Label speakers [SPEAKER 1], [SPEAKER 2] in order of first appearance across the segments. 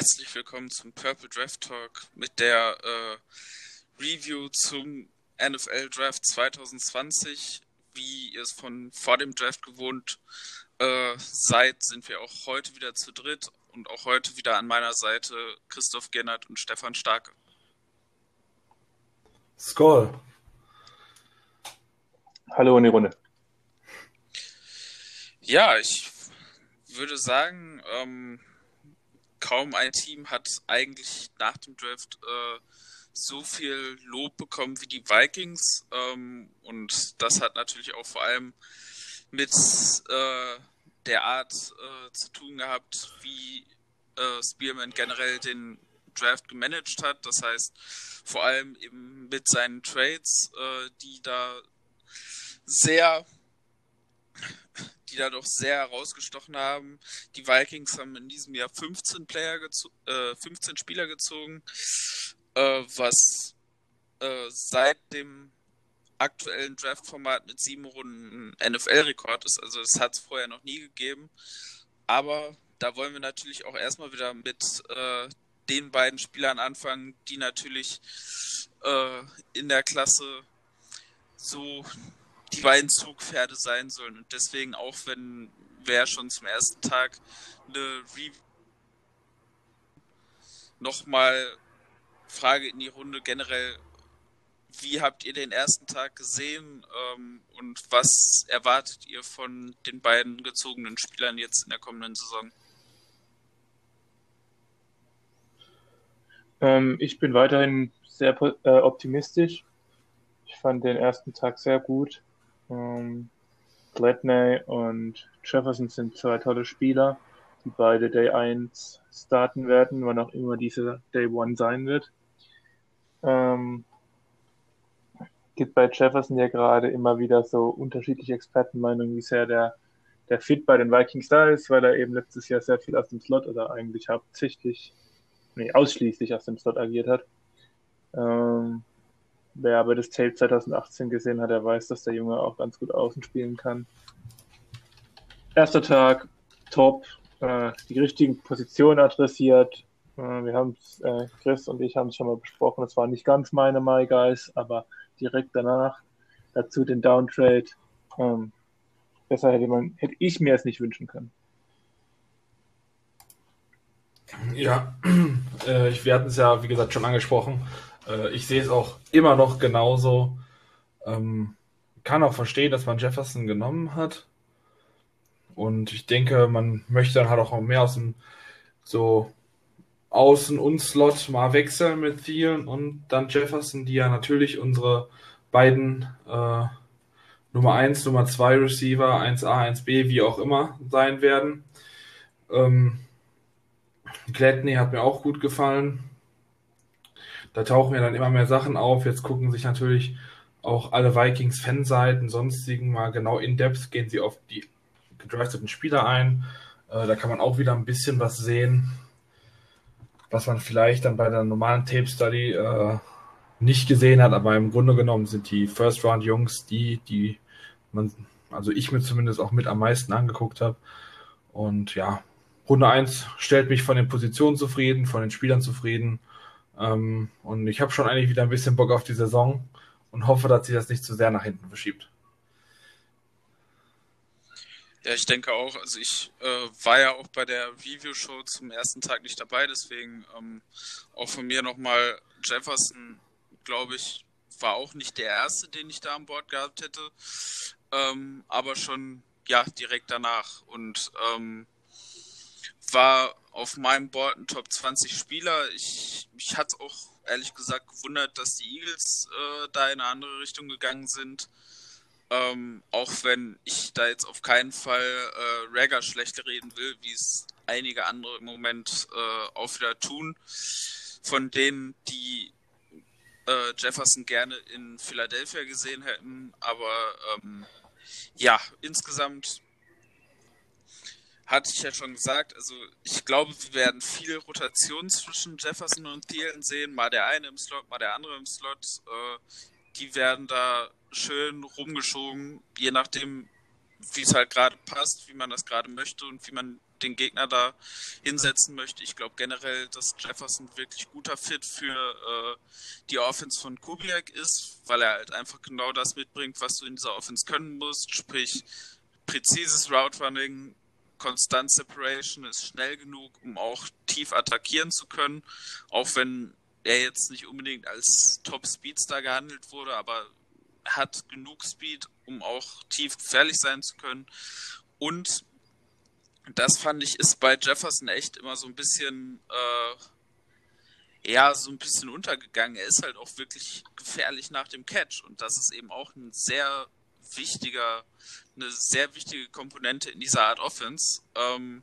[SPEAKER 1] Herzlich willkommen zum Purple Draft Talk mit der äh, Review zum NFL Draft 2020. Wie ihr es von vor dem Draft gewohnt äh, seid, sind wir auch heute wieder zu dritt und auch heute wieder an meiner Seite Christoph Gennert und Stefan Starke.
[SPEAKER 2] Skoll.
[SPEAKER 3] Hallo in die Runde.
[SPEAKER 1] Ja, ich würde sagen, ähm, kaum ein Team hat eigentlich nach dem Draft äh, so viel Lob bekommen wie die Vikings. Ähm, und das hat natürlich auch vor allem mit äh, der Art äh, zu tun gehabt, wie äh, Spearman generell den Draft gemanagt hat. Das heißt, vor allem eben mit seinen Trades, äh, die da sehr die da doch sehr herausgestochen haben. Die Vikings haben in diesem Jahr 15 Player äh, 15 Spieler gezogen, äh, was äh, seit dem aktuellen Draft-Format mit sieben Runden NFL-Rekord ist. Also das hat es vorher noch nie gegeben. Aber da wollen wir natürlich auch erstmal wieder mit äh, den beiden Spielern anfangen, die natürlich äh, in der Klasse so die beiden Zugpferde sein sollen. Und deswegen, auch wenn wer schon zum ersten Tag eine Review nochmal Frage in die Runde generell, wie habt ihr den ersten Tag gesehen ähm, und was erwartet ihr von den beiden gezogenen Spielern jetzt in der kommenden Saison?
[SPEAKER 3] Ähm, ich bin weiterhin sehr äh, optimistisch. Ich fand den ersten Tag sehr gut. Ähm, Gladney und Jefferson sind zwei tolle Spieler, die beide Day 1 starten werden, wann auch immer diese Day 1 sein wird. Ähm, gibt bei Jefferson ja gerade immer wieder so unterschiedliche Expertenmeinungen, wie sehr der, der Fit bei den Vikings da ist, weil er eben letztes Jahr sehr viel aus dem Slot oder eigentlich hauptsächlich, nee, ausschließlich aus dem Slot agiert hat. Ähm, Wer aber das Tape 2018 gesehen hat, der weiß, dass der Junge auch ganz gut außen spielen kann. Erster Tag, top, äh, die richtigen Positionen adressiert. Äh, wir haben äh, Chris und ich haben es schon mal besprochen, es war nicht ganz meine My Guys, aber direkt danach dazu den Downtrade. Ähm, besser hätte, man, hätte ich mir es nicht wünschen können.
[SPEAKER 2] Ja, äh, wir hatten es ja, wie gesagt, schon angesprochen. Äh, ich sehe es auch immer noch genauso. Ähm, kann auch verstehen, dass man Jefferson genommen hat. Und ich denke, man möchte dann halt auch mehr aus dem so Außen und Slot mal wechseln mit Thielen und dann Jefferson, die ja natürlich unsere beiden äh, Nummer 1, Nummer 2 Receiver, 1A, 1B, wie auch immer sein werden. Ähm, Gladney hat mir auch gut gefallen. Da tauchen ja dann immer mehr Sachen auf. Jetzt gucken sich natürlich auch alle Vikings-Fanseiten, sonstigen mal genau in Depth, gehen sie auf die gedrafteten Spieler ein. Äh, da kann man auch wieder ein bisschen was sehen, was man vielleicht dann bei der normalen Tape Study äh, nicht gesehen hat, aber im Grunde genommen sind die First Round Jungs die, die man, also ich mir zumindest auch mit am meisten angeguckt habe. Und ja, Runde 1 stellt mich von den Positionen zufrieden, von den Spielern zufrieden. Ähm, und ich habe schon eigentlich wieder ein bisschen Bock auf die Saison und hoffe, dass sich das nicht zu sehr nach hinten verschiebt.
[SPEAKER 1] Ja, ich denke auch. Also ich äh, war ja auch bei der Review-Show zum ersten Tag nicht dabei, deswegen ähm, auch von mir nochmal Jefferson, glaube ich, war auch nicht der erste, den ich da an Bord gehabt hätte, ähm, aber schon ja direkt danach und ähm, war auf meinem Board ein Top 20 Spieler. Ich, mich hat auch ehrlich gesagt gewundert, dass die Eagles äh, da in eine andere Richtung gegangen sind. Ähm, auch wenn ich da jetzt auf keinen Fall äh, Ragger schlecht reden will, wie es einige andere im Moment äh, auch wieder tun. Von denen, die äh, Jefferson gerne in Philadelphia gesehen hätten. Aber ähm, ja, insgesamt hatte ich ja schon gesagt, also ich glaube, wir werden viel Rotation zwischen Jefferson und Thielen sehen. Mal der eine im Slot, mal der andere im Slot. Äh, die werden da schön rumgeschoben, je nachdem, wie es halt gerade passt, wie man das gerade möchte und wie man den Gegner da hinsetzen möchte. Ich glaube generell, dass Jefferson wirklich guter Fit für äh, die Offense von Kubiak ist, weil er halt einfach genau das mitbringt, was du in dieser Offense können musst, sprich präzises Route Running, Konstant Separation ist schnell genug, um auch tief attackieren zu können, auch wenn er jetzt nicht unbedingt als Top Speedstar gehandelt wurde, aber hat genug Speed, um auch tief gefährlich sein zu können. Und das fand ich ist bei Jefferson echt immer so ein bisschen, äh, ja, so ein bisschen untergegangen. Er ist halt auch wirklich gefährlich nach dem Catch und das ist eben auch ein sehr wichtiger, eine sehr wichtige Komponente in dieser Art Offense, ähm,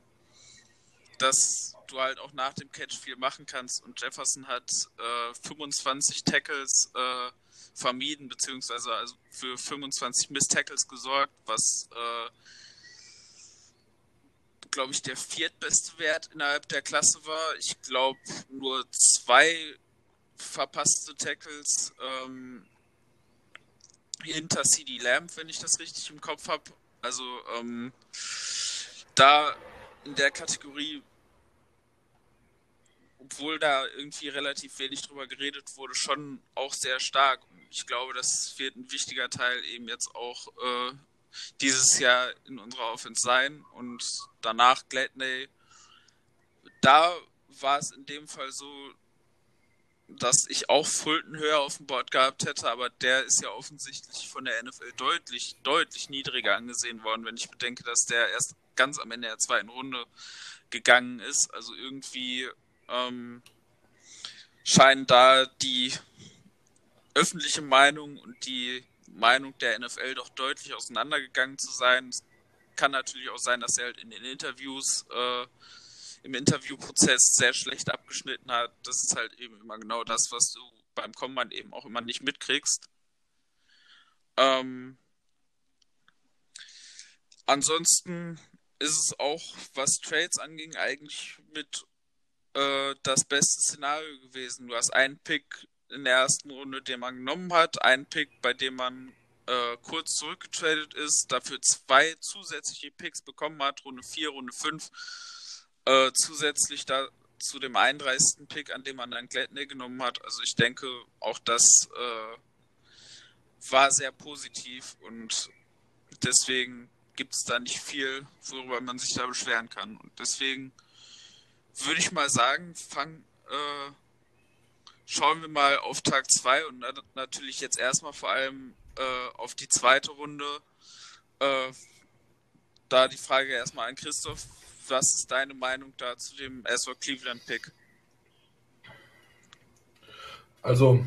[SPEAKER 1] dass du halt auch nach dem Catch viel machen kannst und Jefferson hat äh, 25 Tackles äh, vermieden, beziehungsweise also für 25 Miss-Tackles gesorgt, was äh, glaube ich, der viertbeste Wert innerhalb der Klasse war. Ich glaube, nur zwei verpasste Tackles ähm, hinter CD Lamb, wenn ich das richtig im Kopf habe. Also ähm, da in der Kategorie, obwohl da irgendwie relativ wenig drüber geredet wurde, schon auch sehr stark. Ich glaube, das wird ein wichtiger Teil eben jetzt auch äh, dieses Jahr in unserer Offense sein. Und danach Gladney, da war es in dem Fall so, dass ich auch Fulton höher auf dem Board gehabt hätte, aber der ist ja offensichtlich von der NFL deutlich, deutlich niedriger angesehen worden, wenn ich bedenke, dass der erst ganz am Ende der zweiten Runde gegangen ist. Also irgendwie ähm, scheinen da die öffentliche Meinung und die Meinung der NFL doch deutlich auseinandergegangen zu sein. Es kann natürlich auch sein, dass er halt in den Interviews, äh, im Interviewprozess sehr schlecht abgeschnitten hat. Das ist halt eben immer genau das, was du beim Combine eben auch immer nicht mitkriegst. Ähm, ansonsten ist es auch, was Trades anging, eigentlich mit äh, das beste Szenario gewesen. Du hast einen Pick in der ersten Runde, den man genommen hat, einen Pick, bei dem man äh, kurz zurückgetradet ist, dafür zwei zusätzliche Picks bekommen hat, Runde 4, Runde 5, äh, zusätzlich da zu dem 31. Pick, an dem man dann Gladney genommen hat. Also ich denke, auch das äh, war sehr positiv und deswegen gibt es da nicht viel, worüber man sich da beschweren kann. Und deswegen würde ich mal sagen, fang, äh, schauen wir mal auf Tag 2 und natürlich jetzt erstmal vor allem äh, auf die zweite Runde. Äh, da die Frage erstmal an Christoph. Was ist deine Meinung da zu dem Ezra Cleveland Pick?
[SPEAKER 2] Also,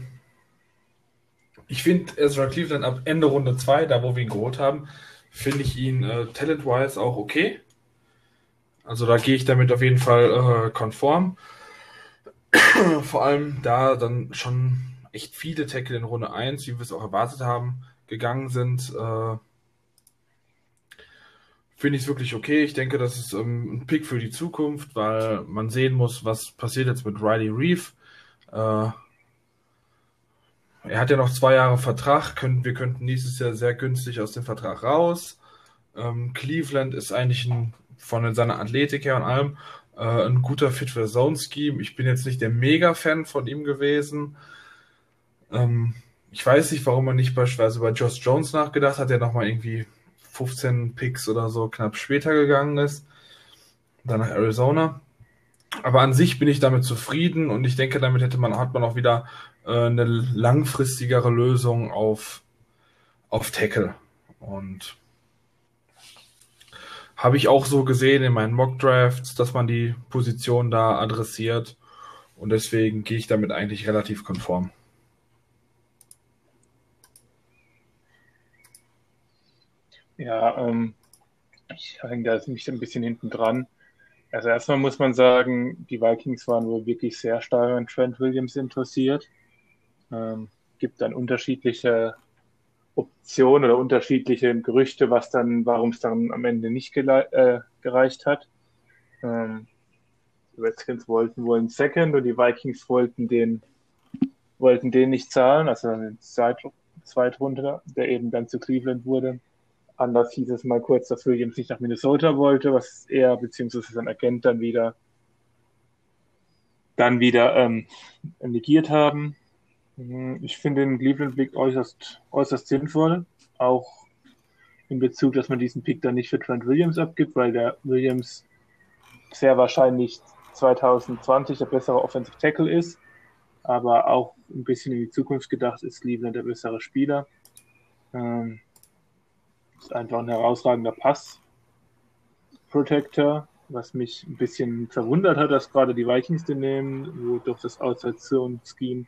[SPEAKER 2] ich finde Ezra Cleveland ab Ende Runde 2, da wo wir ihn geholt haben, finde ich ihn äh, talent-wise auch okay. Also da gehe ich damit auf jeden Fall äh, konform. Vor allem da dann schon echt viele Tackle in Runde 1, wie wir es auch erwartet haben, gegangen sind. Äh, Finde ich es wirklich okay. Ich denke, das ist ähm, ein Pick für die Zukunft, weil man sehen muss, was passiert jetzt mit Riley Reeve. Äh, er hat ja noch zwei Jahre Vertrag. Können, wir könnten nächstes Jahr sehr günstig aus dem Vertrag raus. Ähm, Cleveland ist eigentlich ein, von seiner Athletik her und allem äh, ein guter Fit für Zone Scheme. Ich bin jetzt nicht der Mega-Fan von ihm gewesen. Ähm, ich weiß nicht, warum man nicht beispielsweise über Josh Jones nachgedacht hat, der nochmal irgendwie 15 Picks oder so knapp später gegangen ist. Dann nach Arizona. Aber an sich bin ich damit zufrieden und ich denke, damit hätte man, hat man auch wieder äh, eine langfristigere Lösung auf, auf Tackle. Und habe ich auch so gesehen in meinen Mock Drafts, dass man die Position da adressiert. Und deswegen gehe ich damit eigentlich relativ konform.
[SPEAKER 3] Ja, ähm, ich hänge da mich ein bisschen hinten dran. Also erstmal muss man sagen, die Vikings waren wohl wirklich sehr stark an Trent Williams interessiert. Ähm, gibt dann unterschiedliche Optionen oder unterschiedliche Gerüchte, was dann, warum es dann am Ende nicht äh, gereicht hat. Ähm, die Redskins wollten wohl einen Second und die Vikings wollten den, wollten den nicht zahlen, also einen Zweit Zweitrunde, der eben dann zu Cleveland wurde. Anders hieß es mal kurz, dass Williams nicht nach Minnesota wollte, was er bzw. sein Agent dann wieder dann wieder ähm, negiert haben. Mhm, ich finde den Cleveland-Pick äußerst, äußerst sinnvoll, auch in Bezug, dass man diesen Pick dann nicht für Trent Williams abgibt, weil der Williams sehr wahrscheinlich 2020 der bessere Offensive Tackle ist, aber auch ein bisschen in die Zukunft gedacht ist Cleveland der bessere Spieler. Ähm, ist einfach ein herausragender Pass-Protector, was mich ein bisschen verwundert hat, dass gerade die Vikings den nehmen, wo durch das Outside Zone Scheme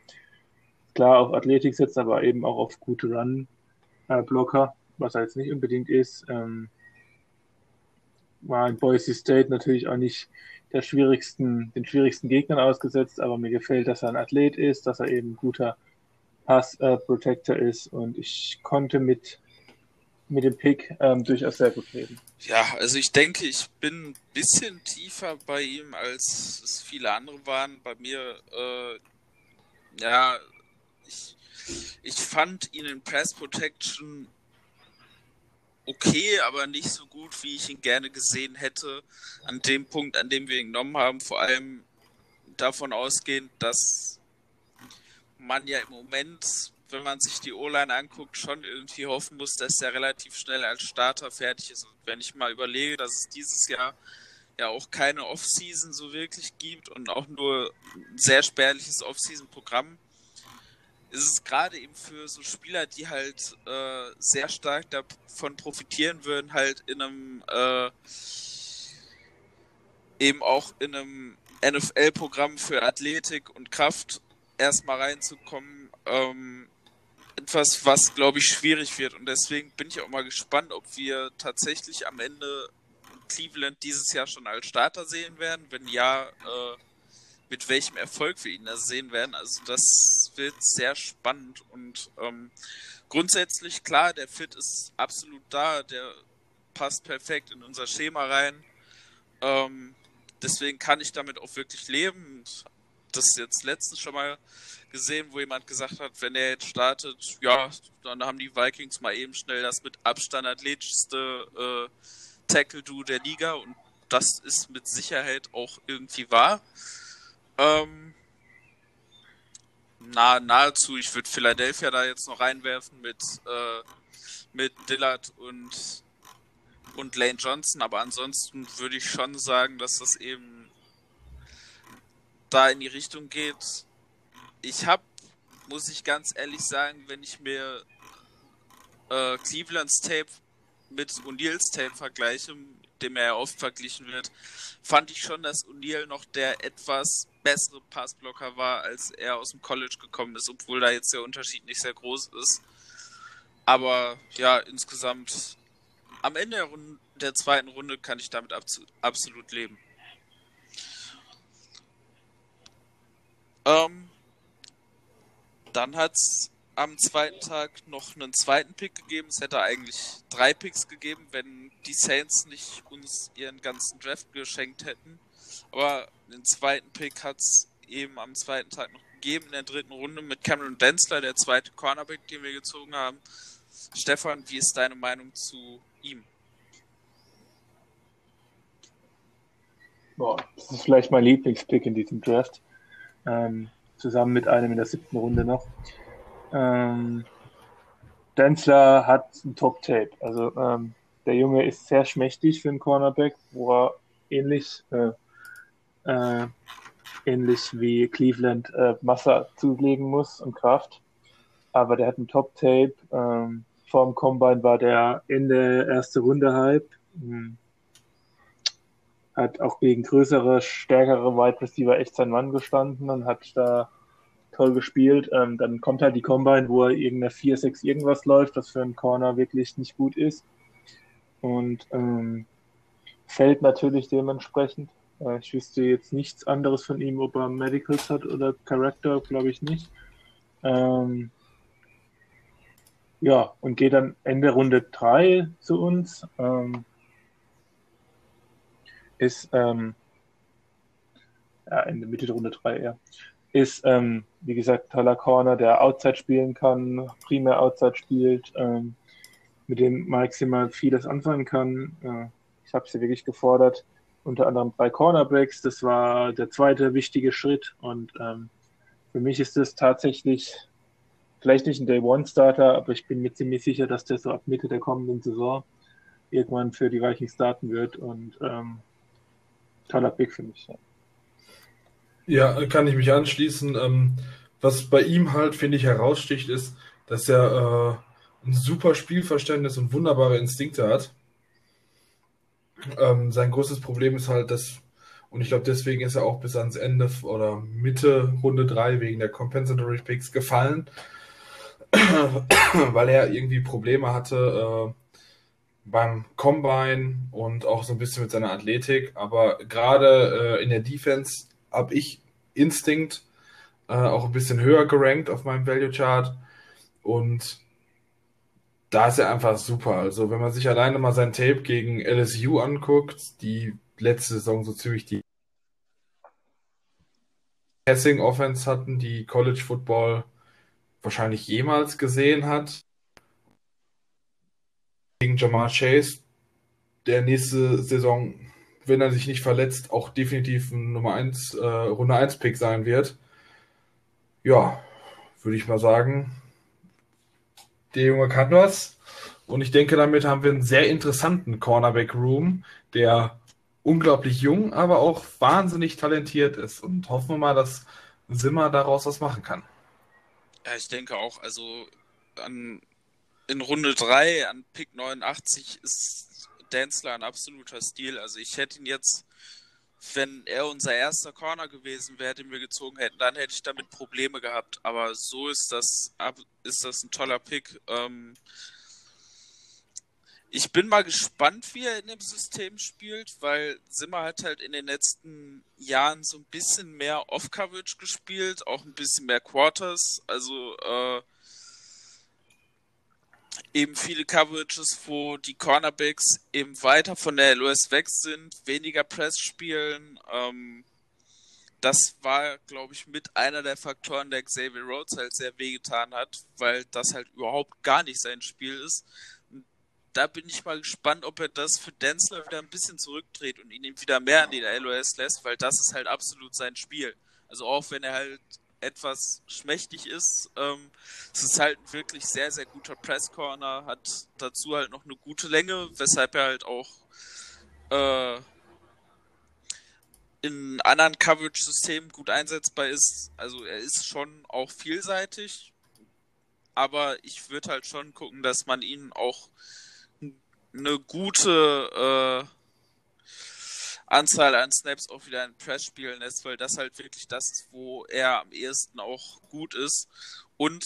[SPEAKER 3] klar auf Athletik setzt, aber eben auch auf gute Run-Blocker, was er jetzt nicht unbedingt ist. Ähm, war in Boise State natürlich auch nicht der schwierigsten, den schwierigsten Gegnern ausgesetzt, aber mir gefällt, dass er ein Athlet ist, dass er eben ein guter Pass-Protector ist und ich konnte mit mit dem Pick ähm, durchaus sehr gut leben.
[SPEAKER 1] Ja, also ich denke, ich bin ein bisschen tiefer bei ihm, als es viele andere waren. Bei mir, äh, ja, ich, ich fand ihn in Press Protection okay, aber nicht so gut, wie ich ihn gerne gesehen hätte. An dem Punkt, an dem wir ihn genommen haben, vor allem davon ausgehend, dass man ja im Moment wenn man sich die O-Line anguckt, schon irgendwie hoffen muss, dass der relativ schnell als Starter fertig ist. Und wenn ich mal überlege, dass es dieses Jahr ja auch keine Offseason so wirklich gibt und auch nur ein sehr spärliches Offseason-Programm, ist es gerade eben für so Spieler, die halt äh, sehr stark davon profitieren würden, halt in einem äh, eben auch in einem NFL-Programm für Athletik und Kraft erstmal reinzukommen, ähm, etwas, was, glaube ich, schwierig wird. Und deswegen bin ich auch mal gespannt, ob wir tatsächlich am Ende Cleveland dieses Jahr schon als Starter sehen werden. Wenn ja, äh, mit welchem Erfolg wir ihn da sehen werden. Also das wird sehr spannend und ähm, grundsätzlich klar, der Fit ist absolut da, der passt perfekt in unser Schema rein. Ähm, deswegen kann ich damit auch wirklich leben. Das jetzt letztens schon mal gesehen, wo jemand gesagt hat, wenn er jetzt startet, ja, dann haben die Vikings mal eben schnell das mit Abstand athletischste äh, Tackle-Do der Liga und das ist mit Sicherheit auch irgendwie wahr. Ähm, na, nahezu, ich würde Philadelphia da jetzt noch reinwerfen mit, äh, mit Dillard und, und Lane Johnson, aber ansonsten würde ich schon sagen, dass das eben da in die Richtung geht, ich habe, muss ich ganz ehrlich sagen, wenn ich mir äh, Clevelands Tape mit O'Neills Tape vergleiche, dem er ja oft verglichen wird, fand ich schon, dass O'Neill noch der etwas bessere Passblocker war, als er aus dem College gekommen ist, obwohl da jetzt der Unterschied nicht sehr groß ist. Aber ja, insgesamt am Ende der, Runde, der zweiten Runde kann ich damit absolut leben. Ähm, dann hat es am zweiten Tag noch einen zweiten Pick gegeben. Es hätte eigentlich drei Picks gegeben, wenn die Saints nicht uns ihren ganzen Draft geschenkt hätten. Aber den zweiten Pick hat es eben am zweiten Tag noch gegeben in der dritten Runde mit Cameron Densler, der zweite Cornerback, den wir gezogen haben. Stefan, wie ist deine Meinung zu ihm?
[SPEAKER 3] Boah, das ist vielleicht mein Lieblingspick in diesem Draft. Ähm, zusammen mit einem in der siebten Runde noch. Ähm, Denzler hat ein Top-Tape. Also ähm, der Junge ist sehr schmächtig für einen Cornerback, wo er ähnlich, äh, äh, ähnlich wie Cleveland äh, Masse zulegen muss und Kraft. Aber der hat ein Top-Tape. Ähm, vor dem Combine war der Ende erste Runde Hype. Mhm hat auch gegen größere, stärkere Wide Receiver echt sein Mann gestanden und hat da toll gespielt. Ähm, dann kommt halt die Combine, wo er irgendeine 4-6 irgendwas läuft, was für einen Corner wirklich nicht gut ist. Und ähm, fällt natürlich dementsprechend. Äh, ich wüsste jetzt nichts anderes von ihm, ob er Medicals hat oder Character, glaube ich nicht. Ähm, ja, und geht dann Ende Runde 3 zu uns. Ähm, ist ähm, ja, Ende Mitte der Runde 3 eher. Ist, ähm, wie gesagt, toller Corner, der Outside spielen kann, primär Outside spielt, ähm, mit dem maximal vieles anfangen kann. Äh, ich habe sie wirklich gefordert, unter anderem bei Cornerbacks. Das war der zweite wichtige Schritt und ähm, für mich ist das tatsächlich vielleicht nicht ein Day-One-Starter, aber ich bin mir ziemlich sicher, dass der so ab Mitte der kommenden Saison irgendwann für die Vikings starten wird und ähm, toller Pick für mich.
[SPEAKER 2] Ja. kann ich mich anschließen. Ähm, was bei ihm halt, finde ich, heraussticht, ist, dass er äh, ein super Spielverständnis und wunderbare Instinkte hat. Ähm, sein größtes Problem ist halt, dass, und ich glaube, deswegen ist er auch bis ans Ende oder Mitte Runde 3 wegen der Compensatory Picks gefallen, weil er irgendwie Probleme hatte äh, beim Combine und auch so ein bisschen mit seiner Athletik. Aber gerade äh, in der Defense habe ich Instinkt äh, auch ein bisschen höher gerankt auf meinem Value Chart und da ist er einfach super. Also wenn man sich alleine mal sein Tape gegen LSU anguckt, die letzte Saison so ziemlich die Passing Offense hatten, die College Football wahrscheinlich jemals gesehen hat. Gegen Jamal Chase, der nächste Saison, wenn er sich nicht verletzt, auch definitiv ein Nummer 1, äh, Runde 1 Pick sein wird. Ja, würde ich mal sagen, der Junge kann was. Und ich denke, damit haben wir einen sehr interessanten Cornerback-Room, der unglaublich jung, aber auch wahnsinnig talentiert ist. Und hoffen wir mal, dass Simmer daraus was machen kann.
[SPEAKER 1] Ja, ich denke auch. Also an, in Runde 3 an Pick 89 ist Denzler ein absoluter Stil. Also ich hätte ihn jetzt, wenn er unser erster Corner gewesen wäre, den wir gezogen hätten, dann hätte ich damit Probleme gehabt. Aber so ist das, ist das ein toller Pick. Ähm, ich bin mal gespannt, wie er in dem System spielt, weil Simmer hat halt in den letzten Jahren so ein bisschen mehr Off-Coverage gespielt, auch ein bisschen mehr Quarters, also äh, eben viele Coverages, wo die Cornerbacks eben weiter von der LOS weg sind, weniger Press spielen. Ähm, das war, glaube ich, mit einer der Faktoren, der Xavier Rhodes halt sehr wehgetan hat, weil das halt überhaupt gar nicht sein Spiel ist da bin ich mal gespannt, ob er das für Denzler wieder ein bisschen zurückdreht und ihn wieder mehr an die LOS lässt, weil das ist halt absolut sein Spiel. Also auch wenn er halt etwas schmächtig ist, ähm, es ist halt ein wirklich sehr, sehr guter Press-Corner, hat dazu halt noch eine gute Länge, weshalb er halt auch äh, in anderen Coverage-Systemen gut einsetzbar ist. Also er ist schon auch vielseitig, aber ich würde halt schon gucken, dass man ihn auch eine gute äh, Anzahl an Snaps auch wieder in Press spielen lässt, weil das halt wirklich das ist, wo er am ehesten auch gut ist. Und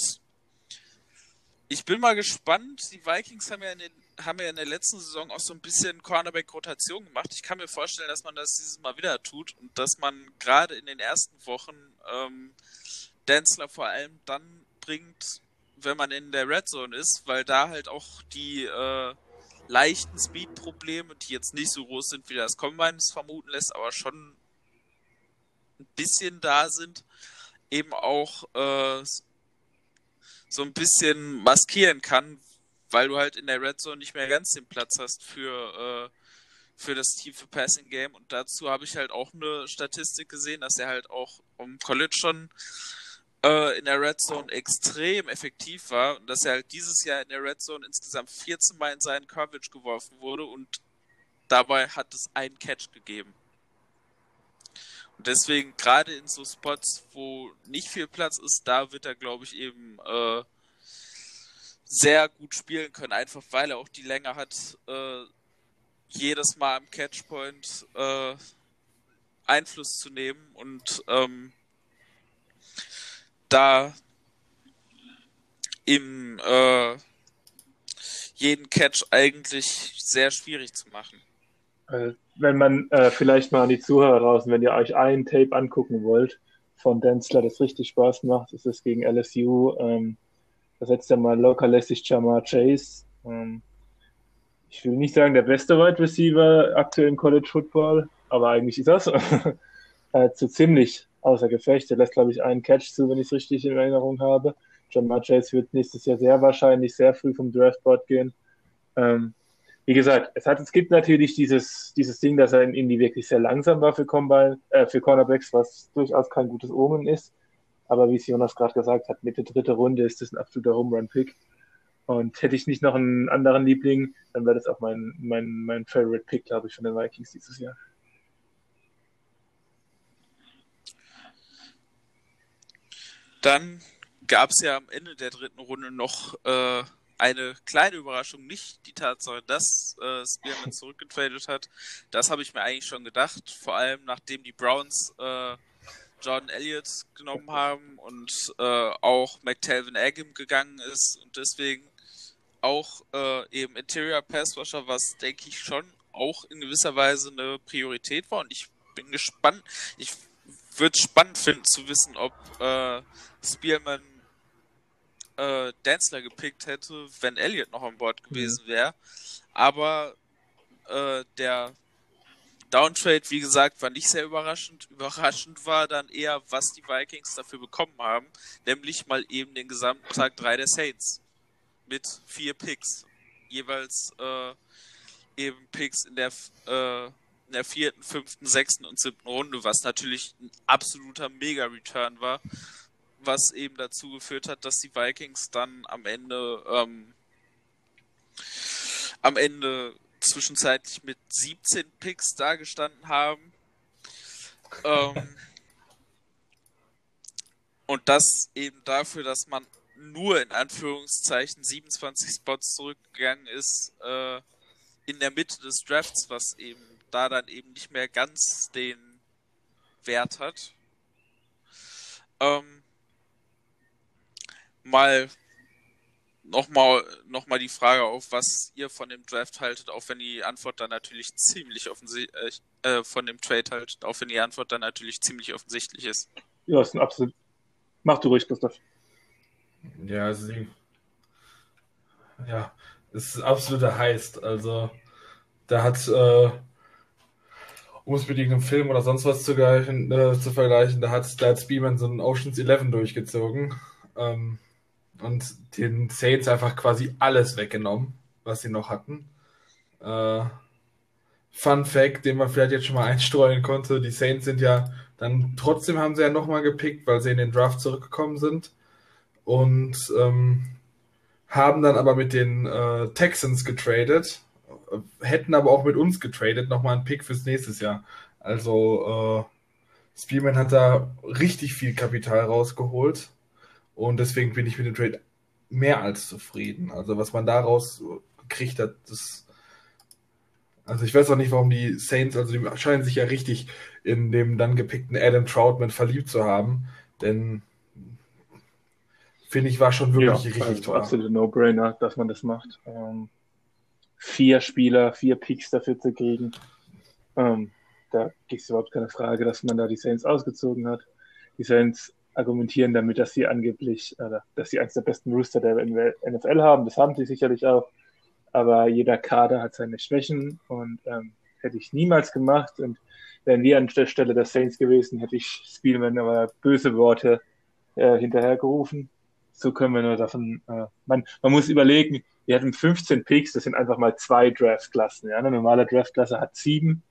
[SPEAKER 1] ich bin mal gespannt. Die Vikings haben ja in, den, haben ja in der letzten Saison auch so ein bisschen Cornerback-Rotation gemacht. Ich kann mir vorstellen, dass man das dieses Mal wieder tut und dass man gerade in den ersten Wochen ähm, Denzler vor allem dann bringt, wenn man in der Red Zone ist, weil da halt auch die äh, leichten Speed-Probleme, die jetzt nicht so groß sind, wie das Combine es vermuten lässt, aber schon ein bisschen da sind, eben auch äh, so ein bisschen maskieren kann, weil du halt in der Red Zone nicht mehr ganz den Platz hast für, äh, für das tiefe Passing Game. Und dazu habe ich halt auch eine Statistik gesehen, dass er halt auch im College schon äh, in der Red Zone extrem effektiv war und dass er halt dieses Jahr in der Red Zone insgesamt 14 Mal in seinen Coverage geworfen wurde und dabei hat es einen Catch gegeben. Und deswegen, gerade in so Spots, wo nicht viel Platz ist, da wird er, glaube ich, eben äh, sehr gut spielen können, einfach weil er auch die Länge hat, äh, jedes Mal am Catchpoint äh, Einfluss zu nehmen und ähm, da im äh, jeden Catch eigentlich sehr schwierig zu machen.
[SPEAKER 3] Äh, wenn man äh, vielleicht mal an die Zuhörer draußen, wenn ihr euch ein Tape angucken wollt von Denzler, das richtig Spaß macht, ist es gegen LSU. Ähm, da setzt er mal locker Jamar Chase. Ähm, ich will nicht sagen der beste Wide Receiver aktuell im College Football, aber eigentlich ist das äh, zu ziemlich außer Gefecht. Er lässt, glaube ich, einen Catch zu, wenn ich es richtig in Erinnerung habe. John Chase wird nächstes Jahr sehr wahrscheinlich sehr früh vom Draftboard gehen. Ähm, wie gesagt, es, hat, es gibt natürlich dieses, dieses Ding, dass er in Indie wirklich sehr langsam war für, Combine, äh, für Cornerbacks, was durchaus kein gutes Omen ist. Aber wie es Jonas gerade gesagt hat, Mitte dritte Runde ist das ein absoluter Home Run Pick. Und hätte ich nicht noch einen anderen Liebling, dann wäre das auch mein, mein, mein Favorite Pick, glaube ich, von den Vikings dieses Jahr.
[SPEAKER 1] Dann gab es ja am Ende der dritten Runde noch äh, eine kleine Überraschung, nicht die Tatsache, dass äh, Spearman zurückgetradet hat. Das habe ich mir eigentlich schon gedacht, vor allem nachdem die Browns äh, Jordan Elliott genommen haben und äh, auch McTelvin Agim gegangen ist und deswegen auch äh, eben Interior Passwasher, was denke ich schon auch in gewisser Weise eine Priorität war und ich bin gespannt. Ich würde es spannend finden zu wissen, ob äh, Spearman äh, Danzler gepickt hätte, wenn Elliott noch an Bord gewesen mhm. wäre. Aber äh, der Downtrade, wie gesagt, war nicht sehr überraschend. Überraschend war dann eher, was die Vikings dafür bekommen haben, nämlich mal eben den gesamten Tag 3 der Saints mit vier Picks. Jeweils äh, eben Picks in der, äh, in der vierten, fünften, sechsten und siebten Runde, was natürlich ein absoluter Mega-Return war was eben dazu geführt hat, dass die Vikings dann am Ende ähm, am Ende zwischenzeitlich mit 17 Picks dagestanden haben. Ähm, und das eben dafür, dass man nur in Anführungszeichen 27 Spots zurückgegangen ist äh, in der Mitte des Drafts, was eben da dann eben nicht mehr ganz den Wert hat. Ähm, mal nochmal noch mal die Frage auf, was ihr von dem Draft haltet, auch wenn die Antwort dann natürlich ziemlich offensichtlich äh, von dem Trade haltet, auch wenn die Antwort dann natürlich ziemlich offensichtlich ist.
[SPEAKER 3] Ja, ist ein absolut. Mach du ruhig, Gustav.
[SPEAKER 2] Ja, also ja, es ist absoluter Heist. Also da hat, äh, um es mit irgendeinem Film oder sonst was zu, äh, zu vergleichen, da hat, da hat Speedman so einen Oceans 11 durchgezogen. Ähm, und den Saints einfach quasi alles weggenommen, was sie noch hatten. Äh, Fun Fact, den man vielleicht jetzt schon mal einstreuen konnte, die Saints sind ja dann trotzdem haben sie ja nochmal gepickt, weil sie in den Draft zurückgekommen sind und ähm, haben dann aber mit den äh, Texans getradet, hätten aber auch mit uns getradet, nochmal einen Pick fürs nächste Jahr. Also äh, Spearman hat da richtig viel Kapital rausgeholt und deswegen bin ich mit dem Trade mehr als zufrieden. Also was man daraus gekriegt hat, das. Also ich weiß auch nicht, warum die Saints, also die scheinen sich ja richtig in dem dann gepickten Adam Troutman verliebt zu haben. Denn finde ich, war schon wirklich ja, richtig also
[SPEAKER 3] toll. Absolute No-Brainer, dass man das macht. Ähm, vier Spieler, vier Picks dafür zu kriegen. Ähm, da gibt es überhaupt keine Frage, dass man da die Saints ausgezogen hat. Die Saints argumentieren damit, dass sie angeblich, äh, dass sie eines der besten Rooster der NFL haben. Das haben sie sicherlich auch. Aber jeder Kader hat seine Schwächen und ähm, hätte ich niemals gemacht. Und wären wir an der Stelle der Saints gewesen, hätte ich Spielman aber böse Worte äh, hinterhergerufen. So können wir nur davon, äh, man, man muss überlegen, wir hatten 15 Picks, das sind einfach mal zwei Draftklassen. Ja? Eine normale Draftklasse hat sieben,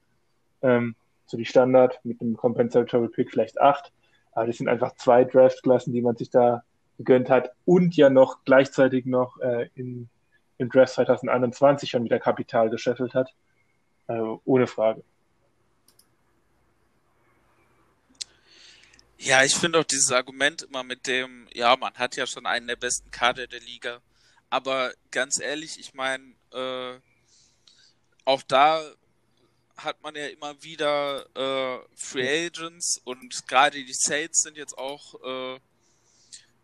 [SPEAKER 3] ähm, so die Standard, mit einem Compensatory Pick vielleicht acht. Aber das sind einfach zwei Draftklassen, die man sich da gegönnt hat und ja noch gleichzeitig noch äh, in, im Draft 2021 schon wieder Kapital gescheffelt hat. Also ohne Frage.
[SPEAKER 1] Ja, ich finde auch dieses Argument immer mit dem, ja, man hat ja schon einen der besten Kader der Liga. Aber ganz ehrlich, ich meine, äh, auch da hat man ja immer wieder äh, Free Agents und gerade die Saints sind jetzt auch äh,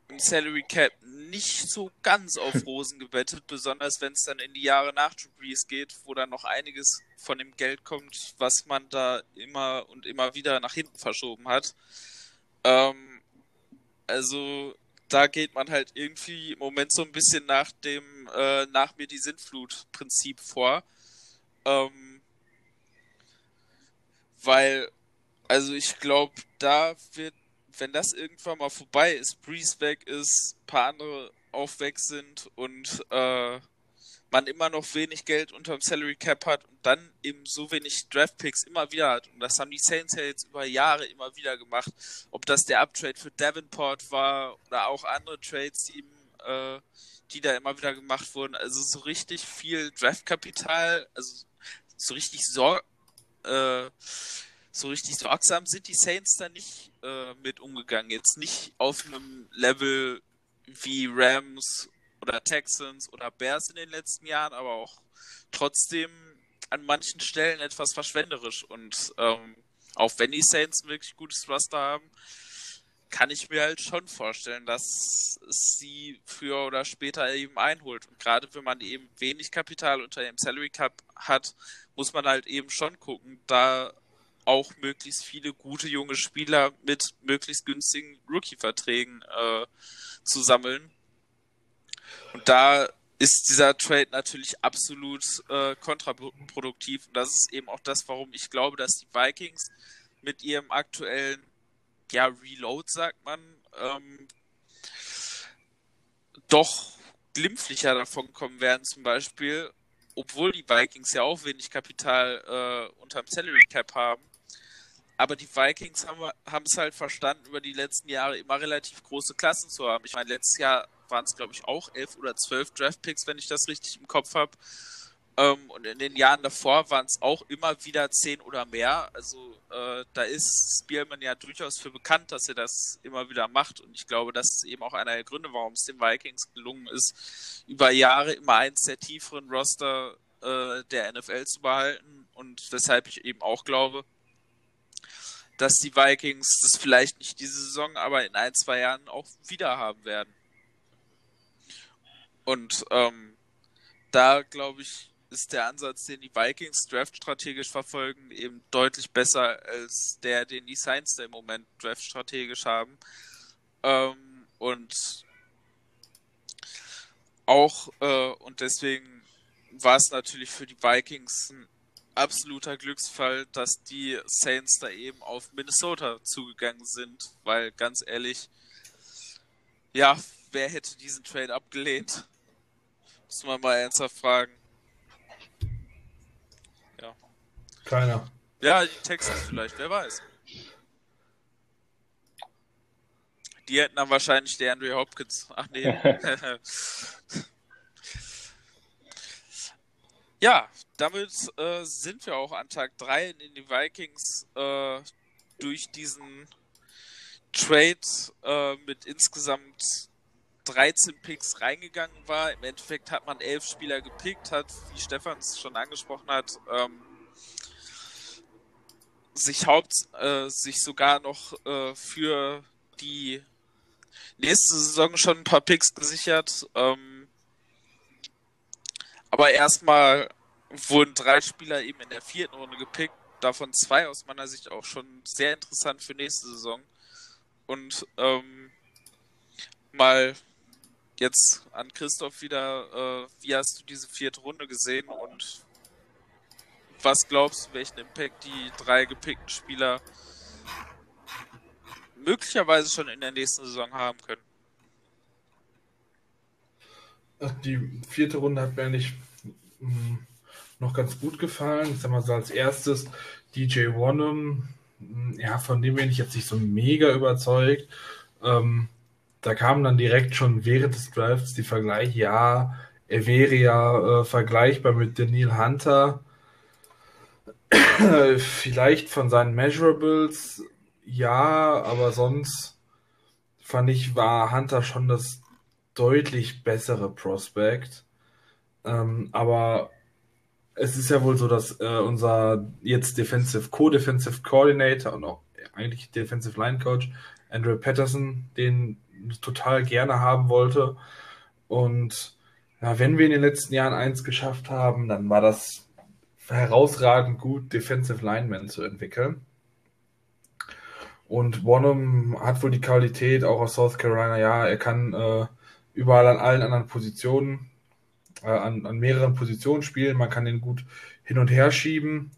[SPEAKER 1] im Salary Cap nicht so ganz auf Rosen gebettet, besonders wenn es dann in die Jahre nach Drew Brees geht, wo dann noch einiges von dem Geld kommt, was man da immer und immer wieder nach hinten verschoben hat. Ähm, also da geht man halt irgendwie im Moment so ein bisschen nach dem äh, nach mir die Sintflut Prinzip vor. Ähm, weil, also ich glaube, da wird, wenn das irgendwann mal vorbei ist, Breeze weg ist, paar andere auch weg sind und äh, man immer noch wenig Geld unterm Salary Cap hat und dann eben so wenig Draft Picks immer wieder hat. Und das haben die Saints ja jetzt über Jahre immer wieder gemacht. Ob das der Uptrade für Davenport war oder auch andere Trades, die, äh, die da immer wieder gemacht wurden. Also so richtig viel Draftkapital, also so richtig Sor äh, so richtig sorgsam sind die Saints da nicht äh, mit umgegangen. Jetzt nicht auf einem Level wie Rams oder Texans oder Bears in den letzten Jahren, aber auch trotzdem an manchen Stellen etwas verschwenderisch. Und ähm, auch wenn die Saints ein wirklich gutes Roster haben, kann ich mir halt schon vorstellen, dass es sie früher oder später eben einholt. Und gerade wenn man eben wenig Kapital unter dem Salary Cup hat, muss man halt eben schon gucken, da auch möglichst viele gute junge Spieler mit möglichst günstigen Rookie-Verträgen äh, zu sammeln. Und da ist dieser Trade natürlich absolut äh, kontraproduktiv. Und das ist eben auch das, warum ich glaube, dass die Vikings mit ihrem aktuellen ja, Reload, sagt man, ähm, doch glimpflicher davon kommen werden, zum Beispiel, obwohl die Vikings ja auch wenig Kapital äh, unterm Salary Cap haben. Aber die Vikings haben es halt verstanden, über die letzten Jahre immer relativ große Klassen zu haben. Ich meine, letztes Jahr waren es, glaube ich, auch elf oder zwölf Draftpicks, wenn ich das richtig im Kopf habe. Ähm, und in den Jahren davor waren es auch immer wieder zehn oder mehr. Also äh, da ist Spielman ja durchaus für bekannt, dass er das immer wieder macht. Und ich glaube, das ist eben auch einer der Gründe, warum es den Vikings gelungen ist, über Jahre immer eins der tieferen Roster äh, der NFL zu behalten. Und weshalb ich eben auch glaube, dass die Vikings das vielleicht nicht diese Saison, aber in ein, zwei Jahren auch wieder haben werden. Und ähm, da glaube ich, ist der Ansatz, den die Vikings draftstrategisch verfolgen, eben deutlich besser als der, den die Saints im Moment draftstrategisch haben. Ähm, und auch, äh, und deswegen war es natürlich für die Vikings ein absoluter Glücksfall, dass die Saints da eben auf Minnesota zugegangen sind, weil ganz ehrlich, ja, wer hätte diesen Trade abgelehnt? Muss man mal ernsthaft fragen. Ja.
[SPEAKER 2] Keiner.
[SPEAKER 1] Ja, die Texans vielleicht, wer weiß. Die hätten dann wahrscheinlich der Andrew Hopkins. Ach nee. ja, damit äh, sind wir auch an Tag 3 in die Vikings äh, durch diesen Trade äh, mit insgesamt 13 Picks reingegangen war. Im Endeffekt hat man elf Spieler gepickt, hat, wie Stefan es schon angesprochen hat, ähm, sich haupt, äh, sich sogar noch äh, für die nächste Saison schon ein paar Picks gesichert. Ähm, aber erstmal wurden drei Spieler eben in der vierten Runde gepickt, davon zwei aus meiner Sicht auch schon sehr interessant für nächste Saison. Und ähm, mal jetzt an Christoph wieder, äh, wie hast du diese vierte Runde gesehen und was glaubst du, welchen Impact die drei gepickten Spieler möglicherweise schon in der nächsten Saison haben können?
[SPEAKER 2] Die vierte Runde hat mir nicht hm, noch ganz gut gefallen. Ich sag mal so als erstes DJ Wonnum, hm, ja, von dem bin ich jetzt nicht so mega überzeugt. Ähm, da kamen dann direkt schon während des Drafts die Vergleiche, ja, er wäre ja äh, vergleichbar mit Daniel Hunter. Vielleicht von seinen Measurables, ja, aber sonst fand ich, war Hunter schon das deutlich bessere Prospect. Ähm, aber es ist ja wohl so, dass äh, unser jetzt Defensive Co-Defensive Coordinator und auch eigentlich Defensive Line Coach Andrew Patterson den total gerne haben wollte. Und ja, wenn wir in den letzten Jahren eins geschafft haben, dann war das herausragend gut, Defensive Linemen zu entwickeln. Und Bonham hat wohl die Qualität, auch aus South Carolina, ja, er kann äh, überall an allen anderen Positionen, äh, an, an mehreren Positionen spielen, man kann ihn gut hin und her schieben.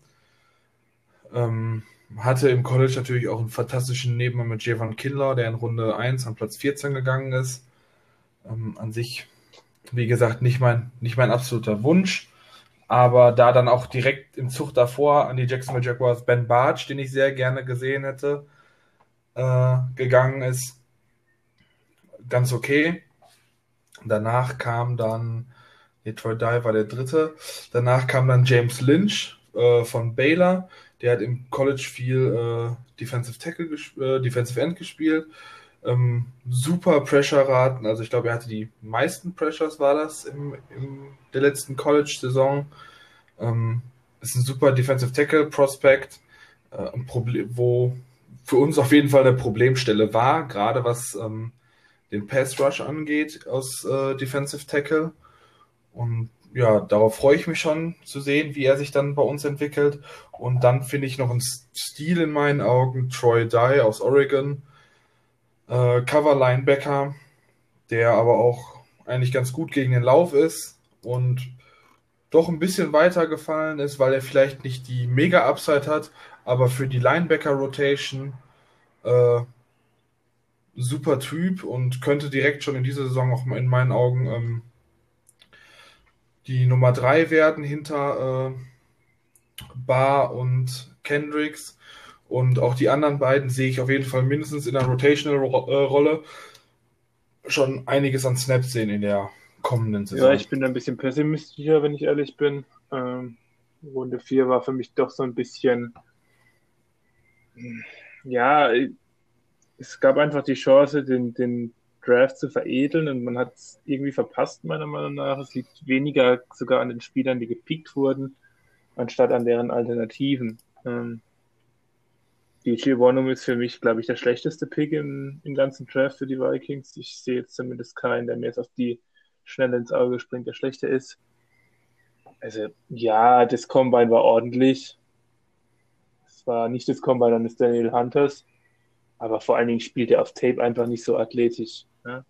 [SPEAKER 2] Ähm, hatte im College natürlich auch einen fantastischen Nebenmann mit Javon Kindler, der in Runde 1 an Platz 14 gegangen ist. Ähm, an sich wie gesagt, nicht mein, nicht mein absoluter Wunsch. Aber da dann auch direkt im Zug davor an die Jacksonville Jaguars Ben Bartsch, den ich sehr gerne gesehen hätte, äh, gegangen ist, ganz okay. Danach kam dann, Detroit Dye war der dritte. Danach kam dann James Lynch äh, von Baylor. Der hat im College viel äh, Defensive Tackle, äh, Defensive End gespielt. Ähm, super Pressure-Raten. Also ich glaube, er hatte die meisten Pressures, war das im, in der letzten College-Saison. Ähm, ist ein super Defensive Tackle Prospect, äh, wo für uns auf jeden Fall eine Problemstelle war, gerade was ähm, den Pass Rush angeht aus äh, Defensive Tackle. Und ja, darauf freue ich mich schon zu sehen, wie er sich dann bei uns entwickelt. Und dann finde ich noch ein Stil in meinen Augen, Troy Dye aus Oregon äh, Cover Linebacker, der aber auch eigentlich ganz gut gegen den Lauf ist und doch ein bisschen weiter gefallen ist, weil er vielleicht nicht die mega Upside hat, aber für die Linebacker Rotation äh, super Typ und könnte direkt schon in dieser Saison auch in meinen Augen ähm, die Nummer 3 werden hinter äh, Barr und Kendricks. Und auch die anderen beiden sehe ich auf jeden Fall mindestens in der Rotational-Rolle schon einiges an Snaps sehen in der kommenden Saison.
[SPEAKER 3] Ja, ich bin ein bisschen pessimistischer, wenn ich ehrlich bin. Ähm, Runde 4 war für mich doch so ein bisschen, ja, es gab einfach die Chance, den, den Draft zu veredeln und man hat es irgendwie verpasst, meiner Meinung nach. Es liegt weniger sogar an den Spielern, die gepickt wurden, anstatt an deren Alternativen. Ähm, DJ Wonum ist für mich, glaube ich, der schlechteste Pick im, im ganzen Draft für die Vikings. Ich sehe jetzt zumindest keinen, der mir jetzt auf die Schnelle ins Auge springt, der schlechter ist. Also, ja, das Combine war ordentlich. Es war nicht das Combine eines Daniel Hunters, aber vor allen Dingen spielt er auf Tape einfach nicht so athletisch. Ne?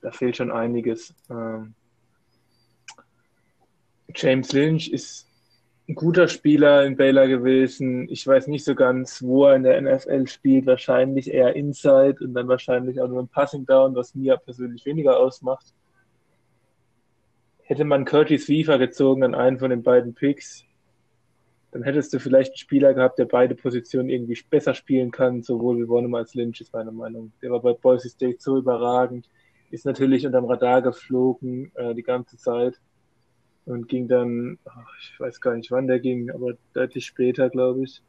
[SPEAKER 3] Da fehlt schon einiges. Ähm, James Lynch ist ein guter Spieler in Baylor gewesen. Ich weiß nicht so ganz, wo er in der NFL spielt. Wahrscheinlich eher Inside und dann wahrscheinlich auch nur ein Passing Down, was mir persönlich weniger ausmacht. Hätte man Curtis Weaver gezogen an einen von den beiden Picks, dann hättest du vielleicht einen Spieler gehabt, der beide Positionen irgendwie besser spielen kann, sowohl wie Bonham als Lynch, ist meine Meinung. Der war bei Boise State so überragend, ist natürlich unterm Radar geflogen äh, die ganze Zeit und ging dann, ich weiß gar nicht wann der ging, aber deutlich später, glaube ich,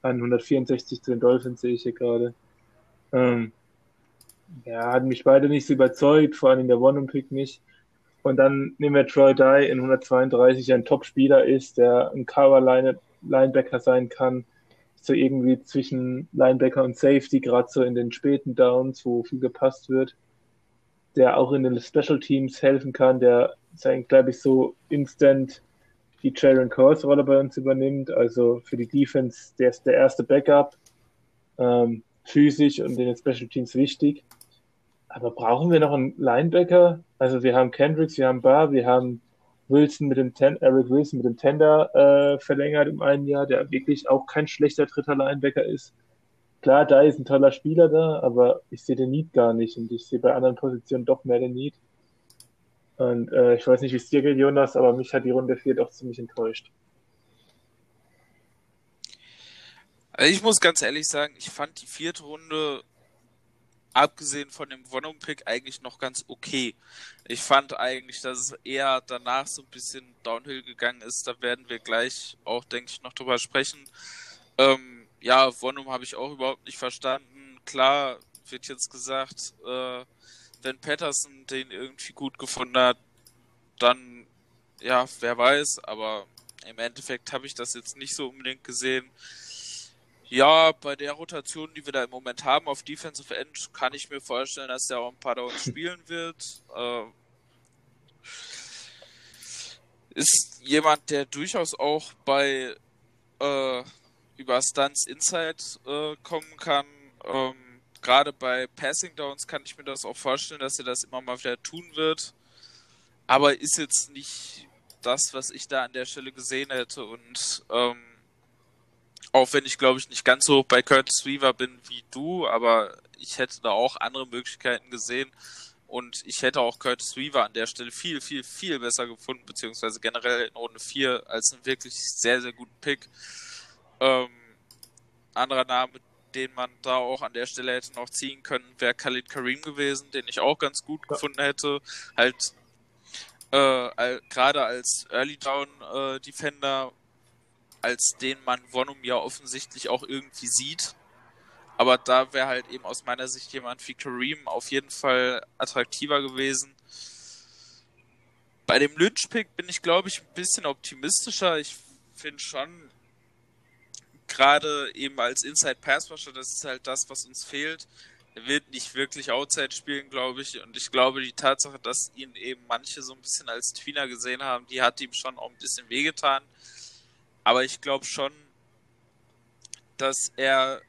[SPEAKER 3] an 164 zu den Dolphins sehe ich hier gerade. Ähm, ja, hat mich beide nicht so überzeugt, vor allem der One-Pick nicht. Und dann nehmen wir Troy Dye in 132, der ein Top-Spieler ist, der ein Cover-Linebacker sein kann, so irgendwie zwischen Linebacker und Safety, gerade so in den späten Downs, wo viel gepasst wird, der auch in den Special Teams helfen kann, der glaube ich, so instant die Jaron Coles Rolle bei uns übernimmt. Also für die Defense, der ist der erste Backup, ähm, physisch und in den Special Teams wichtig. Aber brauchen wir noch einen Linebacker? Also wir haben Kendricks, wir haben Barr, wir haben Wilson mit dem Ten Eric Wilson mit dem Tender äh, verlängert im einen Jahr, der wirklich auch kein schlechter dritter Linebacker ist. Klar, da ist ein toller Spieler da, aber ich sehe den Need gar nicht und ich sehe bei anderen Positionen doch mehr den Need. Und äh, ich weiß nicht, wie es dir geht, Jonas, aber mich hat die Runde 4 doch ziemlich enttäuscht.
[SPEAKER 1] Also ich muss ganz ehrlich sagen, ich fand die vierte Runde, abgesehen von dem Wonum-Pick, eigentlich noch ganz okay. Ich fand eigentlich, dass es eher danach so ein bisschen downhill gegangen ist. Da werden wir gleich auch, denke ich, noch drüber sprechen. Ähm, ja, Wonum habe ich auch überhaupt nicht verstanden. Klar wird jetzt gesagt, äh, wenn Patterson den irgendwie gut gefunden hat, dann, ja, wer weiß, aber im Endeffekt habe ich das jetzt nicht so unbedingt gesehen. Ja, bei der Rotation, die wir da im Moment haben auf Defensive End, kann ich mir vorstellen, dass der auch ein paar Downs spielen wird. Äh, ist jemand, der durchaus auch bei äh, über Stunts Inside äh, kommen kann. Ähm, gerade bei Passing Downs kann ich mir das auch vorstellen, dass er das immer mal wieder tun wird. Aber ist jetzt nicht das, was ich da an der Stelle gesehen hätte. Und ähm, auch wenn ich, glaube ich, nicht ganz so hoch bei Curtis Weaver bin wie du, aber ich hätte da auch andere Möglichkeiten gesehen. und ich hätte auch Curtis Weaver an der Stelle viel, viel, viel besser gefunden, beziehungsweise generell in Runde 4 als einen wirklich sehr, sehr guten Pick. Ähm, anderer Name, den man da auch an der Stelle hätte noch ziehen können, wäre Khalid Kareem gewesen, den ich auch ganz gut ja. gefunden hätte. Halt äh, gerade als Early Down äh, Defender, als den man Wonum ja offensichtlich auch irgendwie sieht. Aber da wäre halt eben aus meiner Sicht jemand wie Kareem auf jeden Fall attraktiver gewesen. Bei dem Lynch-Pick bin ich, glaube ich, ein bisschen optimistischer. Ich finde schon, gerade eben als Inside Pass Rusher, das ist halt das, was uns fehlt. Er wird nicht wirklich Outside spielen, glaube ich. Und ich glaube, die Tatsache, dass ihn eben manche so ein bisschen als Tweener gesehen haben, die hat ihm schon auch ein bisschen wehgetan. Aber ich glaube schon, dass er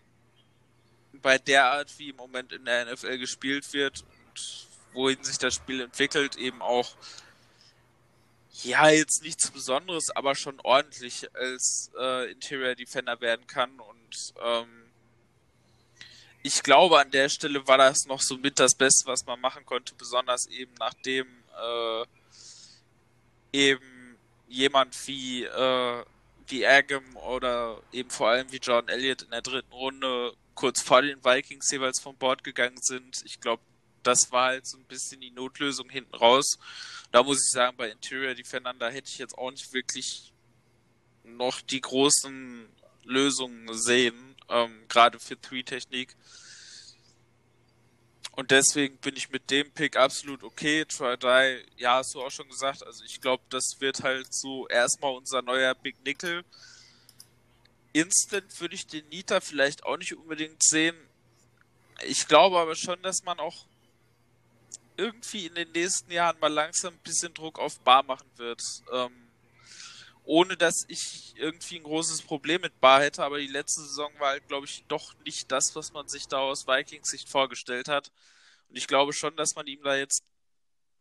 [SPEAKER 1] bei der Art, wie im Moment in der NFL gespielt wird und wohin sich das Spiel entwickelt, eben auch ja, jetzt nichts Besonderes, aber schon ordentlich als äh, Interior Defender werden kann. Und ähm, ich glaube, an der Stelle war das noch so mit das Beste, was man machen konnte, besonders eben nachdem äh, eben jemand wie, äh, wie Agam oder eben vor allem wie John Elliott in der dritten Runde kurz vor den Vikings jeweils vom Bord gegangen sind. Ich glaube, das war halt so ein bisschen die Notlösung hinten raus. Da muss ich sagen, bei Interior Defendern, da hätte ich jetzt auch nicht wirklich noch die großen Lösungen gesehen, ähm, gerade für Three-Technik. Und deswegen bin ich mit dem Pick absolut okay. Try Die, ja, hast du auch schon gesagt. Also ich glaube, das wird halt so erstmal unser neuer Big Nickel. Instant würde ich den Nita vielleicht auch nicht unbedingt sehen. Ich glaube aber schon, dass man auch irgendwie in den nächsten Jahren mal langsam ein bisschen Druck auf Bar machen wird. Ähm, ohne dass ich irgendwie ein großes Problem mit Bar hätte, aber die letzte Saison war halt, glaube ich, doch nicht das, was man sich da aus Vikings Sicht vorgestellt hat. Und ich glaube schon, dass man ihm da jetzt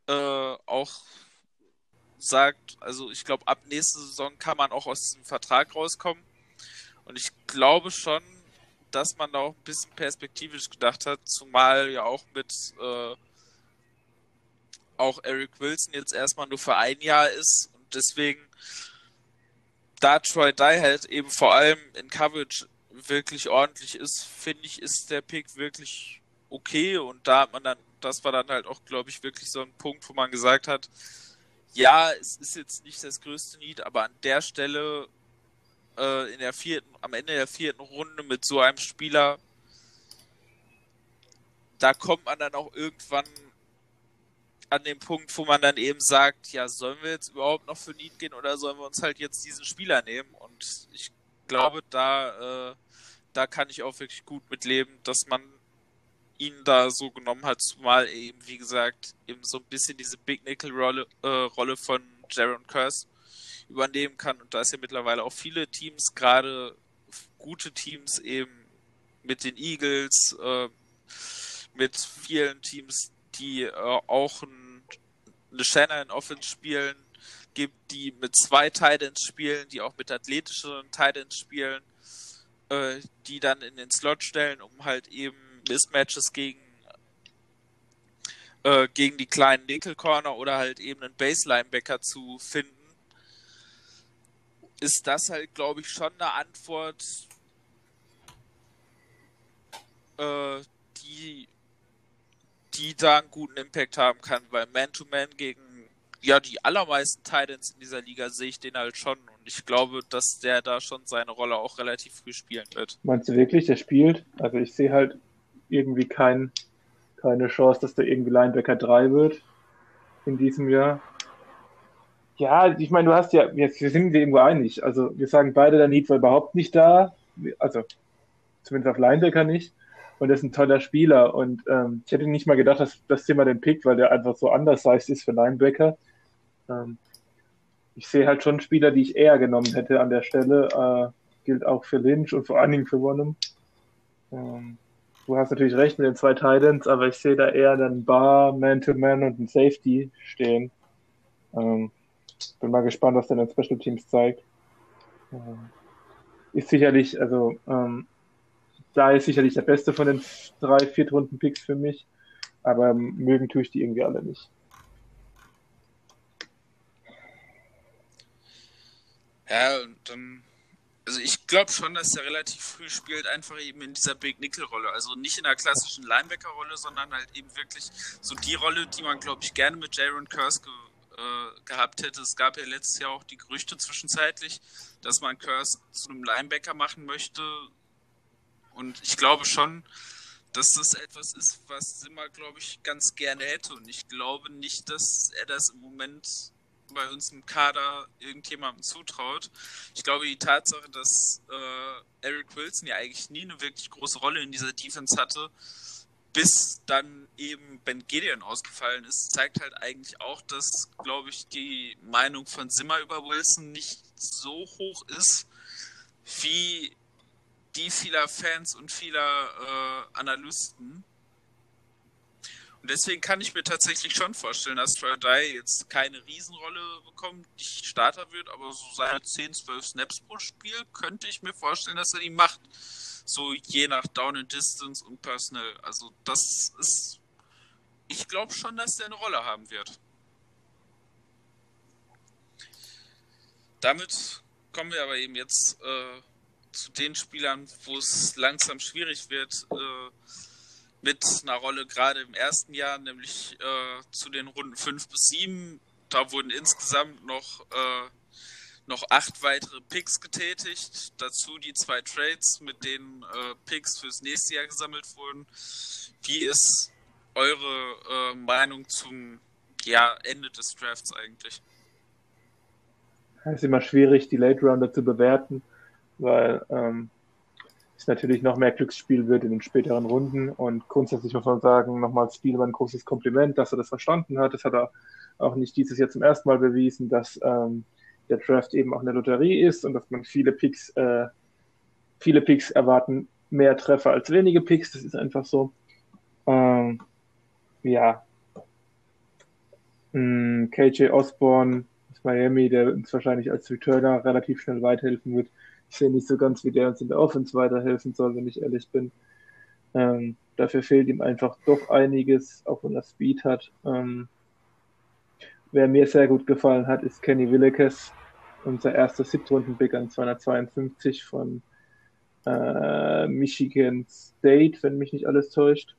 [SPEAKER 1] äh, auch sagt, also ich glaube, ab nächster Saison kann man auch aus diesem Vertrag rauskommen. Und ich glaube schon, dass man da auch ein bisschen perspektivisch gedacht hat, zumal ja auch mit äh, auch Eric Wilson jetzt erstmal nur für ein Jahr ist und deswegen da Troy Dye halt eben vor allem in Coverage wirklich ordentlich ist, finde ich, ist der Pick wirklich okay. Und da hat man dann, das war dann halt auch, glaube ich, wirklich so ein Punkt, wo man gesagt hat, ja, es ist jetzt nicht das größte Need, aber an der Stelle äh, in der vierten, am Ende der vierten Runde mit so einem Spieler, da kommt man dann auch irgendwann an dem Punkt, wo man dann eben sagt, ja, sollen wir jetzt überhaupt noch für Need gehen oder sollen wir uns halt jetzt diesen Spieler nehmen? Und ich glaube, da, äh, da kann ich auch wirklich gut mit leben, dass man ihn da so genommen hat, zumal eben, wie gesagt, eben so ein bisschen diese Big Nickel-Rolle äh, Rolle von Jaron Curse übernehmen kann. Und da ist ja mittlerweile auch viele Teams, gerade gute Teams eben mit den Eagles, äh, mit vielen Teams, die äh, auch ein, eine Shannon Offense spielen, gibt, die mit zwei Titans spielen, die auch mit athletischen Titans spielen, äh, die dann in den Slot stellen, um halt eben Mismatches gegen äh, gegen die kleinen Nickel Corner oder halt eben einen Base Linebacker zu finden, ist das halt, glaube ich, schon eine Antwort, äh, die die da einen guten Impact haben kann, weil Man-to-Man -Man gegen ja die allermeisten Titans in dieser Liga sehe ich den halt schon und ich glaube, dass der da schon seine Rolle auch relativ früh spielen wird.
[SPEAKER 3] Meinst du wirklich, der spielt? Also ich sehe halt irgendwie kein, keine Chance, dass der irgendwie Linebacker 3 wird in diesem Jahr. Ja, ich meine, du hast ja, jetzt wir sind wir irgendwo einig. Also wir sagen beide, der Need war überhaupt nicht da. Also zumindest auf Linebacker nicht und ist ein toller Spieler. Und ähm, ich hätte nicht mal gedacht, dass das Thema den pickt, weil der einfach so anders ist für Linebacker. Ähm, ich sehe halt schon Spieler, die ich eher genommen hätte an der Stelle. Äh, gilt auch für Lynch und vor allen Dingen für Wonham. Ähm, du hast natürlich recht mit den zwei Titans, aber ich sehe da eher einen Bar, Man-to-Man und einen Safety stehen. Ähm, bin mal gespannt, was der in den Special Teams zeigt. Ähm, ist sicherlich, also ähm, da ist sicherlich der beste von den drei Viertrunden-Picks für mich. Aber mögen tue ich die irgendwie alle nicht.
[SPEAKER 1] Ja, und dann. Also ich glaube schon, dass er relativ früh spielt, einfach eben in dieser Big Nickel-Rolle. Also nicht in der klassischen Linebacker-Rolle, sondern halt eben wirklich so die Rolle, die man, glaube ich, gerne mit Jaron Curse ge äh, gehabt hätte. Es gab ja letztes Jahr auch die Gerüchte zwischenzeitlich, dass man Curse zu einem Linebacker machen möchte. Und ich glaube schon, dass das etwas ist, was Simmer, glaube ich, ganz gerne hätte. Und ich glaube nicht, dass er das im Moment bei uns im Kader irgendjemandem zutraut. Ich glaube, die Tatsache, dass äh, Eric Wilson ja eigentlich nie eine wirklich große Rolle in dieser Defense hatte, bis dann eben Ben Gideon ausgefallen ist, zeigt halt eigentlich auch, dass, glaube ich, die Meinung von Simmer über Wilson nicht so hoch ist, wie die vieler Fans und vieler äh, Analysten. Und deswegen kann ich mir tatsächlich schon vorstellen, dass Troy Dye jetzt keine Riesenrolle bekommt, nicht Starter wird, aber so seine 10, 12 Snaps pro Spiel könnte ich mir vorstellen, dass er die macht. So je nach Down and Distance und Personal. Also das ist. Ich glaube schon, dass der eine Rolle haben wird. Damit kommen wir aber eben jetzt äh, zu den Spielern, wo es langsam schwierig wird. Äh, mit einer Rolle gerade im ersten Jahr, nämlich äh, zu den Runden 5 bis 7. Da wurden insgesamt noch, äh, noch acht weitere Picks getätigt. Dazu die zwei Trades, mit denen äh, Picks fürs nächste Jahr gesammelt wurden. Wie ist eure äh, Meinung zum ja, Ende des Drafts eigentlich?
[SPEAKER 3] Es ist immer schwierig, die Late Rounder zu bewerten, weil ähm, es natürlich noch mehr Glücksspiel wird in den späteren Runden. Und grundsätzlich muss man sagen, nochmal Spielmann ein großes Kompliment, dass er das verstanden hat. Das hat er auch nicht dieses Jahr zum ersten Mal bewiesen, dass ähm, der Draft eben auch eine Lotterie ist und dass man viele Picks, äh, viele Picks erwarten mehr Treffer als wenige Picks. Das ist einfach so. Ähm, ja. Hm, KJ Osborne aus Miami, der uns wahrscheinlich als Returner relativ schnell weiterhelfen wird, ich sehe nicht so ganz, wie der uns in der Offense weiterhelfen soll, wenn ich ehrlich bin. Ähm, dafür fehlt ihm einfach doch einiges, auch wenn er Speed hat. Ähm, wer mir sehr gut gefallen hat, ist Kenny Willekes, unser erster Siebtrunden-Pick an 252 von äh, Michigan State, wenn mich nicht alles täuscht.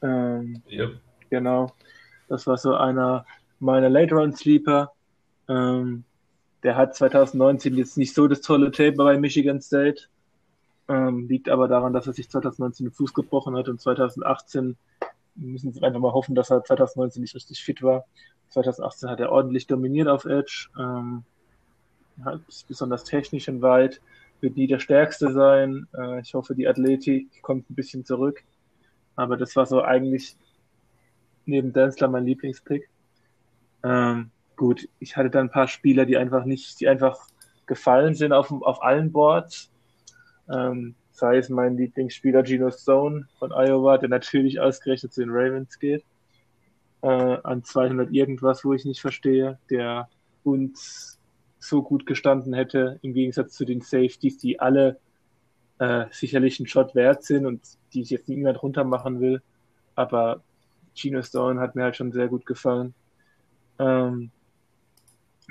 [SPEAKER 3] Ähm, yep. Genau. Das war so einer meiner Late-Round-Sleeper. Ähm, der hat 2019 jetzt nicht so das tolle Tape bei Michigan State. Ähm, liegt aber daran, dass er sich 2019 den Fuß gebrochen hat und 2018 müssen sie einfach mal hoffen, dass er 2019 nicht richtig fit war. 2018 hat er ordentlich dominiert auf Edge, ähm, hat besonders technisch und weit, wird nie der Stärkste sein. Äh, ich hoffe, die Athletik kommt ein bisschen zurück. Aber das war so eigentlich neben Densler mein Lieblingspick. Ähm, gut, ich hatte dann ein paar Spieler, die einfach nicht, die einfach gefallen sind auf, auf allen Boards. Ähm, sei es mein Lieblingsspieler Geno Stone von Iowa, der natürlich ausgerechnet zu den Ravens geht, äh, an 200 irgendwas, wo ich nicht verstehe, der uns so gut gestanden hätte, im Gegensatz zu den Safeties, die alle äh, sicherlich einen Shot wert sind und die ich jetzt niemand runter machen will. Aber Geno Stone hat mir halt schon sehr gut gefallen. Ähm,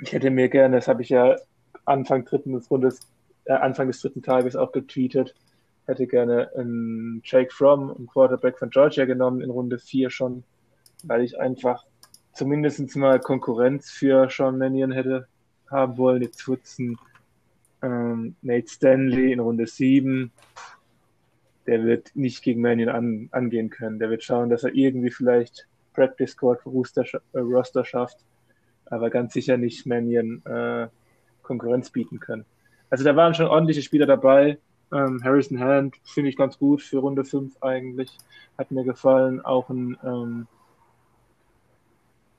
[SPEAKER 3] ich hätte mir gerne, das habe ich ja Anfang, dritten des Rundes, äh, Anfang des dritten Tages auch getweetet, hätte gerne einen Jake Fromm, einen Quarterback von Georgia genommen in Runde 4 schon, weil ich einfach zumindest mal Konkurrenz für Sean Mannion hätte haben wollen. Jetzt wird ähm, Nate Stanley in Runde 7. Der wird nicht gegen Mannion an, angehen können. Der wird schauen, dass er irgendwie vielleicht Practice Squad Roster, äh, Roster schafft aber ganz sicher nicht Mannion äh, Konkurrenz bieten können. Also da waren schon ordentliche Spieler dabei. Ähm, Harrison Hand finde ich ganz gut für Runde 5 eigentlich. Hat mir gefallen. Auch ein ähm,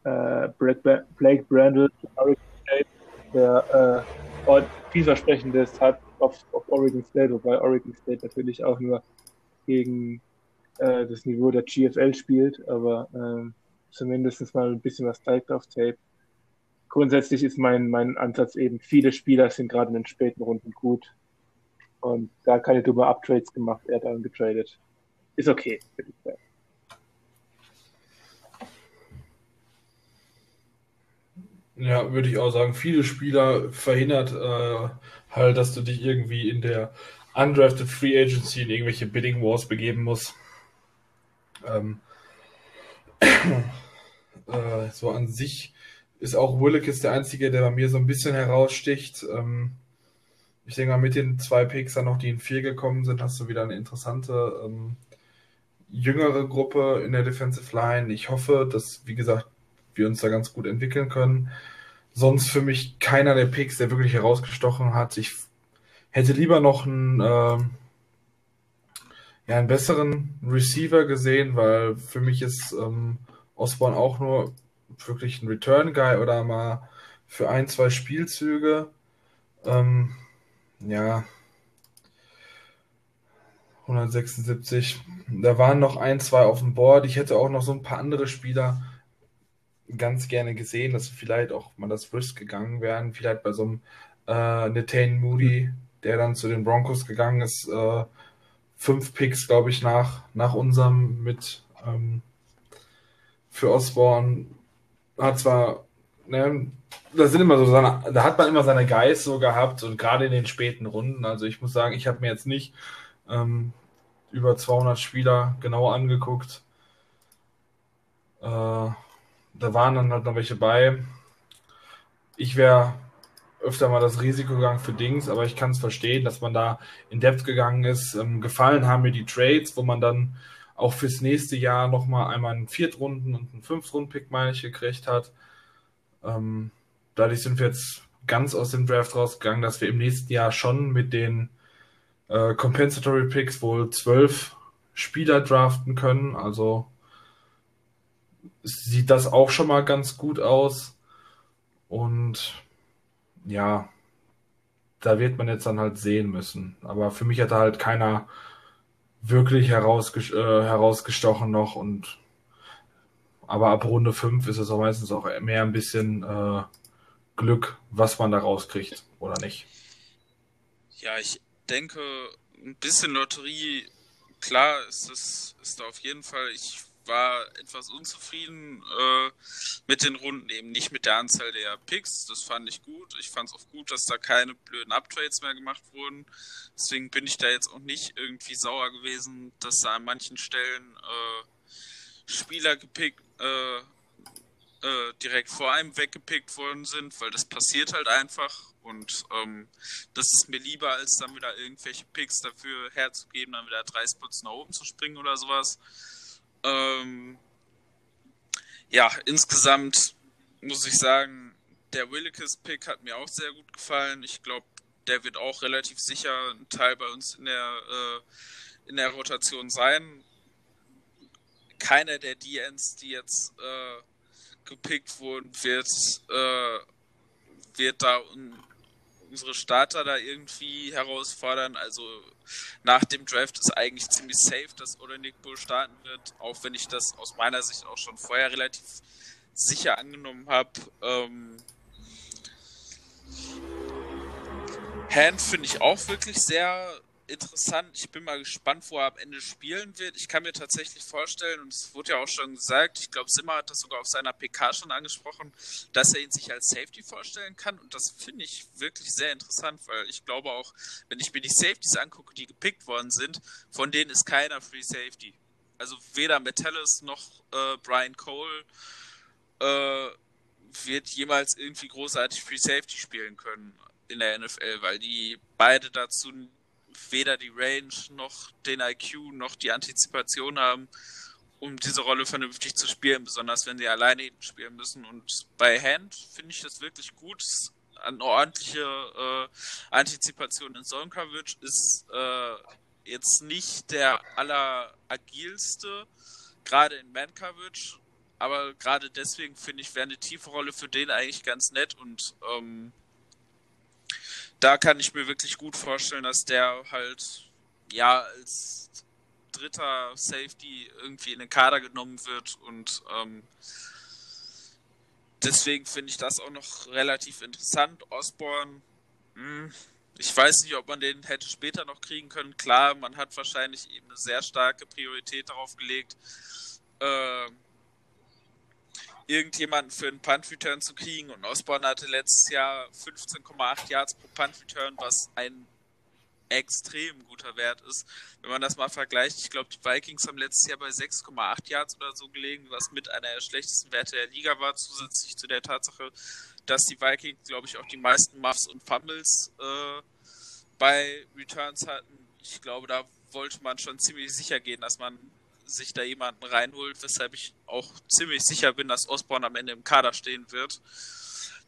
[SPEAKER 3] äh, Blake Brandle, der äh, vielversprechendes hat auf, auf Oregon State, wobei Oregon State natürlich auch nur gegen äh, das Niveau der GFL spielt, aber äh, zumindest mal ein bisschen was zeigt auf Tape grundsätzlich ist mein, mein Ansatz eben, viele Spieler sind gerade in den späten Runden gut. Und da keine dumme Uptrades gemacht, er hat dann getradet. Ist okay, würde ich sagen.
[SPEAKER 2] Ja, würde ich auch sagen, viele Spieler verhindert äh, halt, dass du dich irgendwie in der undrafted Free Agency in irgendwelche Bidding Wars begeben musst. Ähm, äh, so an sich ist auch Willikis der einzige, der bei mir so ein bisschen heraussticht. Ähm, ich denke mal, mit den zwei Picks dann noch, die in vier gekommen sind, hast du wieder eine interessante ähm, jüngere Gruppe in der Defensive Line. Ich hoffe, dass, wie gesagt, wir uns da ganz gut entwickeln können. Sonst für mich keiner der Picks, der wirklich herausgestochen hat. Ich hätte lieber noch einen, äh, ja, einen besseren Receiver gesehen, weil für mich ist ähm, Osborne auch nur wirklich ein Return-Guy oder mal für ein, zwei Spielzüge. Ähm, ja, 176. Da waren noch ein, zwei auf dem Board. Ich hätte auch noch so ein paar andere Spieler ganz gerne gesehen, dass vielleicht auch mal das Risk gegangen wären. Vielleicht bei so einem äh, Nathan Moody, der dann zu den Broncos gegangen ist. Äh, fünf Picks, glaube ich, nach, nach unserem mit ähm, für Osborne. Hat zwar, ne, da sind immer so seine, da hat man immer seine Geist so gehabt und gerade in den späten Runden. Also ich muss sagen, ich habe mir jetzt nicht ähm, über 200 Spieler genau angeguckt. Äh, da waren dann halt noch welche bei. Ich wäre öfter mal das Risiko gegangen für Dings, aber ich kann es verstehen, dass man da in Depth gegangen ist. Ähm, gefallen haben mir die Trades, wo man dann auch fürs nächste Jahr nochmal einmal einen Viertrunden- und einen Fünftrunden-Pick, meine ich, gekriegt hat. Ähm, dadurch sind wir jetzt ganz aus dem Draft rausgegangen, dass wir im nächsten Jahr schon mit den äh, Compensatory Picks wohl zwölf Spieler draften können. Also sieht das auch schon mal ganz gut aus. Und ja, da wird man jetzt dann halt sehen müssen. Aber für mich hat da halt keiner wirklich herausges äh, herausgestochen noch und aber ab Runde 5 ist es auch meistens auch mehr ein bisschen äh, Glück, was man da rauskriegt oder nicht.
[SPEAKER 1] Ja, ich denke, ein bisschen Lotterie, klar ist das ist da auf jeden Fall. Ich war etwas unzufrieden äh, mit den Runden, eben nicht mit der Anzahl der Picks. Das fand ich gut. Ich fand es auch gut, dass da keine blöden Uptrades mehr gemacht wurden. Deswegen bin ich da jetzt auch nicht irgendwie sauer gewesen, dass da an manchen Stellen äh, Spieler gepickt, äh, äh, direkt vor einem weggepickt worden sind, weil das passiert halt einfach. Und ähm, das ist mir lieber, als dann wieder irgendwelche Picks dafür herzugeben, dann wieder drei Spots nach oben zu springen oder sowas. Ähm, ja, insgesamt muss ich sagen, der Willikes-Pick hat mir auch sehr gut gefallen. Ich glaube, der wird auch relativ sicher ein Teil bei uns in der, äh, in der Rotation sein. Keiner der DNs, die jetzt äh, gepickt wurden, wird, äh, wird da unsere Starter da irgendwie herausfordern. Also nach dem Draft ist eigentlich ziemlich safe, dass Nick Bull starten wird, auch wenn ich das aus meiner Sicht auch schon vorher relativ sicher angenommen habe. Ähm, Hand finde ich auch wirklich sehr interessant. Ich bin mal gespannt, wo er am Ende spielen wird. Ich kann mir tatsächlich vorstellen, und es wurde ja auch schon gesagt, ich glaube, Simmer hat das sogar auf seiner PK schon angesprochen, dass er ihn sich als Safety vorstellen kann. Und das finde ich wirklich sehr interessant, weil ich glaube auch, wenn ich mir die Safeties angucke, die gepickt worden sind, von denen ist keiner Free Safety. Also weder Metellus noch äh, Brian Cole äh, wird jemals irgendwie großartig Free Safety spielen können in der NFL, weil die beide dazu weder die Range noch den IQ noch die Antizipation haben, um diese Rolle vernünftig zu spielen, besonders wenn sie alleine spielen müssen. Und bei Hand finde ich das wirklich gut. Eine ordentliche äh, Antizipation in Zone Coverage ist äh, jetzt nicht der alleragilste, gerade in Man Coverage. Aber gerade deswegen finde ich, wäre eine tiefe Rolle für den eigentlich ganz nett und ähm, da kann ich mir wirklich gut vorstellen, dass der halt ja als dritter Safety irgendwie in den Kader genommen wird und ähm, deswegen finde ich das auch noch relativ interessant. Osborne, hm, ich weiß nicht, ob man den hätte später noch kriegen können. Klar, man hat wahrscheinlich eben eine sehr starke Priorität darauf gelegt, äh, irgendjemanden für einen Punt-Return zu kriegen. Und Osborne hatte letztes Jahr 15,8 Yards pro Punt-Return, was ein extrem guter Wert ist. Wenn man das mal vergleicht, ich glaube, die Vikings haben letztes Jahr bei 6,8 Yards oder so gelegen, was mit einer der schlechtesten Werte der Liga war, zusätzlich zu der Tatsache, dass die Vikings, glaube ich, auch die meisten Muffs und Fumbles äh, bei Returns hatten. Ich glaube, da wollte man schon ziemlich sicher gehen, dass man sich da jemanden reinholt, weshalb ich auch ziemlich sicher bin, dass Osborne am Ende im Kader stehen wird.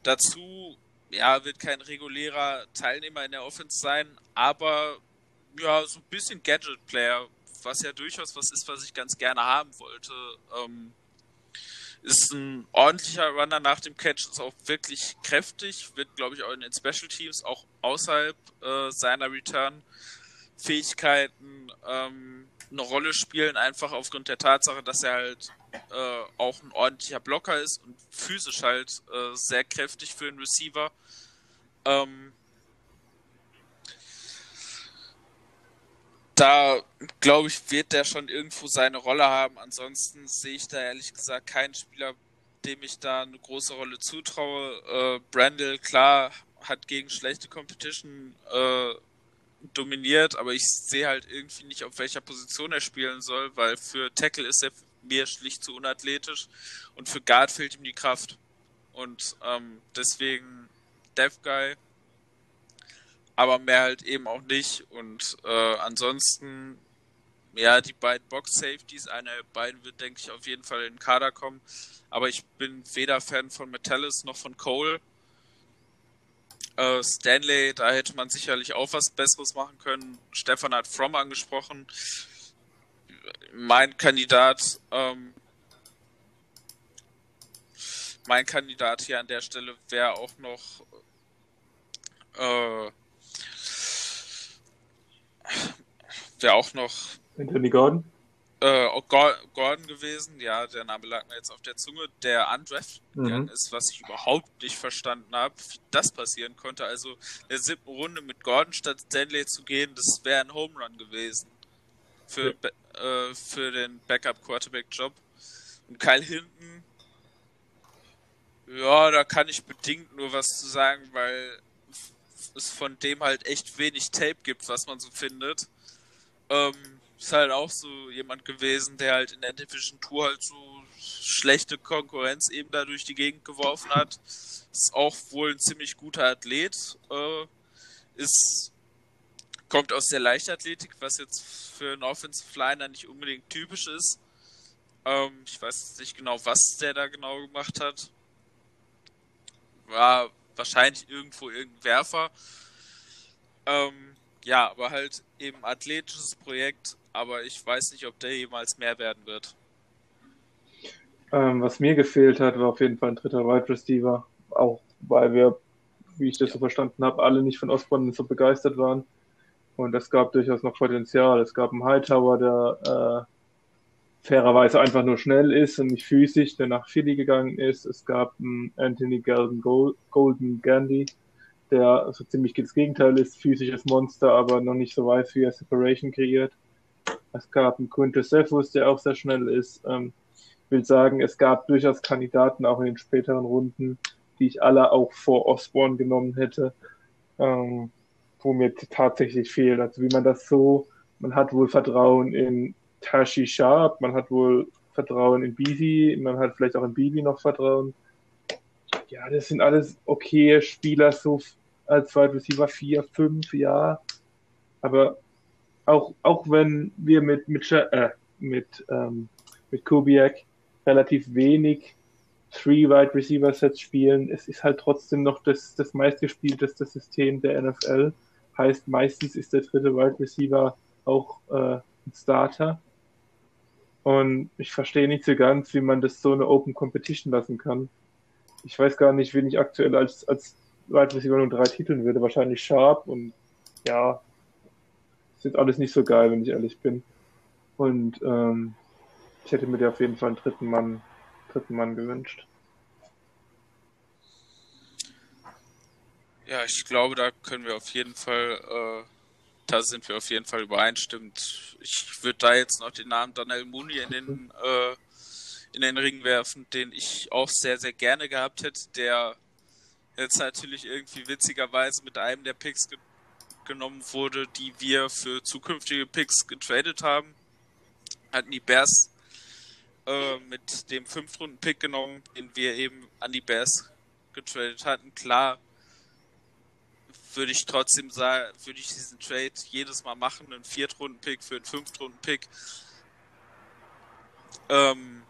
[SPEAKER 1] Dazu ja, wird kein regulärer Teilnehmer in der Offense sein, aber ja, so ein bisschen Gadget-Player, was ja durchaus was ist, was ich ganz gerne haben wollte. Ähm, ist ein ordentlicher Runner nach dem Catch, ist auch wirklich kräftig, wird, glaube ich, auch in den Special Teams, auch außerhalb äh, seiner Return-Fähigkeiten ähm, eine Rolle spielen, einfach aufgrund der Tatsache, dass er halt äh, auch ein ordentlicher Blocker ist und physisch halt äh, sehr kräftig für einen Receiver. Ähm, da glaube ich, wird der schon irgendwo seine Rolle haben. Ansonsten sehe ich da ehrlich gesagt keinen Spieler, dem ich da eine große Rolle zutraue. Äh, Brandel, klar, hat gegen schlechte Competition äh, dominiert, aber ich sehe halt irgendwie nicht, auf welcher Position er spielen soll, weil für Tackle ist er mir schlicht zu unathletisch und für Guard fehlt ihm die Kraft. Und ähm, deswegen Dev Guy, aber mehr halt eben auch nicht. Und äh, ansonsten, ja, die beiden Box Safeties, einer der beiden wird, denke ich, auf jeden Fall in den Kader kommen. Aber ich bin weder Fan von Metallis noch von Cole. Äh, Stanley, da hätte man sicherlich auch was Besseres machen können. Stefan hat From angesprochen. Mein Kandidat, ähm, mein Kandidat hier an der Stelle wäre auch noch äh, wäre auch noch
[SPEAKER 3] Anthony Gordon
[SPEAKER 1] äh, Gordon gewesen, ja, der Name lag mir jetzt auf der Zunge, der undrafted mhm. ist, was ich überhaupt nicht verstanden habe, wie das passieren konnte. Also in der siebten Runde mit Gordon statt Stanley zu gehen, das wäre ein Home Run gewesen für, ja. äh, für den Backup-Quarterback-Job. Und Kyle Hinton, ja, da kann ich bedingt nur was zu sagen, weil es von dem halt echt wenig Tape gibt, was man so findet. Ähm, ist halt auch so jemand gewesen, der halt in der Division Tour halt so schlechte Konkurrenz eben da durch die Gegend geworfen hat. Ist auch wohl ein ziemlich guter Athlet. Äh, ist, kommt aus der Leichtathletik, was jetzt für einen Offensive Liner nicht unbedingt typisch ist. Ähm, ich weiß nicht genau, was der da genau gemacht hat. War wahrscheinlich irgendwo irgendein Werfer. Ähm, ja, aber halt eben athletisches Projekt, aber ich weiß nicht, ob der jemals mehr werden wird.
[SPEAKER 3] Ähm, was mir gefehlt hat, war auf jeden Fall ein dritter Wide Receiver. Auch weil wir, wie ich das so verstanden habe, alle nicht von Osborne so begeistert waren. Und es gab durchaus noch Potenzial. Es gab einen Hightower, der äh, fairerweise einfach nur schnell ist und nicht physisch, der nach Philly gegangen ist. Es gab einen Anthony Golden, Golden Gandy, der so ziemlich das Gegenteil ist, physisches Monster, aber noch nicht so weiß, wie er Separation kreiert. Es gab einen Quintus Cephus, der auch sehr schnell ist. Ähm, ich will sagen, es gab durchaus Kandidaten auch in den späteren Runden, die ich alle auch vor Osborne genommen hätte, ähm, wo mir tatsächlich fehlt. Also wie man das so, man hat wohl Vertrauen in Tashi Sharp, man hat wohl Vertrauen in Beasy, man hat vielleicht auch in Bibi noch Vertrauen ja, das sind alles okay Spieler, so als Wide Receiver 4, 5, ja. Aber auch, auch wenn wir mit, mit, äh, mit, ähm, mit Kubiak relativ wenig Three Wide Receiver Sets spielen, es ist halt trotzdem noch das, das meistgespielteste System der NFL. Heißt, meistens ist der dritte Wide Receiver auch äh, ein Starter. Und ich verstehe nicht so ganz, wie man das so eine Open Competition lassen kann ich weiß gar nicht, wen ich aktuell als, als Wide Receiver nur drei titeln würde. Wahrscheinlich Sharp und ja, jetzt alles nicht so geil, wenn ich ehrlich bin. Und ähm, ich hätte mir da auf jeden Fall einen dritten Mann, dritten Mann gewünscht.
[SPEAKER 1] Ja, ich glaube, da können wir auf jeden Fall, äh, da sind wir auf jeden Fall übereinstimmend. Ich würde da jetzt noch den Namen Daniel Mooney in den, äh, in den Ring werfen, den ich auch sehr, sehr gerne gehabt hätte, der jetzt natürlich irgendwie witzigerweise mit einem der Picks genommen wurde, die wir für zukünftige Picks getradet haben. Hatten die Bears äh, mit dem Fünftrunden-Pick genommen, den wir eben an die Bears getradet hatten. Klar, würde ich trotzdem sagen, würde ich diesen Trade jedes Mal machen, einen Viertrunden-Pick für einen Fünftrunden-Pick. Ähm,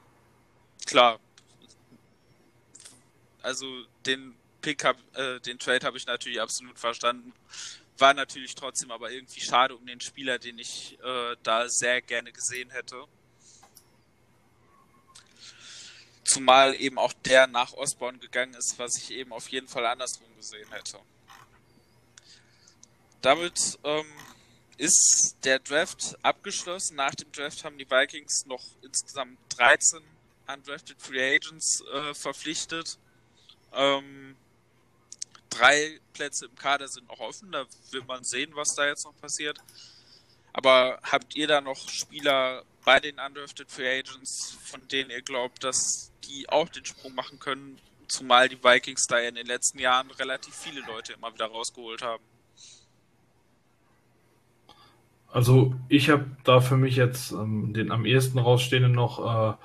[SPEAKER 1] klar. Also den Pick hab, äh, den Trade habe ich natürlich absolut verstanden. War natürlich trotzdem aber irgendwie schade um den Spieler, den ich äh, da sehr gerne gesehen hätte. Zumal eben auch der nach Osborne gegangen ist, was ich eben auf jeden Fall andersrum gesehen hätte. Damit ähm, ist der Draft abgeschlossen. Nach dem Draft haben die Vikings noch insgesamt 13 undrafted Free Agents äh, verpflichtet. Ähm, drei Plätze im Kader sind noch offen. Da wird man sehen, was da jetzt noch passiert. Aber habt ihr da noch Spieler bei den undrafted Free Agents, von denen ihr glaubt, dass die auch den Sprung machen können? Zumal die Vikings da in den letzten Jahren relativ viele Leute immer wieder rausgeholt haben.
[SPEAKER 2] Also ich habe da für mich jetzt ähm, den am ehesten rausstehenden noch äh,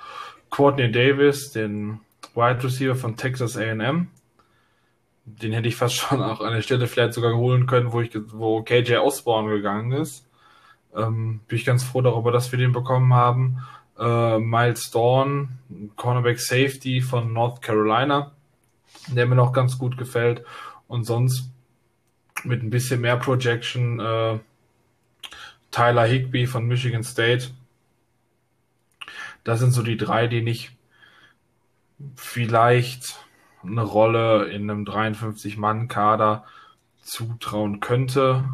[SPEAKER 2] Courtney Davis, den Wide Receiver von Texas A&M. Den hätte ich fast schon auch an der Stelle vielleicht sogar holen können, wo ich wo KJ Osborne gegangen ist. Ähm, bin ich ganz froh darüber, dass wir den bekommen haben. Äh, Miles Dawn, Cornerback Safety von North Carolina, der mir noch ganz gut gefällt. Und sonst mit ein bisschen mehr Projection äh, Tyler Higby von Michigan State. Das sind so die drei, die ich vielleicht eine Rolle in einem 53-Mann-Kader zutrauen könnte.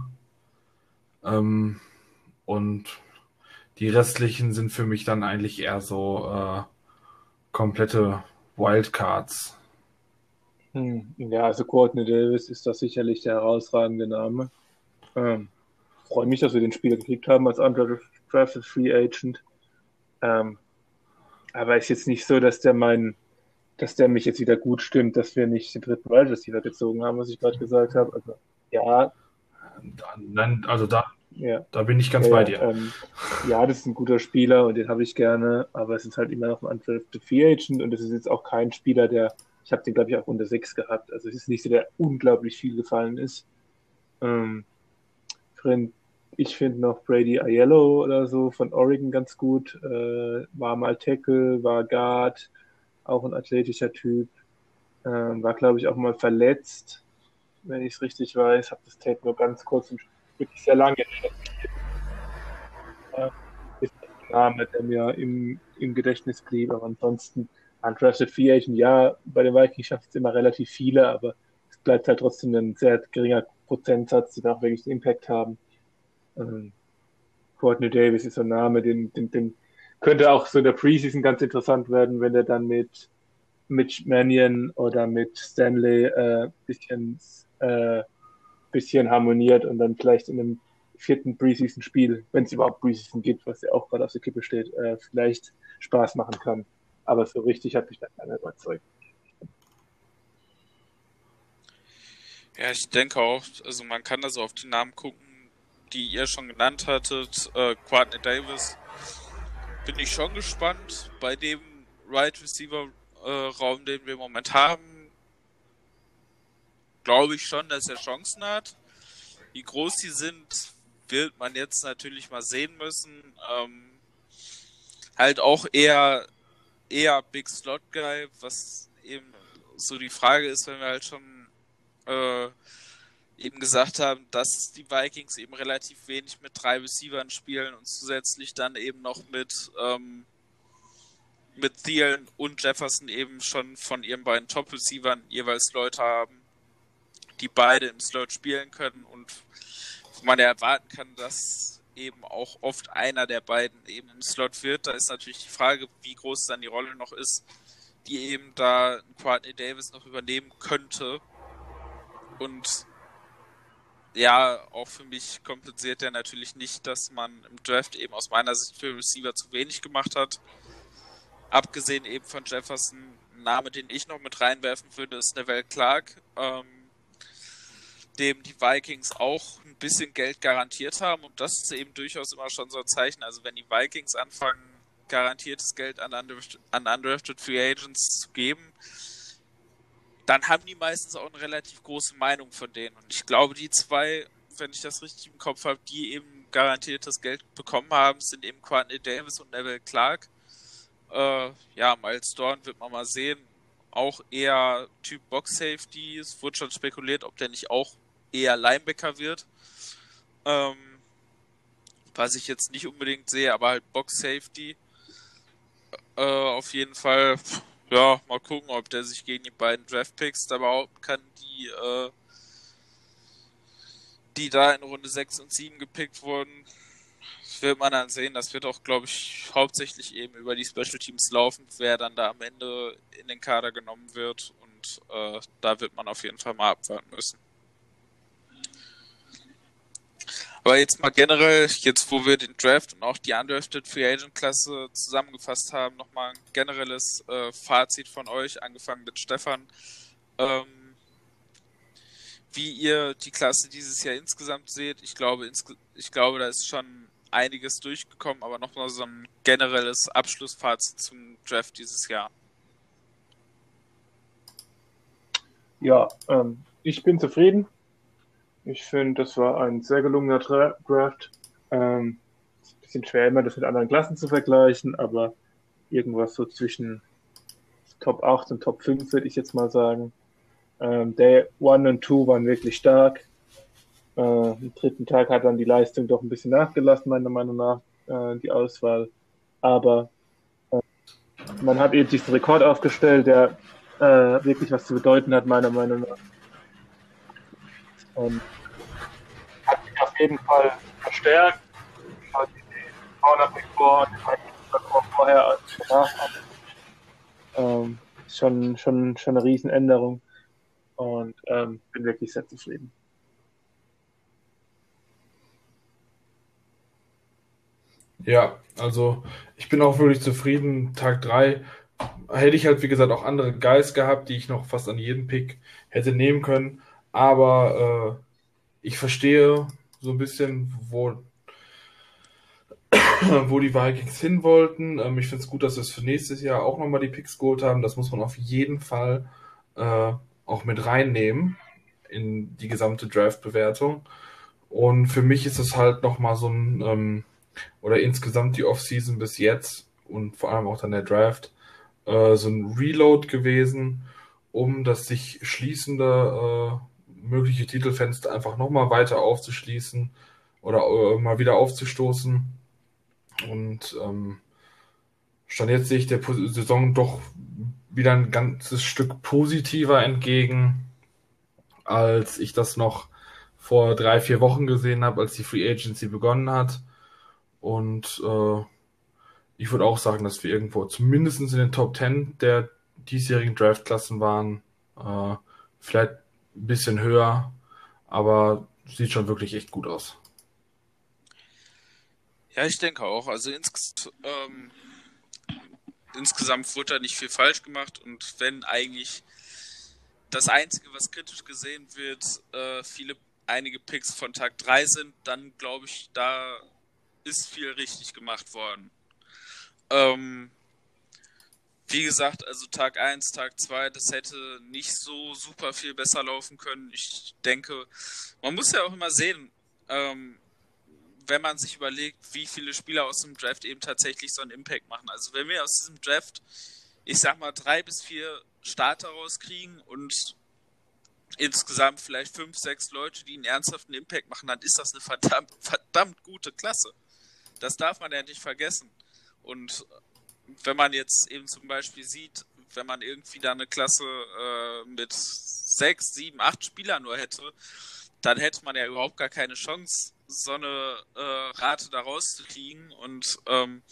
[SPEAKER 2] Ähm, und die restlichen sind für mich dann eigentlich eher so äh, komplette Wildcards.
[SPEAKER 3] Hm, ja, also Courtney Davis ist das sicherlich der herausragende Name. Ähm, freue mich, dass wir den Spieler gekriegt haben als undrafted Free Agent. Ähm, aber ist jetzt nicht so, dass der mein, dass der mich jetzt wieder gut stimmt, dass wir nicht den dritten Wide Receiver gezogen haben, was ich gerade gesagt habe. Also ja.
[SPEAKER 2] Nein, also da, ja. da bin ich ganz ja, bei dir.
[SPEAKER 3] Ähm, ja, das ist ein guter Spieler und den habe ich gerne, aber es ist halt immer noch ein undrafted Free Agent und es ist jetzt auch kein Spieler, der, ich habe den glaube ich auch unter sechs gehabt. Also es ist nicht so, der unglaublich viel gefallen ist. Ähm, ich finde noch Brady Aiello oder so von Oregon ganz gut. Äh, war mal Tackle, war Guard, auch ein athletischer Typ. Äh, war, glaube ich, auch mal verletzt, wenn ich es richtig weiß. Habe das Tape nur ganz kurz und wirklich sehr lange äh, ist ein Name, der mir im, im Gedächtnis blieb. Aber ansonsten, Undrafted Free Agent, ja, bei den Vikings schafft es immer relativ viele, aber es bleibt halt trotzdem ein sehr geringer Prozentsatz, die da auch wirklich einen Impact haben. Ähm, Courtney Davis ist so ein Name, den, den, den könnte auch so in der Preseason ganz interessant werden, wenn er dann mit Mitch Mannion oder mit Stanley äh, bisschen, äh, bisschen harmoniert und dann vielleicht in einem vierten Preseason-Spiel, wenn es überhaupt Preseason gibt, was ja auch gerade auf der Kippe steht, äh, vielleicht Spaß machen kann. Aber so richtig hat mich da keiner überzeugt.
[SPEAKER 1] Ja, ich denke auch, also man kann da so auf die Namen gucken, die ihr schon genannt hattet, äh, Courtney Davis, bin ich schon gespannt. Bei dem Right Receiver äh, Raum, den wir im Moment haben, glaube ich schon, dass er Chancen hat. Wie groß die sind, wird man jetzt natürlich mal sehen müssen. Ähm, halt auch eher eher Big Slot Guy, was eben so die Frage ist, wenn wir halt schon äh, eben gesagt haben, dass die Vikings eben relativ wenig mit drei Receivern spielen und zusätzlich dann eben noch mit, ähm, mit Thielen und Jefferson eben schon von ihren beiden Top-Receivern jeweils Leute haben, die beide im Slot spielen können und wo man ja erwarten kann, dass eben auch oft einer der beiden eben im Slot wird. Da ist natürlich die Frage, wie groß dann die Rolle noch ist, die eben da Courtney Davis noch übernehmen könnte. Und ja, auch für mich kompensiert er natürlich nicht, dass man im Draft eben aus meiner Sicht für Receiver zu wenig gemacht hat. abgesehen eben von Jefferson, ein Name, den ich noch mit reinwerfen würde, ist Neville Clark, ähm, dem die Vikings auch ein bisschen Geld garantiert haben. Und das ist eben durchaus immer schon so ein Zeichen. Also wenn die Vikings anfangen, garantiertes Geld an, an undrafted Free Agents zu geben, dann haben die meistens auch eine relativ große Meinung von denen. Und ich glaube, die zwei, wenn ich das richtig im Kopf habe, die eben garantiertes Geld bekommen haben, sind eben Quantin Davis und Neville Clark. Äh, ja, Miles Dorn wird man mal sehen. Auch eher Typ Box Safety. Es wurde schon spekuliert, ob der nicht auch eher Linebacker wird. Ähm, was ich jetzt nicht unbedingt sehe, aber halt Box Safety. Äh, auf jeden Fall, ja, mal gucken, ob der sich gegen die beiden Draft Picks da behaupten kann, die, äh, die da in Runde 6 und 7 gepickt wurden. Das wird man dann sehen. Das wird auch, glaube ich, hauptsächlich eben über die Special Teams laufen, wer dann da am Ende in den Kader genommen wird. Und äh, da wird man auf jeden Fall mal abwarten müssen. Aber jetzt mal generell, jetzt wo wir den Draft und auch die Undrafted Free Agent Klasse zusammengefasst haben, nochmal ein generelles äh, Fazit von euch, angefangen mit Stefan. Ähm, wie ihr die Klasse dieses Jahr insgesamt seht. Ich glaube, insge ich glaube, da ist schon einiges durchgekommen, aber nochmal so ein generelles Abschlussfazit zum Draft dieses Jahr.
[SPEAKER 3] Ja, ähm, ich bin zufrieden. Ich finde, das war ein sehr gelungener Draft. Ähm, ist ein bisschen schwer, immer das mit anderen Klassen zu vergleichen, aber irgendwas so zwischen Top 8 und Top 5 würde ich jetzt mal sagen. Ähm, Day 1 und 2 waren wirklich stark. Äh, am dritten Tag hat dann die Leistung doch ein bisschen nachgelassen, meiner Meinung nach, äh, die Auswahl. Aber äh, man hat eben diesen Rekord aufgestellt, der äh, wirklich was zu bedeuten hat, meiner Meinung nach. Und jeden Fall verstärkt. Die Corner Pick vor vorher als danach. Ähm, schon, schon, schon eine Riesenänderung und ähm, bin wirklich sehr zufrieden.
[SPEAKER 2] Ja, also ich bin auch wirklich zufrieden. Tag 3 hätte ich halt, wie gesagt, auch andere Guys gehabt, die ich noch fast an jeden Pick hätte nehmen können. Aber äh, ich verstehe so ein bisschen, wo, wo die Vikings hin wollten. Ähm, ich finde es gut, dass wir es für nächstes Jahr auch nochmal die Picks geholt haben. Das muss man auf jeden Fall äh, auch mit reinnehmen in die gesamte Draft-Bewertung. Und für mich ist es halt nochmal so ein, ähm, oder insgesamt die Offseason bis jetzt und vor allem auch dann der Draft, äh, so ein Reload gewesen, um das sich schließende äh, mögliche Titelfenster einfach nochmal weiter aufzuschließen oder äh, mal wieder aufzustoßen. Und ähm, stand jetzt sehe ich der Saison doch wieder ein ganzes Stück positiver entgegen, als ich das noch vor drei, vier Wochen gesehen habe, als die Free Agency begonnen hat. Und äh, ich würde auch sagen, dass wir irgendwo zumindest in den Top 10 der diesjährigen Draftklassen waren. Äh, vielleicht ein bisschen höher, aber sieht schon wirklich echt gut aus.
[SPEAKER 1] Ja, ich denke auch. Also ins, ähm, insgesamt wurde da nicht viel falsch gemacht und wenn eigentlich das Einzige, was kritisch gesehen wird, äh, viele, einige Picks von Tag 3 sind, dann glaube ich, da ist viel richtig gemacht worden. Ähm, wie gesagt, also Tag 1, Tag 2, das hätte nicht so super viel besser laufen können. Ich denke, man muss ja auch immer sehen, ähm, wenn man sich überlegt, wie viele Spieler aus dem Draft eben tatsächlich so einen Impact machen. Also wenn wir aus diesem Draft, ich sag mal, drei bis vier Starter rauskriegen und insgesamt vielleicht fünf, sechs Leute, die einen ernsthaften Impact machen, dann ist das eine verdammt, verdammt gute Klasse. Das darf man ja nicht vergessen. Und wenn man jetzt eben zum Beispiel sieht, wenn man irgendwie da eine Klasse äh, mit sechs, sieben, acht Spielern nur hätte, dann hätte man ja überhaupt gar keine Chance, so eine äh, Rate da rauszukriegen. Und ähm,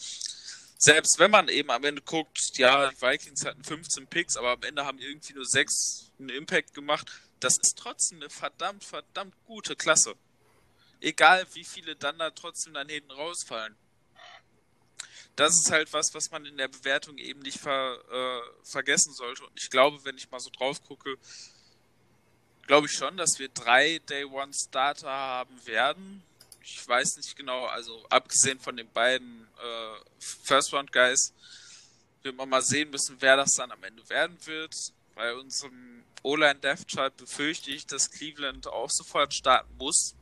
[SPEAKER 1] selbst wenn man eben am Ende guckt, ja, die Vikings hatten 15 Picks, aber am Ende haben irgendwie nur sechs einen Impact gemacht, das ist trotzdem eine verdammt, verdammt gute Klasse. Egal wie viele dann da trotzdem dann hinten rausfallen. Das ist halt was, was man in der Bewertung eben nicht ver, äh, vergessen sollte. Und ich glaube, wenn ich mal so drauf gucke, glaube ich schon, dass wir drei Day One Starter haben werden. Ich weiß nicht genau, also abgesehen von den beiden äh, First Round Guys, wird man mal sehen müssen, wer das dann am Ende werden wird. Bei unserem O-Line Death Chart befürchte ich, dass Cleveland auch sofort starten muss.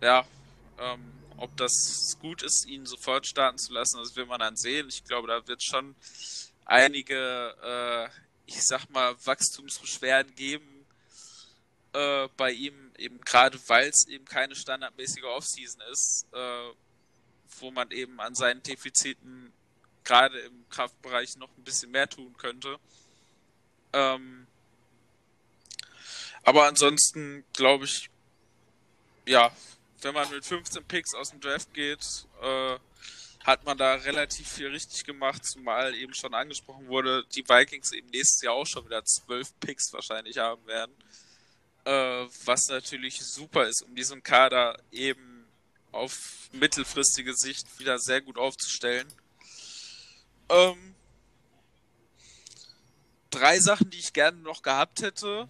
[SPEAKER 1] Ja, ähm, ob das gut ist, ihn sofort starten zu lassen, das will man dann sehen. Ich glaube, da wird schon einige, äh, ich sag mal, Wachstumsbeschwerden geben äh, bei ihm, eben gerade weil es eben keine standardmäßige Offseason ist, äh, wo man eben an seinen Defiziten gerade im Kraftbereich noch ein bisschen mehr tun könnte. Ähm, aber ansonsten glaube ich, ja, wenn man mit 15 Picks aus dem Draft geht, äh, hat man da relativ viel richtig gemacht, zumal eben schon angesprochen wurde, die Vikings eben nächstes Jahr auch schon wieder 12 Picks wahrscheinlich haben werden. Äh, was natürlich super ist, um diesen Kader eben auf mittelfristige Sicht wieder sehr gut aufzustellen. Ähm, drei Sachen, die ich gerne noch gehabt hätte.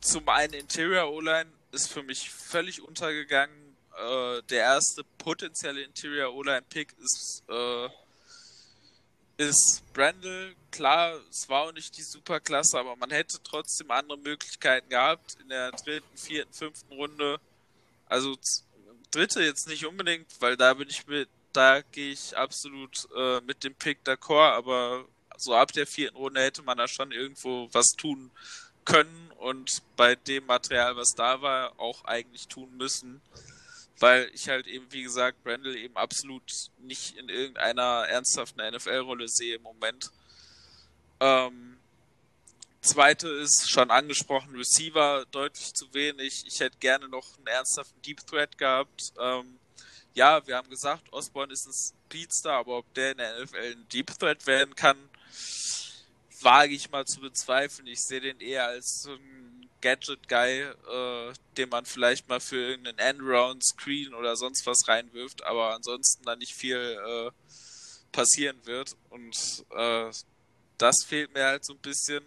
[SPEAKER 1] Zum einen Interior O-Line ist für mich völlig untergegangen. Äh, der erste potenzielle Interior O-Line-Pick ist, äh, ist Brandel. Klar, es war auch nicht die Superklasse, aber man hätte trotzdem andere Möglichkeiten gehabt in der dritten, vierten, fünften Runde. Also dritte jetzt nicht unbedingt, weil da bin ich mit, da gehe ich absolut äh, mit dem Pick d'accord, aber so ab der vierten Runde hätte man da schon irgendwo was tun können und bei dem Material, was da war, auch eigentlich tun müssen. Weil ich halt eben, wie gesagt, Brandel eben absolut nicht in irgendeiner ernsthaften NFL-Rolle sehe im Moment. Ähm, zweite ist schon angesprochen, Receiver deutlich zu wenig. Ich hätte gerne noch einen ernsthaften Deep Threat gehabt. Ähm, ja, wir haben gesagt, Osborne ist ein Speedster, aber ob der in der NFL ein Deep Threat werden kann, wage ich mal zu bezweifeln. Ich sehe den eher als so ein Gadget-Guy, äh, den man vielleicht mal für irgendeinen Endround, Screen oder sonst was reinwirft, aber ansonsten da nicht viel äh, passieren wird. Und äh, das fehlt mir halt so ein bisschen.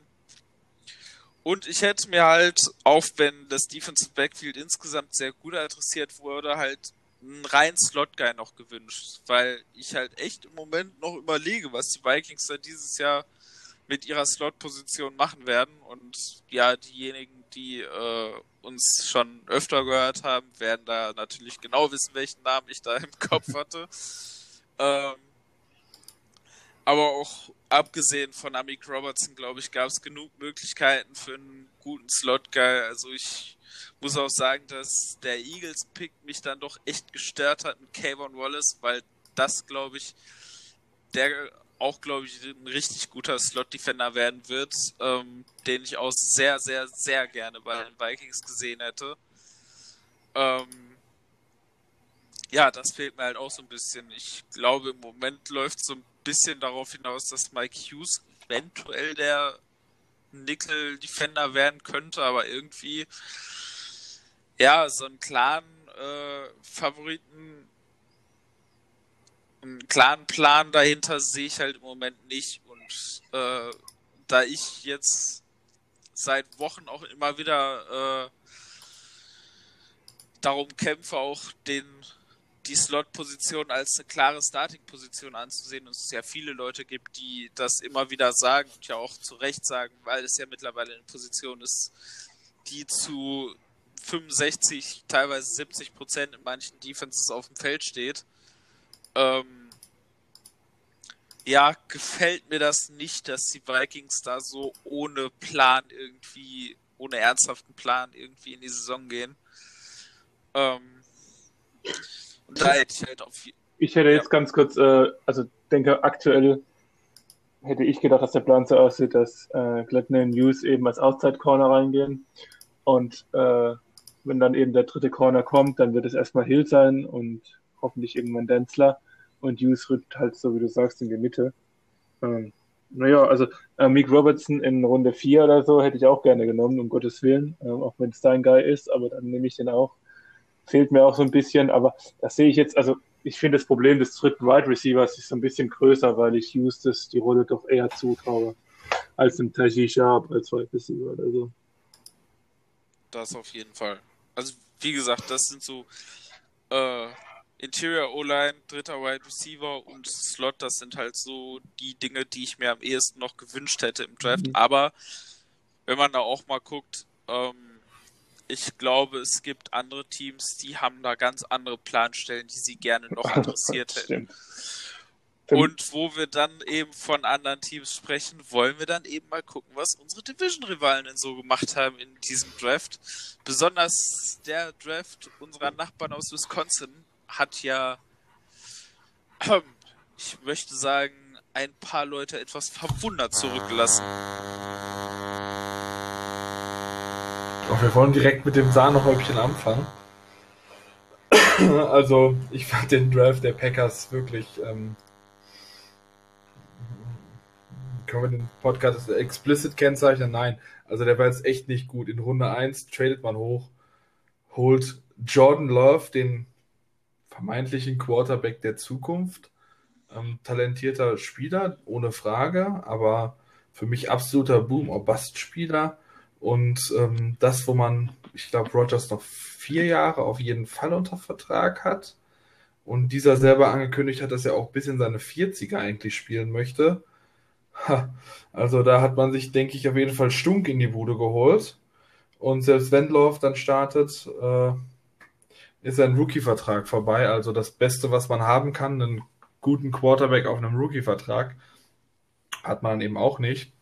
[SPEAKER 1] Und ich hätte mir halt, auch wenn das Defensive Backfield insgesamt sehr gut adressiert wurde, halt einen reinen Slot-Guy noch gewünscht, weil ich halt echt im Moment noch überlege, was die Vikings da dieses Jahr mit ihrer Slot-Position machen werden. Und ja, diejenigen, die äh, uns schon öfter gehört haben, werden da natürlich genau wissen, welchen Namen ich da im Kopf hatte. ähm, aber auch abgesehen von Amik Robertson, glaube ich, gab es genug Möglichkeiten für einen guten Slot-Guy. Also ich muss auch sagen, dass der Eagles-Pick mich dann doch echt gestört hat mit Kayvon Wallace, weil das, glaube ich, der auch, glaube ich, ein richtig guter Slot-Defender werden wird, ähm, den ich auch sehr, sehr, sehr gerne bei den Vikings gesehen hätte. Ähm, ja, das fehlt mir halt auch so ein bisschen. Ich glaube, im Moment läuft so ein bisschen darauf hinaus, dass Mike Hughes eventuell der Nickel-Defender werden könnte, aber irgendwie, ja, so einen klaren äh, Favoriten einen klaren Plan dahinter sehe ich halt im Moment nicht. Und äh, da ich jetzt seit Wochen auch immer wieder äh, darum kämpfe, auch den die Slot-Position als eine klare Starting-Position anzusehen und es ja viele Leute gibt, die das immer wieder sagen und ja auch zu Recht sagen, weil es ja mittlerweile eine Position ist, die zu 65, teilweise 70 Prozent in manchen Defenses auf dem Feld steht ähm, ja, gefällt mir das nicht, dass die Vikings da so ohne Plan irgendwie, ohne ernsthaften Plan irgendwie in die Saison gehen. Ähm, und da hätte ich halt auf.
[SPEAKER 3] Ich hätte jetzt ja. ganz kurz, äh, also denke, aktuell hätte ich gedacht, dass der Plan so aussieht, dass äh, Gladney News eben als Outside-Corner reingehen. Und äh, wenn dann eben der dritte Corner kommt, dann wird es erstmal Hill sein und hoffentlich irgendwann Denzler. Und Hughes rückt halt, so wie du sagst, in die Mitte. Ähm, naja, also äh, Meek Robertson in Runde 4 oder so hätte ich auch gerne genommen, um Gottes Willen, äh, auch wenn es dein Guy ist, aber dann nehme ich den auch. Fehlt mir auch so ein bisschen, aber das sehe ich jetzt, also ich finde das Problem des dritten Wide Receivers ist so ein bisschen größer, weil ich Eustace die Rolle doch eher zutraue als dem Taji Sharp als Wide Receiver oder so.
[SPEAKER 1] Das auf jeden Fall. Also, wie gesagt, das sind so äh, Interior O-Line, dritter Wide Receiver und Slot, das sind halt so die Dinge, die ich mir am ehesten noch gewünscht hätte im Draft. Mhm. Aber wenn man da auch mal guckt, ähm, ich glaube, es gibt andere Teams, die haben da ganz andere Planstellen, die sie gerne noch interessiert hätten. Und wo wir dann eben von anderen Teams sprechen, wollen wir dann eben mal gucken, was unsere Division-Rivalen denn so gemacht haben in diesem Draft. Besonders der Draft unserer Nachbarn aus Wisconsin hat ja, ich möchte sagen, ein paar Leute etwas verwundert zurückgelassen.
[SPEAKER 2] Doch, wir wollen direkt mit dem Sahnehäubchen anfangen. also, ich fand den Draft der Packers wirklich. Ähm, können wir den Podcast explicit kennzeichnen? Nein. Also, der war jetzt echt nicht gut. In Runde 1 tradet man hoch, holt Jordan Love, den vermeintlichen Quarterback der Zukunft. Ähm, talentierter Spieler, ohne Frage, aber für mich absoluter Boom-or-Bust-Spieler. Und ähm, das, wo man, ich glaube, Rogers noch vier Jahre auf jeden Fall unter Vertrag hat. Und dieser selber angekündigt hat, dass er auch bis in seine 40er eigentlich spielen möchte. Ha, also da hat man sich, denke ich, auf jeden Fall Stunk in die Bude geholt. Und selbst wenn Love dann startet, äh, ist ein Rookie-Vertrag vorbei. Also das Beste, was man haben kann, einen guten Quarterback auf einem Rookie-Vertrag, hat man eben auch nicht.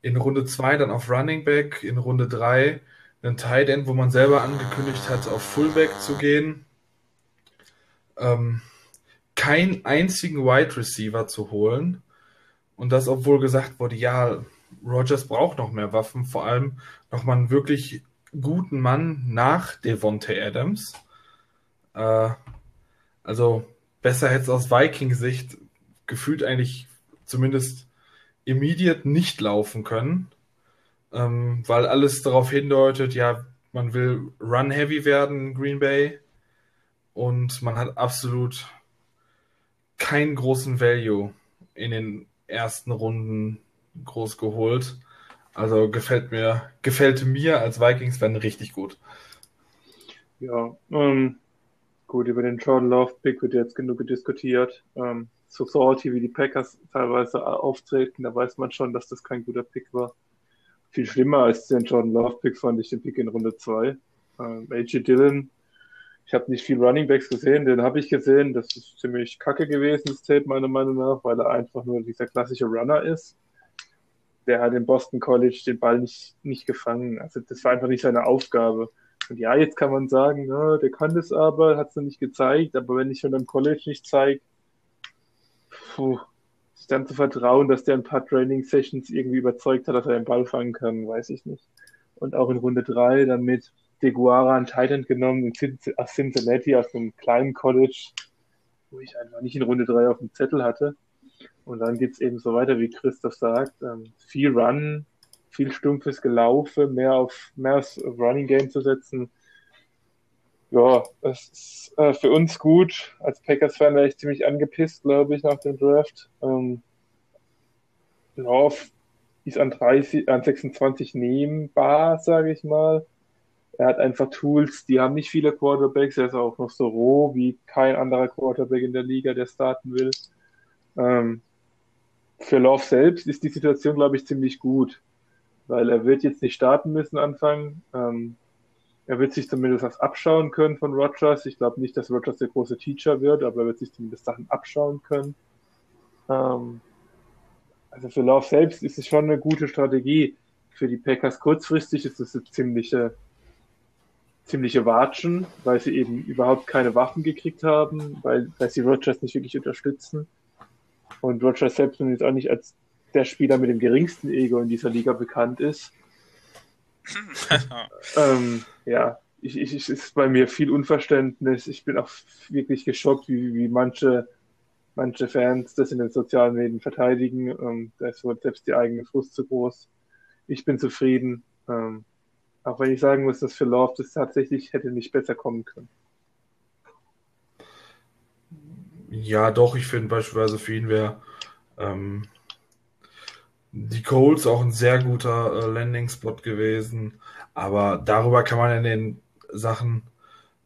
[SPEAKER 2] In Runde 2 dann auf Running Back, in Runde 3 einen Tight End, wo man selber angekündigt hat, auf Fullback zu gehen. Ähm, keinen einzigen Wide Receiver zu holen. Und das, obwohl gesagt wurde, ja, Rogers braucht noch mehr Waffen, vor allem nochmal einen wirklich guten Mann nach Devontae Adams. Äh, also besser hätte es aus Viking-Sicht gefühlt eigentlich zumindest immediate nicht laufen können, ähm, weil alles darauf hindeutet, ja, man will run-heavy werden, Green Bay, und man hat absolut keinen großen Value in den ersten Runden groß geholt. Also gefällt mir, gefällt mir als Vikings-Fan richtig gut.
[SPEAKER 3] Ja, ähm, gut, über den Jordan Love Pick wird jetzt genug diskutiert. Ähm, so salty wie die Packers teilweise auftreten, da weiß man schon, dass das kein guter Pick war. Viel schlimmer als den Jordan Love Pick fand ich den Pick in Runde 2. Ähm, AJ Dillon, ich habe nicht viel Running Backs gesehen, den habe ich gesehen. Das ist ziemlich kacke gewesen, das Tape meiner Meinung nach, weil er einfach nur dieser klassische Runner ist der hat in Boston College den Ball nicht, nicht gefangen. Also das war einfach nicht seine Aufgabe. Und ja, jetzt kann man sagen, ja, der kann das aber, hat es noch nicht gezeigt, aber wenn ich schon am College nicht zeige, sich dann zu vertrauen, dass der ein paar Training Sessions irgendwie überzeugt hat, dass er den Ball fangen kann, weiß ich nicht. Und auch in Runde 3 dann mit Deguara einen Titan genommen in Cincinnati aus einem kleinen College, wo ich einfach nicht in Runde 3 auf dem Zettel hatte. Und dann geht es eben so weiter, wie Christoph sagt. Ähm, viel Run, viel stumpfes Gelaufe, mehr auf mehr aufs Running Game zu setzen. Ja, das ist äh, für uns gut. Als Packers-Fan wäre ich ziemlich angepisst, glaube ich, nach dem Draft. Ähm, Love ist an, 30, an 26 nehmbar, sage ich mal. Er hat einfach Tools, die haben nicht viele Quarterbacks. Er ist auch noch so roh wie kein anderer Quarterback in der Liga, der starten will. Ähm, für Love selbst ist die Situation, glaube ich, ziemlich gut, weil er wird jetzt nicht starten müssen anfangen. Ähm, er wird sich zumindest was abschauen können von Rogers. Ich glaube nicht, dass Rogers der große Teacher wird, aber er wird sich zumindest Sachen abschauen können. Ähm, also für Love selbst ist es schon eine gute Strategie. Für die Packers kurzfristig ist es eine ziemliche, ziemliche Watschen, weil sie eben überhaupt keine Waffen gekriegt haben, weil, weil sie Rogers nicht wirklich unterstützen. Und Roger selbst nun jetzt auch nicht als der Spieler mit dem geringsten Ego in dieser Liga bekannt ist. ähm, ja, ich, ich, es ist bei mir viel Unverständnis. Ich bin auch wirklich geschockt, wie, wie manche, manche Fans das in den sozialen Medien verteidigen. Ähm, da ist wohl selbst die eigene Frust zu groß. Ich bin zufrieden. Ähm, auch wenn ich sagen muss, dass für Love das tatsächlich hätte nicht besser kommen können.
[SPEAKER 2] Ja, doch, ich finde beispielsweise für ihn wäre ähm, die Colts auch ein sehr guter äh, Landing-Spot gewesen. Aber darüber kann man in den Sachen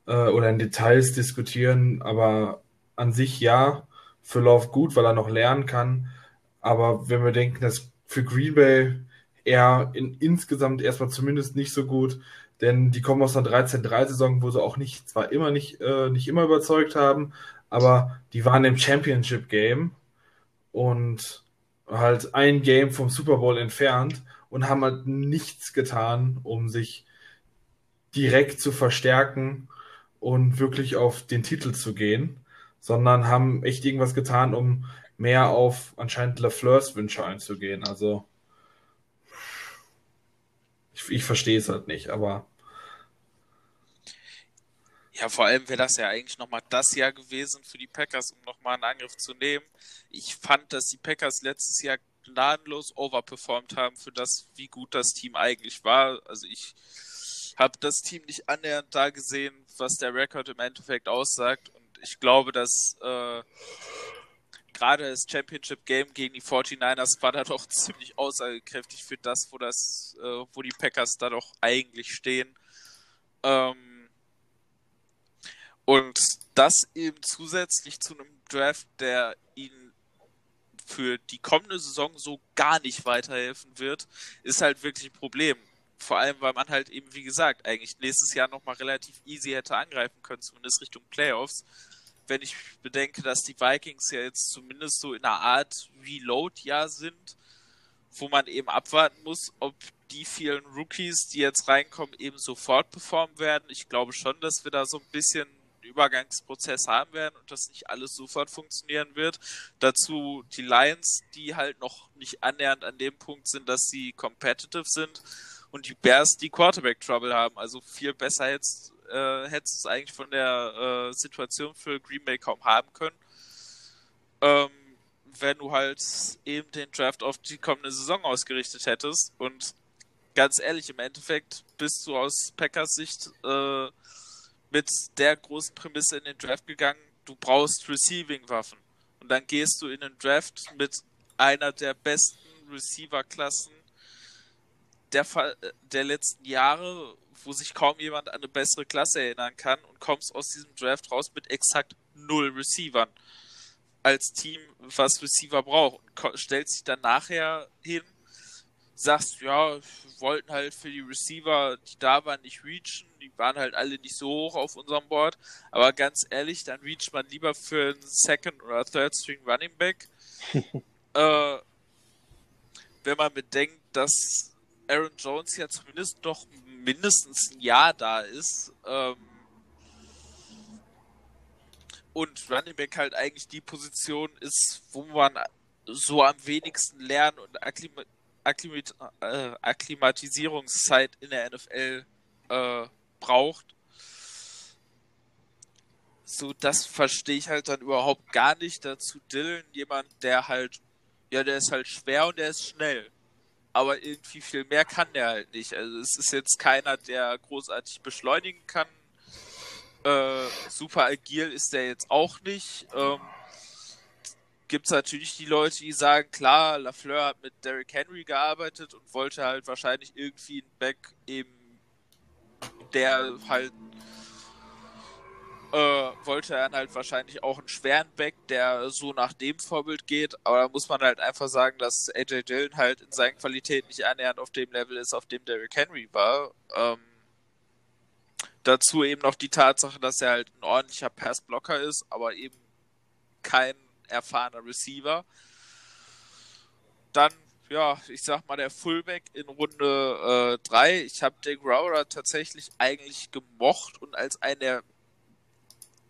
[SPEAKER 2] äh, oder in Details diskutieren. Aber an sich ja, für Love gut, weil er noch lernen kann. Aber wenn wir denken, dass für Green Bay eher in, insgesamt erstmal zumindest nicht so gut, denn die kommen aus einer 13-3-Saison, wo sie auch nicht, zwar immer nicht, äh, nicht immer überzeugt haben, aber die waren im Championship Game und halt ein Game vom Super Bowl entfernt und haben halt nichts getan, um sich direkt zu verstärken und wirklich auf den Titel zu gehen, sondern haben echt irgendwas getan, um mehr auf anscheinend LaFleurs Wünsche einzugehen. Also ich, ich verstehe es halt nicht, aber
[SPEAKER 1] ja, vor allem wäre das ja eigentlich nochmal das Jahr gewesen für die Packers, um nochmal einen Angriff zu nehmen. Ich fand, dass die Packers letztes Jahr gnadenlos overperformed haben für das, wie gut das Team eigentlich war. Also ich habe das Team nicht annähernd da gesehen, was der Rekord im Endeffekt aussagt. Und ich glaube, dass äh, gerade das Championship Game gegen die 49ers war da doch ziemlich aussagekräftig für das, wo das, äh, wo die Packers da doch eigentlich stehen. Ähm, und das eben zusätzlich zu einem Draft, der ihnen für die kommende Saison so gar nicht weiterhelfen wird, ist halt wirklich ein Problem. Vor allem, weil man halt eben, wie gesagt, eigentlich nächstes Jahr nochmal relativ easy hätte angreifen können, zumindest Richtung Playoffs. Wenn ich bedenke, dass die Vikings ja jetzt zumindest so in einer Art Reload-Jahr sind, wo man eben abwarten muss, ob die vielen Rookies, die jetzt reinkommen, eben sofort performen werden. Ich glaube schon, dass wir da so ein bisschen Übergangsprozess haben werden und das nicht alles sofort funktionieren wird. Dazu die Lions, die halt noch nicht annähernd an dem Punkt sind, dass sie competitive sind und die Bears, die Quarterback Trouble haben. Also viel besser hättest, äh, du es eigentlich von der äh, Situation für Green Bay kaum haben können. Ähm, wenn du halt eben den Draft auf die kommende Saison ausgerichtet hättest. Und ganz ehrlich, im Endeffekt bist du aus Packers Sicht äh, mit der großen Prämisse in den Draft gegangen, du brauchst Receiving-Waffen. Und dann gehst du in den Draft mit einer der besten Receiver-Klassen der, der letzten Jahre, wo sich kaum jemand an eine bessere Klasse erinnern kann und kommst aus diesem Draft raus mit exakt null Receivern als Team, was Receiver braucht und stellt sich dann nachher hin, sagst, ja, wollten halt für die Receiver, die da waren, nicht reachen, die waren halt alle nicht so hoch auf unserem Board. Aber ganz ehrlich, dann reacht man lieber für einen Second- oder Third-String Running Back. äh, wenn man bedenkt, dass Aaron Jones ja zumindest noch mindestens ein Jahr da ist. Ähm, und Running Back halt eigentlich die Position ist, wo man so am wenigsten lernen und Akklimat äh, Akklimatisierungszeit in der NFL äh, braucht. So, das verstehe ich halt dann überhaupt gar nicht. Dazu Dylan, jemand, der halt, ja, der ist halt schwer und der ist schnell. Aber irgendwie viel mehr kann der halt nicht. Also es ist jetzt keiner, der großartig beschleunigen kann. Äh, super agil ist der jetzt auch nicht. Ähm, Gibt es natürlich die Leute, die sagen, klar, Lafleur hat mit Derrick Henry gearbeitet und wollte halt wahrscheinlich irgendwie ein Back eben der halt äh, wollte dann halt wahrscheinlich auch einen schweren Back, der so nach dem Vorbild geht, aber da muss man halt einfach sagen, dass AJ Dillon halt in seinen Qualitäten nicht annähernd auf dem Level ist, auf dem Derrick Henry war. Ähm, dazu eben noch die Tatsache, dass er halt ein ordentlicher Passblocker ist, aber eben kein erfahrener Receiver. Dann ja, ich sag mal, der Fullback in Runde 3. Äh, ich habe Dick Rowder tatsächlich eigentlich gemocht und als eine der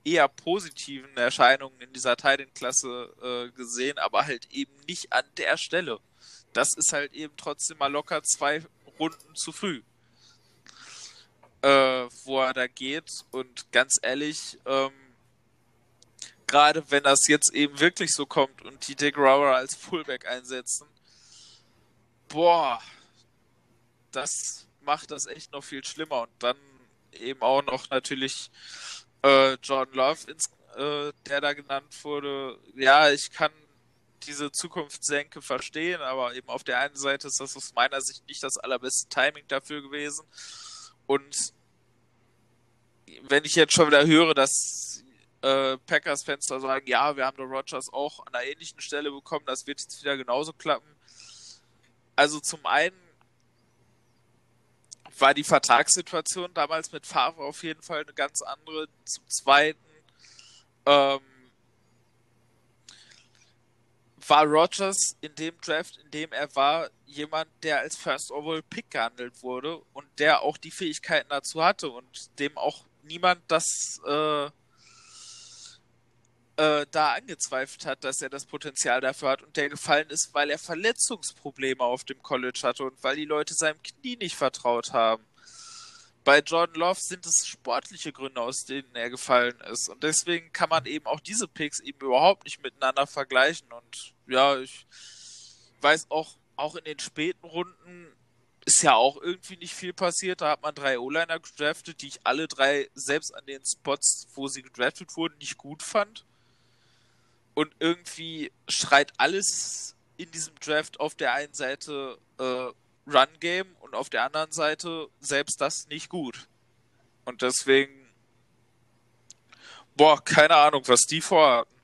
[SPEAKER 1] eher positiven Erscheinungen in dieser Titan-Klasse äh, gesehen, aber halt eben nicht an der Stelle. Das ist halt eben trotzdem mal locker zwei Runden zu früh. Äh, wo er da geht und ganz ehrlich, ähm, gerade wenn das jetzt eben wirklich so kommt und die Dick Rowder als Fullback einsetzen, boah, das macht das echt noch viel schlimmer. Und dann eben auch noch natürlich äh, John Love ins, äh, der da genannt wurde, ja, ich kann diese Zukunftssenke verstehen, aber eben auf der einen Seite ist das aus meiner Sicht nicht das allerbeste Timing dafür gewesen. Und wenn ich jetzt schon wieder höre, dass äh, Packers-Fans da sagen, ja, wir haben den Rogers auch an einer ähnlichen Stelle bekommen, das wird jetzt wieder genauso klappen. Also zum einen war die Vertragssituation damals mit Favre auf jeden Fall eine ganz andere. Zum zweiten ähm, war Rogers in dem Draft, in dem er war, jemand, der als First Overall Pick gehandelt wurde und der auch die Fähigkeiten dazu hatte und dem auch niemand das äh, äh, da angezweifelt hat, dass er das Potenzial dafür hat und der gefallen ist, weil er Verletzungsprobleme auf dem College hatte und weil die Leute seinem Knie nicht vertraut haben. Bei Jordan Love sind es sportliche Gründe, aus denen er gefallen ist. Und deswegen kann man eben auch diese Picks eben überhaupt nicht miteinander vergleichen. Und ja, ich weiß auch, auch in den späten Runden ist ja auch irgendwie nicht viel passiert. Da hat man drei O-Liner gedraftet, die ich alle drei, selbst an den Spots, wo sie gedraftet wurden, nicht gut fand. Und irgendwie schreit alles in diesem Draft auf der einen Seite äh, Run Game und auf der anderen Seite selbst das nicht gut. Und deswegen, boah, keine Ahnung, was die vorhatten.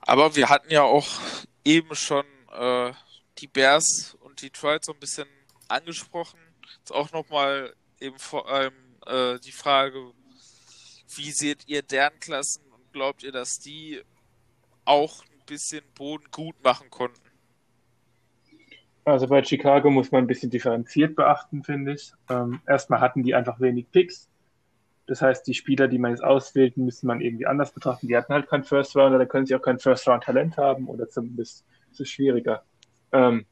[SPEAKER 1] Aber wir hatten ja auch eben schon äh, die Bears und Detroit so ein bisschen angesprochen. Jetzt auch nochmal eben vor allem äh, die Frage, wie seht ihr deren Klassen und glaubt ihr, dass die auch ein bisschen Boden gut machen konnten.
[SPEAKER 3] Also bei Chicago muss man ein bisschen differenziert beachten, finde ich. Ähm, erstmal hatten die einfach wenig Picks. Das heißt, die Spieler, die man jetzt auswählt, müsste man irgendwie anders betrachten. Die hatten halt keinen First Rounder, da können sie auch kein First Round Talent haben oder zumindest ist es schwieriger. Ähm,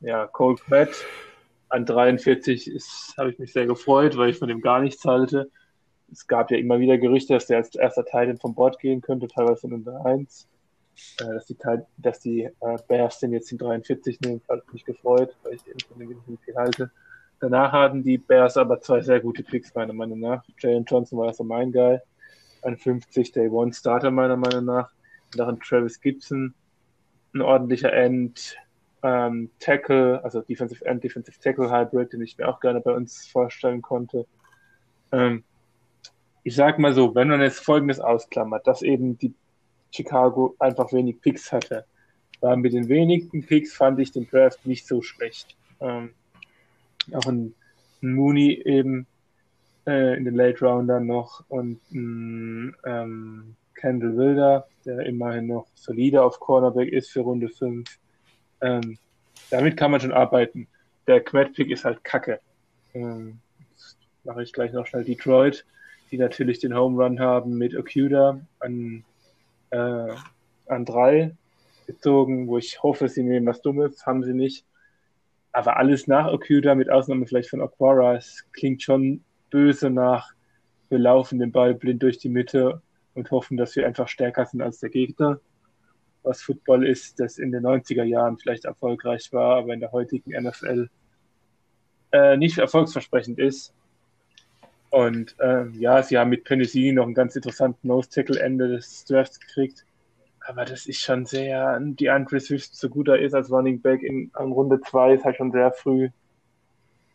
[SPEAKER 3] ja, Cole Pratt an 43 habe ich mich sehr gefreut, weil ich von dem gar nichts halte. Es gab ja immer wieder Gerüchte, dass der als erster Teil vom Bord gehen könnte, teilweise in unter 1 äh, dass die, dass die äh, Bears den jetzt den 43 nehmen, hat mich gefreut, weil ich den von dem nicht viel halte. Danach hatten die Bears aber zwei sehr gute Picks, meiner Meinung nach. Jalen Johnson war also mein Guy. Ein 50 Day One Starter, meiner Meinung nach. Nach Travis Gibson, ein ordentlicher End, ähm, Tackle, also Defensive End, Defensive Tackle Hybrid, den ich mir auch gerne bei uns vorstellen konnte. Ähm, ich sag mal so, wenn man jetzt Folgendes ausklammert, dass eben die Chicago einfach wenig Picks hatte. War mit den wenigen Picks fand ich den Draft nicht so schlecht. Ähm, auch ein, ein, Mooney eben äh, in den Late Roundern noch und ein ähm, Kendall Wilder, der immerhin noch solide auf Cornerback ist für Runde 5. Ähm, damit kann man schon arbeiten. Der Quad-Pick ist halt kacke. Ähm, mache ich gleich noch schnell Detroit, die natürlich den Home Run haben mit Okuda an äh, an drei gezogen, wo ich hoffe, sie nehmen was Dummes, haben sie nicht. Aber alles nach Okuda, mit Ausnahme vielleicht von Aquara, klingt schon böse nach, wir laufen den Ball blind durch die Mitte und hoffen, dass wir einfach stärker sind als der Gegner. Was Football ist, das in den 90er Jahren vielleicht erfolgreich war, aber in der heutigen NFL äh, nicht erfolgsversprechend ist. Und äh, ja, sie haben mit Penicillin noch einen ganz interessanten Nose-Tackle Ende des Drafts gekriegt. Aber das ist schon sehr, die Andre Swift so gut er ist als Running Back in, in Runde 2 ist halt schon sehr früh.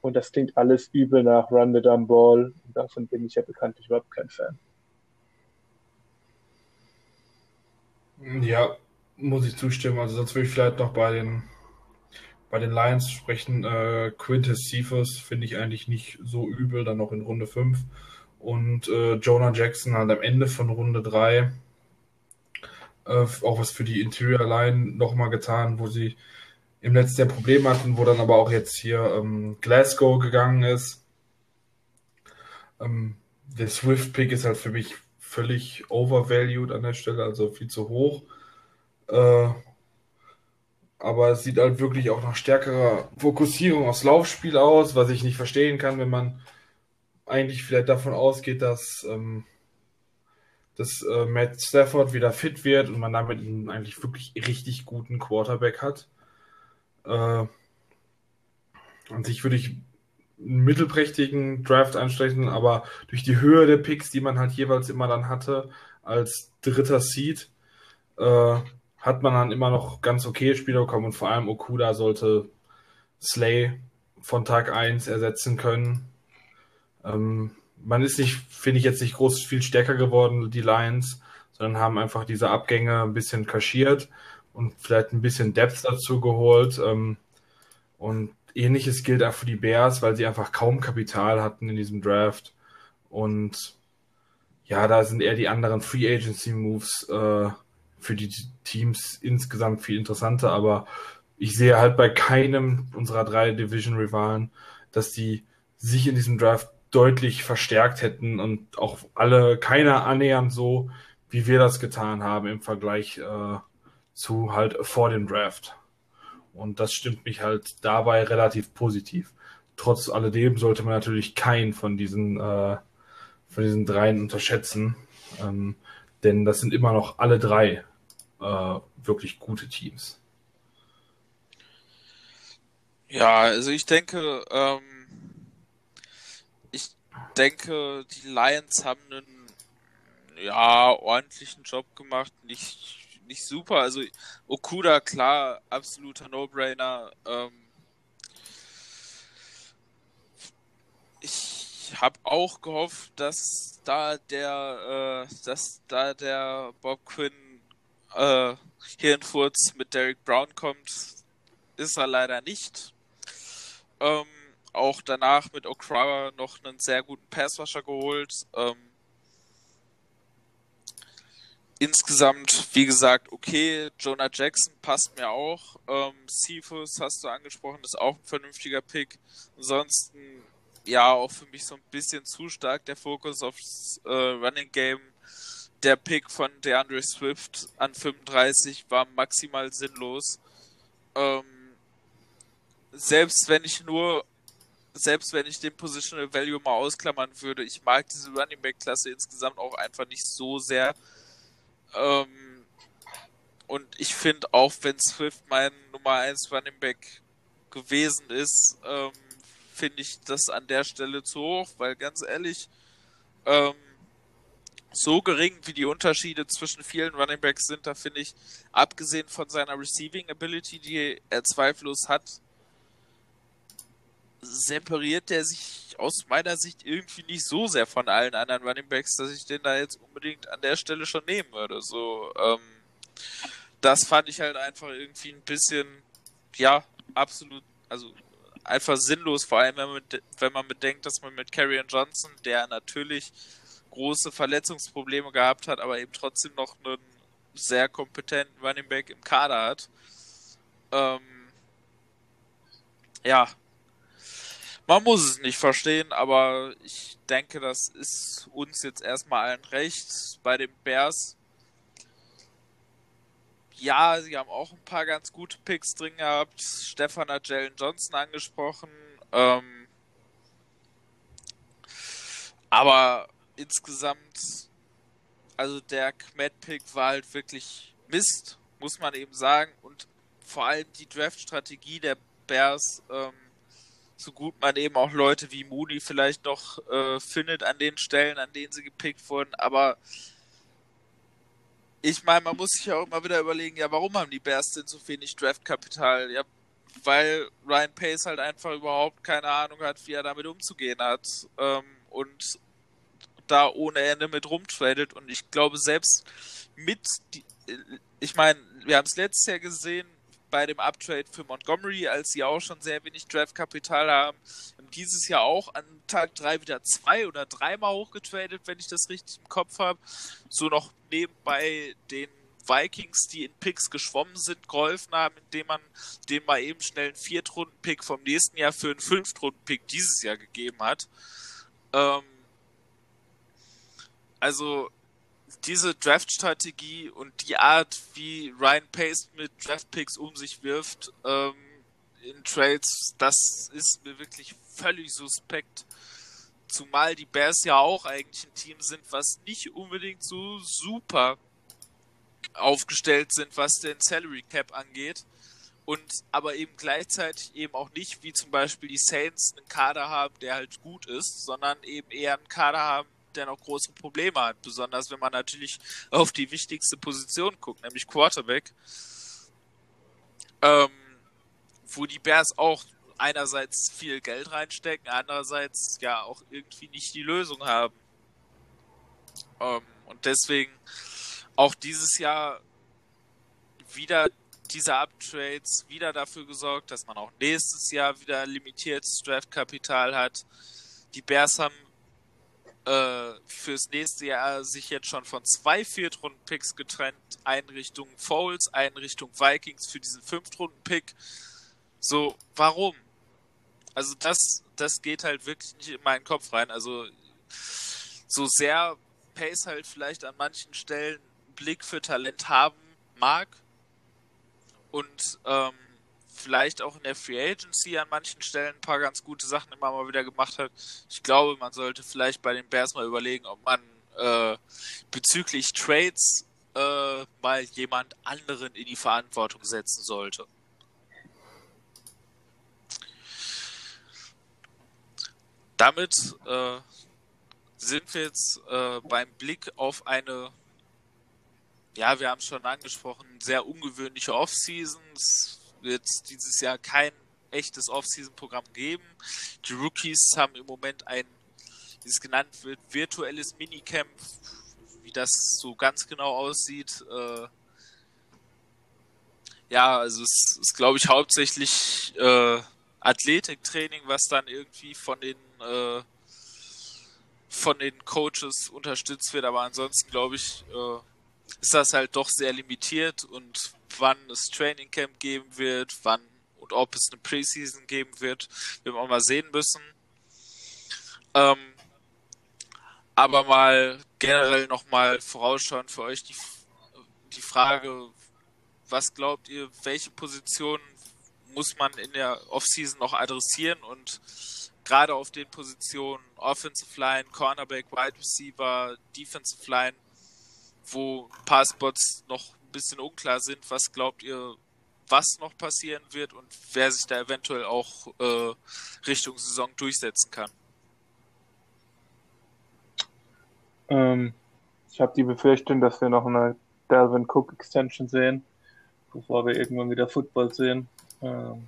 [SPEAKER 3] Und das klingt alles übel nach Run the Dumb Ball. Und davon bin ich ja bekanntlich überhaupt kein Fan.
[SPEAKER 2] Ja, muss ich zustimmen. Also sonst würde ich vielleicht noch bei den bei den Lions sprechen. Äh, Quintus Cephas finde ich eigentlich nicht so übel, dann noch in Runde 5. Und äh, Jonah Jackson halt am Ende von Runde 3 äh, auch was für die Interior Line nochmal getan, wo sie im letzten Jahr Probleme hatten, wo dann aber auch jetzt hier ähm, Glasgow gegangen ist. Ähm, der Swift-Pick ist halt für mich völlig overvalued an der Stelle, also viel zu hoch. Äh, aber es sieht halt wirklich auch nach stärkerer Fokussierung aufs Laufspiel aus, was ich nicht verstehen kann, wenn man eigentlich vielleicht davon ausgeht, dass, ähm, dass äh, Matt Stafford wieder fit wird und man damit einen eigentlich wirklich richtig guten Quarterback hat. Äh, an sich würde ich einen mittelprächtigen Draft ansprechen, aber durch die Höhe der Picks, die man halt jeweils immer dann hatte, als dritter Seed, äh, hat man dann immer noch ganz okay Spieler bekommen und vor allem Okuda sollte Slay von Tag 1 ersetzen können. Ähm, man ist nicht, finde ich jetzt nicht groß viel stärker geworden, die Lions, sondern haben einfach diese Abgänge ein bisschen kaschiert und vielleicht ein bisschen Depth dazu geholt. Ähm, und ähnliches gilt auch für die Bears, weil sie einfach kaum Kapital hatten in diesem Draft. Und ja, da sind eher die anderen Free Agency Moves äh, für die Teams insgesamt viel interessanter. Aber ich sehe halt bei keinem unserer drei Division-Rivalen, dass die sich in diesem Draft deutlich verstärkt hätten und auch alle keiner annähernd so, wie wir das getan haben im Vergleich äh, zu halt vor dem Draft. Und das stimmt mich halt dabei relativ positiv. Trotz alledem sollte man natürlich keinen von diesen, äh, von diesen dreien unterschätzen. Ähm, denn das sind immer noch alle drei äh, wirklich gute Teams.
[SPEAKER 1] Ja, also ich denke, ähm, ich denke, die Lions haben einen ja, ordentlichen Job gemacht. Nicht nicht super. Also Okuda, klar, absoluter No-Brainer. Ähm, ich habe auch gehofft, dass da der, äh, dass da der Bob Quinn äh, Hirnfurz mit Derek Brown kommt, ist er leider nicht. Ähm, auch danach mit Okra noch einen sehr guten Passwasher geholt. Ähm, insgesamt, wie gesagt, okay, Jonah Jackson passt mir auch. Ähm, Cephus hast du angesprochen, ist auch ein vernünftiger Pick. Ansonsten, ja, auch für mich so ein bisschen zu stark der Fokus aufs äh, Running Game. Der Pick von DeAndre Swift an 35 war maximal sinnlos. Ähm, selbst wenn ich nur, selbst wenn ich den Positional Value mal ausklammern würde, ich mag diese Running Back Klasse insgesamt auch einfach nicht so sehr ähm, und ich finde auch, wenn Swift mein Nummer 1 Running Back gewesen ist, ähm, finde ich das an der Stelle zu hoch, weil ganz ehrlich, ähm, so gering wie die Unterschiede zwischen vielen Running Backs sind, da finde ich, abgesehen von seiner Receiving Ability, die er zweifellos hat, separiert der sich aus meiner Sicht irgendwie nicht so sehr von allen anderen Running Backs, dass ich den da jetzt unbedingt an der Stelle schon nehmen würde. So, ähm, das fand ich halt einfach irgendwie ein bisschen, ja, absolut, also einfach sinnlos, vor allem wenn man, wenn man bedenkt, dass man mit Carrion Johnson, der natürlich große Verletzungsprobleme gehabt hat, aber eben trotzdem noch einen sehr kompetenten Running Back im Kader hat. Ähm, ja, man muss es nicht verstehen, aber ich denke, das ist uns jetzt erstmal allen recht. Bei den Bears, ja, sie haben auch ein paar ganz gute Picks drin gehabt. Stefan hat Jalen Johnson angesprochen. Ähm, aber insgesamt, also der Kmet-Pick war halt wirklich Mist, muss man eben sagen. Und vor allem die Draft-Strategie der Bears ähm, so gut man eben auch Leute wie Moody vielleicht noch äh, findet an den Stellen, an denen sie gepickt wurden, aber ich meine, man muss sich auch immer wieder überlegen, ja, warum haben die Bears denn so wenig Draftkapital? Ja, weil Ryan Pace halt einfach überhaupt keine Ahnung hat, wie er damit umzugehen hat ähm, und da ohne Ende mit rumtradet und ich glaube selbst mit, die, ich meine, wir haben es letztes Jahr gesehen, bei dem Uptrade für Montgomery, als sie auch schon sehr wenig Draftkapital haben. Dieses Jahr auch an Tag 3 wieder zwei oder dreimal hochgetradet, wenn ich das richtig im Kopf habe. So noch nebenbei den Vikings, die in Picks geschwommen sind, geholfen haben, indem man dem mal eben schnell einen Viertrunden-Pick vom nächsten Jahr für einen Fünftrunden-Pick dieses Jahr gegeben hat. Ähm, also diese Draft-Strategie und die Art, wie Ryan Pace mit Draft-Picks um sich wirft ähm, in Trades, das ist mir wirklich völlig suspekt. Zumal die Bears ja auch eigentlich ein Team sind, was nicht unbedingt so super aufgestellt sind, was den Salary Cap angeht. und aber eben gleichzeitig eben auch nicht, wie zum Beispiel die Saints, einen Kader haben, der halt gut ist, sondern eben eher einen Kader haben, der noch große Probleme hat. Besonders wenn man natürlich auf die wichtigste Position guckt, nämlich Quarterback. Ähm, wo die Bears auch einerseits viel Geld reinstecken, andererseits ja auch irgendwie nicht die Lösung haben. Ähm, und deswegen auch dieses Jahr wieder diese Uptrades wieder dafür gesorgt, dass man auch nächstes Jahr wieder limitiertes Draftkapital hat. Die Bears haben äh, fürs nächste Jahr sich jetzt schon von zwei Viertrunden-Picks getrennt. Richtung Foles, einen Richtung Vikings für diesen Fünftrunden-Pick. So, warum? Also das, das geht halt wirklich nicht in meinen Kopf rein. Also so sehr Pace halt vielleicht an manchen Stellen Blick für Talent haben mag und ähm, vielleicht auch in der Free Agency an manchen Stellen ein paar ganz gute Sachen immer mal wieder gemacht hat. Ich glaube, man sollte vielleicht bei den Bears mal überlegen, ob man äh, bezüglich Trades äh, mal jemand anderen in die Verantwortung setzen sollte. Damit äh, sind wir jetzt äh, beim Blick auf eine ja, wir haben es schon angesprochen, sehr ungewöhnliche Off-Season. Wird dieses Jahr kein echtes Off-Season-Programm geben. Die Rookies haben im Moment ein, wie es genannt wird, virtuelles Minicamp. Wie das so ganz genau aussieht, äh, ja, also es ist, glaube ich, hauptsächlich äh, Athletiktraining, was dann irgendwie von den äh, von den Coaches unterstützt wird, aber ansonsten glaube ich, äh, ist das halt doch sehr limitiert und wann es Training Camp geben wird, wann und ob es eine Preseason geben wird, wird man mal sehen müssen. Ähm, aber mal generell nochmal vorausschauen für euch die, die Frage, was glaubt ihr, welche Positionen muss man in der Offseason noch adressieren und gerade auf den Positionen Offensive Line, Cornerback, Wide Receiver, Defensive Line, wo ein paar Spots noch bisschen unklar sind. Was glaubt ihr, was noch passieren wird und wer sich da eventuell auch äh, Richtung Saison durchsetzen kann?
[SPEAKER 3] Ähm, ich habe die Befürchtung, dass wir noch eine Dalvin Cook Extension sehen, bevor wir irgendwann wieder Football sehen. Ähm,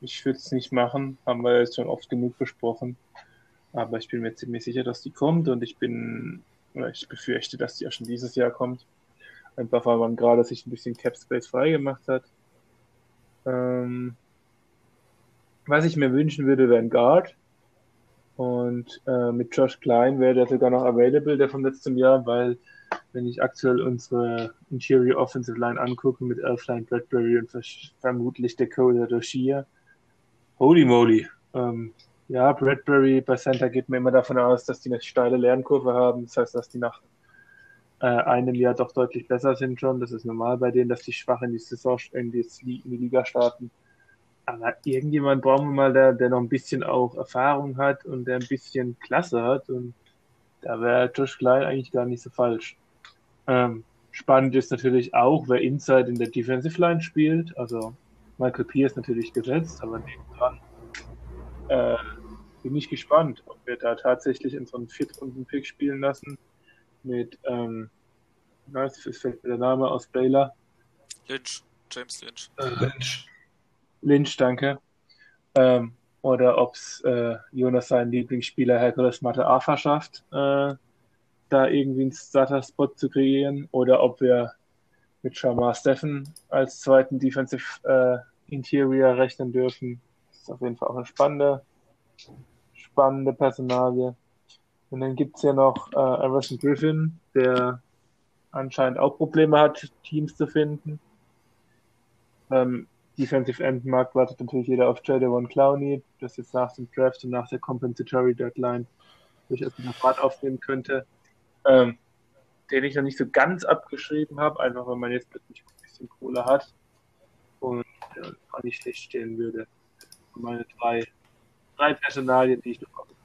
[SPEAKER 3] ich würde es nicht machen, haben wir jetzt schon oft genug besprochen. Aber ich bin mir ziemlich sicher, dass die kommt und ich bin oder ich befürchte, dass die ja schon dieses Jahr kommt. Einfach weil man gerade sich ein bisschen Cap Space freigemacht hat. Ähm, was ich mir wünschen würde, wäre ein Guard. Und äh, mit Josh Klein wäre der sogar noch available, der vom letzten Jahr, weil wenn ich aktuell unsere Interior Offensive Line angucke mit Elfline Bradbury und vermutlich Dakota Doshia, holy moly, ähm, ja, Bradbury bei Center geht mir immer davon aus, dass die eine steile Lernkurve haben. Das heißt, dass die nach äh, einem Jahr doch deutlich besser sind schon. Das ist normal bei denen, dass die schwach in die Saison, in die, in die Liga starten. Aber irgendjemand brauchen wir mal, der, der noch ein bisschen auch Erfahrung hat und der ein bisschen Klasse hat. Und da wäre Josh Klein eigentlich gar nicht so falsch. Ähm, spannend ist natürlich auch, wer Inside in der Defensive Line spielt. Also Michael Pierce natürlich gesetzt, aber nebendran äh, bin ich gespannt, ob wir da tatsächlich in so einen Viertrunden-Pick spielen lassen mit, ähm, jetzt fällt mir der Name aus Baylor.
[SPEAKER 1] Lynch, James Lynch.
[SPEAKER 3] Äh, Lynch. Lynch, danke. Ähm, oder ob es äh, Jonas seinen Lieblingsspieler Hercules Mate verschafft, äh, da irgendwie einen Starter-Spot zu kreieren, oder ob wir mit Shamar Steffen als zweiten Defensive äh, Interior rechnen dürfen. Das ist auf jeden Fall auch eine spannende spannende Personalie. Und dann gibt es ja noch äh, Everson Griffin, der anscheinend auch Probleme hat, Teams zu finden. Ähm, Defensive End Markt wartet natürlich jeder auf Jadon Clowney, das jetzt nach dem Draft und nach der Compensatory Deadline durchaus wieder Fahrt aufnehmen könnte. Ähm, den ich noch nicht so ganz abgeschrieben habe, einfach weil man jetzt plötzlich ein bisschen Kohle hat und ja, auch nicht schlecht stehen würde. Meine drei drei Personalien, die ich bekommen habe.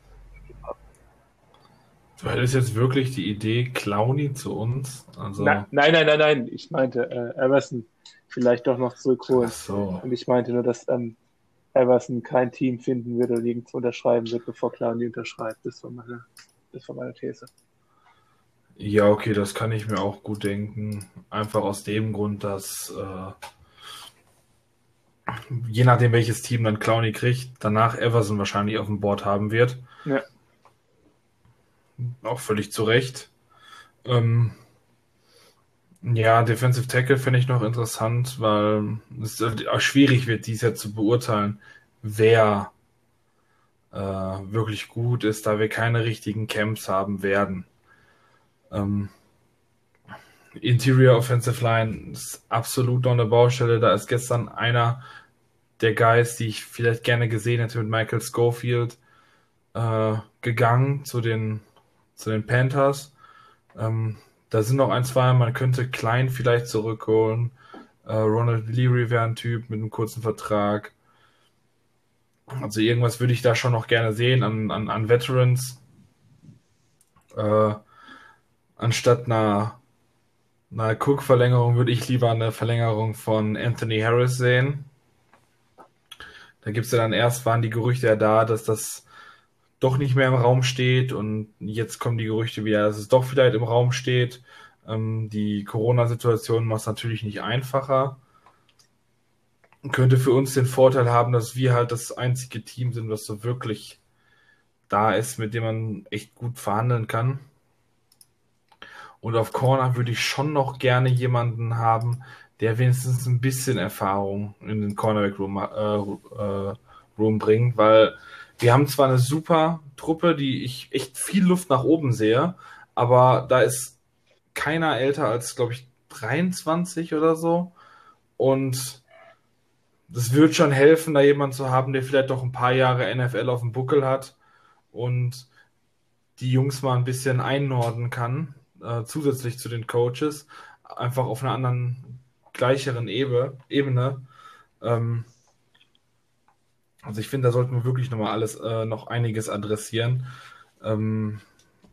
[SPEAKER 2] Du hättest jetzt wirklich die Idee, Clowny zu uns? Also...
[SPEAKER 3] Na, nein, nein, nein, nein. Ich meinte äh, Everson. vielleicht doch noch zurückholen.
[SPEAKER 2] Ach so.
[SPEAKER 3] Und ich meinte nur, dass ähm, Everson kein Team finden wird oder nirgends unterschreiben wird, bevor Clowney unterschreibt. Das war meine, das war meine These.
[SPEAKER 2] Ja, okay, das kann ich mir auch gut denken. Einfach aus dem Grund, dass äh, je nachdem, welches Team dann Clowney kriegt, danach Everson wahrscheinlich auf dem Board haben wird.
[SPEAKER 3] Ja.
[SPEAKER 2] Auch völlig zu Recht. Ähm, ja, Defensive Tackle finde ich noch interessant, weil es auch schwierig wird, dies Jahr zu beurteilen, wer äh, wirklich gut ist, da wir keine richtigen Camps haben werden. Ähm, Interior Offensive Line ist absolut noch eine Baustelle. Da ist gestern einer der Guys, die ich vielleicht gerne gesehen hätte mit Michael Schofield, äh, gegangen zu den, zu den Panthers. Ähm, da sind noch ein, zwei, man könnte Klein vielleicht zurückholen. Äh, Ronald Leary wäre ein Typ mit einem kurzen Vertrag. Also irgendwas würde ich da schon noch gerne sehen an, an, an Veterans. Äh, anstatt einer, einer Cook-Verlängerung würde ich lieber eine Verlängerung von Anthony Harris sehen. Da gibt es ja dann erst, waren die Gerüchte ja da, dass das doch nicht mehr im Raum steht und jetzt kommen die Gerüchte wieder, dass es doch vielleicht im Raum steht. Ähm, die Corona-Situation macht es natürlich nicht einfacher. Könnte für uns den Vorteil haben, dass wir halt das einzige Team sind, was so wirklich da ist, mit dem man echt gut verhandeln kann. Und auf Corner würde ich schon noch gerne jemanden haben, der wenigstens ein bisschen Erfahrung in den Cornerback Room, äh, äh, Room bringt, weil wir haben zwar eine super Truppe, die ich echt viel Luft nach oben sehe, aber da ist keiner älter als, glaube ich, 23 oder so. Und das wird schon helfen, da jemanden zu haben, der vielleicht doch ein paar Jahre NFL auf dem Buckel hat und die Jungs mal ein bisschen einnorden kann, äh, zusätzlich zu den Coaches, einfach auf einer anderen gleicheren Ebene. Ebene. Ähm, also ich finde, da sollten wir wirklich nochmal alles, äh, noch einiges adressieren. Ähm,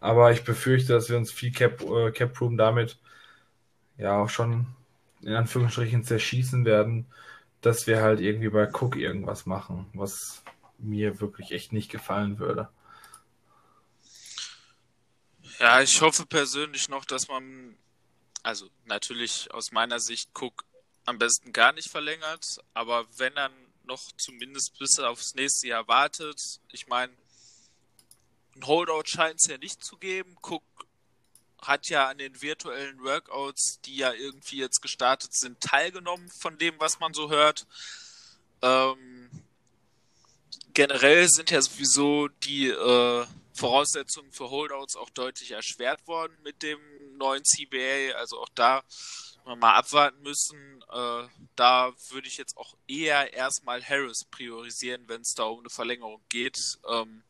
[SPEAKER 2] aber ich befürchte, dass wir uns viel Cap, äh, Cap Room damit ja auch schon in Anführungsstrichen zerschießen werden, dass wir halt irgendwie bei Cook irgendwas machen, was mir wirklich echt nicht gefallen würde.
[SPEAKER 1] Ja, ich hoffe persönlich noch, dass man also natürlich aus meiner Sicht Cook am besten gar nicht verlängert, aber wenn dann noch zumindest bis aufs nächste Jahr wartet, ich meine, ein Holdout scheint es ja nicht zu geben. Cook hat ja an den virtuellen Workouts, die ja irgendwie jetzt gestartet sind, teilgenommen von dem, was man so hört. Ähm, generell sind ja sowieso die äh, Voraussetzungen für Holdouts auch deutlich erschwert worden mit dem neuen CBA. Also auch da mal abwarten müssen. Äh, da würde ich jetzt auch eher erstmal Harris priorisieren, wenn es da um eine Verlängerung geht. Ähm,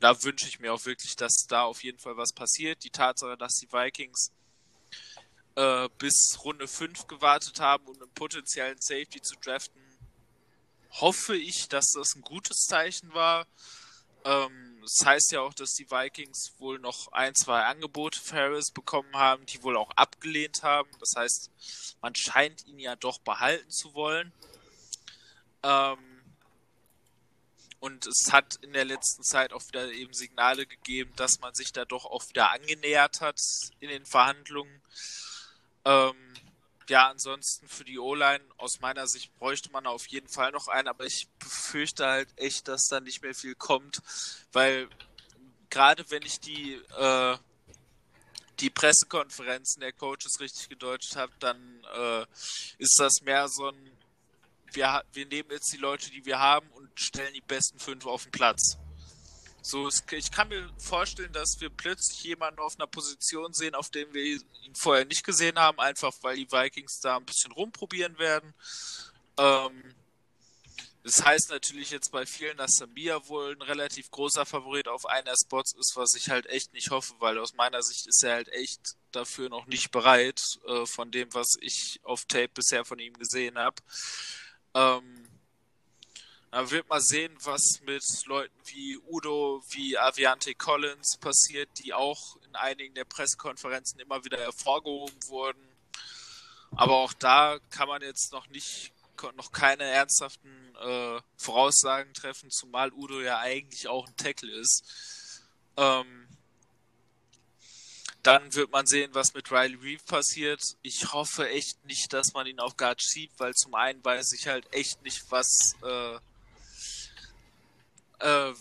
[SPEAKER 1] da wünsche ich mir auch wirklich, dass da auf jeden Fall was passiert. Die Tatsache, dass die Vikings äh, bis Runde 5 gewartet haben, um einen potenziellen Safety zu draften, hoffe ich, dass das ein gutes Zeichen war. Ähm, das heißt ja auch, dass die Vikings wohl noch ein, zwei Angebote für Harris bekommen haben, die wohl auch abgelehnt haben. Das heißt, man scheint ihn ja doch behalten zu wollen. Ähm, und es hat in der letzten Zeit auch wieder eben Signale gegeben, dass man sich da doch auch wieder angenähert hat in den Verhandlungen. Ähm, ja, ansonsten für die O-Line aus meiner Sicht bräuchte man auf jeden Fall noch einen, aber ich befürchte halt echt, dass da nicht mehr viel kommt, weil gerade wenn ich die äh, die Pressekonferenzen der Coaches richtig gedeutet habe, dann äh, ist das mehr so ein wir, wir nehmen jetzt die Leute, die wir haben und stellen die besten fünf auf den Platz. So, ich kann mir vorstellen, dass wir plötzlich jemanden auf einer Position sehen, auf dem wir ihn vorher nicht gesehen haben, einfach weil die Vikings da ein bisschen rumprobieren werden. Ähm, das heißt natürlich jetzt bei vielen, dass Samir wohl ein relativ großer Favorit auf einer Spots ist, was ich halt echt nicht hoffe, weil aus meiner Sicht ist er halt echt dafür noch nicht bereit, äh, von dem, was ich auf Tape bisher von ihm gesehen habe. Ähm, man wird mal sehen, was mit Leuten wie Udo, wie Aviante Collins passiert, die auch in einigen der Pressekonferenzen immer wieder hervorgehoben wurden. Aber auch da kann man jetzt noch nicht, noch keine ernsthaften äh, Voraussagen treffen, zumal Udo ja eigentlich auch ein Tackle ist. Ähm, dann wird man sehen, was mit Riley Reeve passiert. Ich hoffe echt nicht, dass man ihn auf Guard schiebt, weil zum einen weiß ich halt echt nicht, was äh, äh,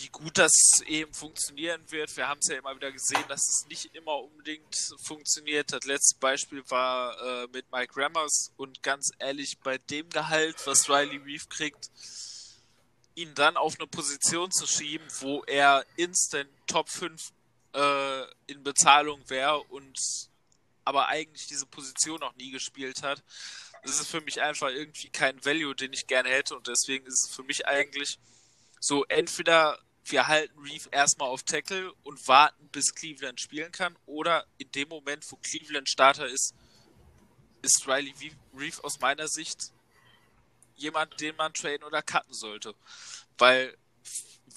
[SPEAKER 1] wie gut das eben funktionieren wird. Wir haben es ja immer wieder gesehen, dass es nicht immer unbedingt funktioniert. Das letzte Beispiel war äh, mit Mike Rammers und ganz ehrlich, bei dem Gehalt, was Riley Reeve kriegt, ihn dann auf eine Position zu schieben, wo er instant Top 5 äh, in Bezahlung wäre und aber eigentlich diese Position noch nie gespielt hat. Das ist für mich einfach irgendwie kein Value, den ich gerne hätte und deswegen ist es für mich eigentlich so entweder wir halten Reeve erstmal auf Tackle und warten, bis Cleveland spielen kann, oder in dem Moment, wo Cleveland Starter ist, ist Riley Reeve aus meiner Sicht jemand, den man traden oder cutten sollte. Weil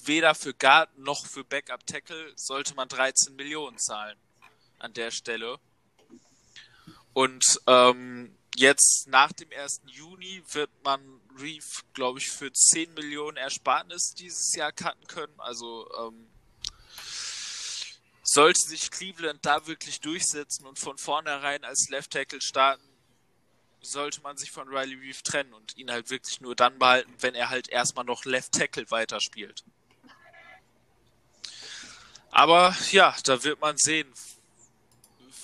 [SPEAKER 1] weder für Guard noch für Backup Tackle sollte man 13 Millionen zahlen an der Stelle. Und ähm, jetzt nach dem 1. Juni wird man Reef, glaube ich, für 10 Millionen Ersparnis dieses Jahr cutten können. Also ähm, sollte sich Cleveland da wirklich durchsetzen und von vornherein als Left Tackle starten, sollte man sich von Riley Reef trennen und ihn halt wirklich nur dann behalten, wenn er halt erstmal noch Left Tackle weiterspielt. Aber ja, da wird man sehen,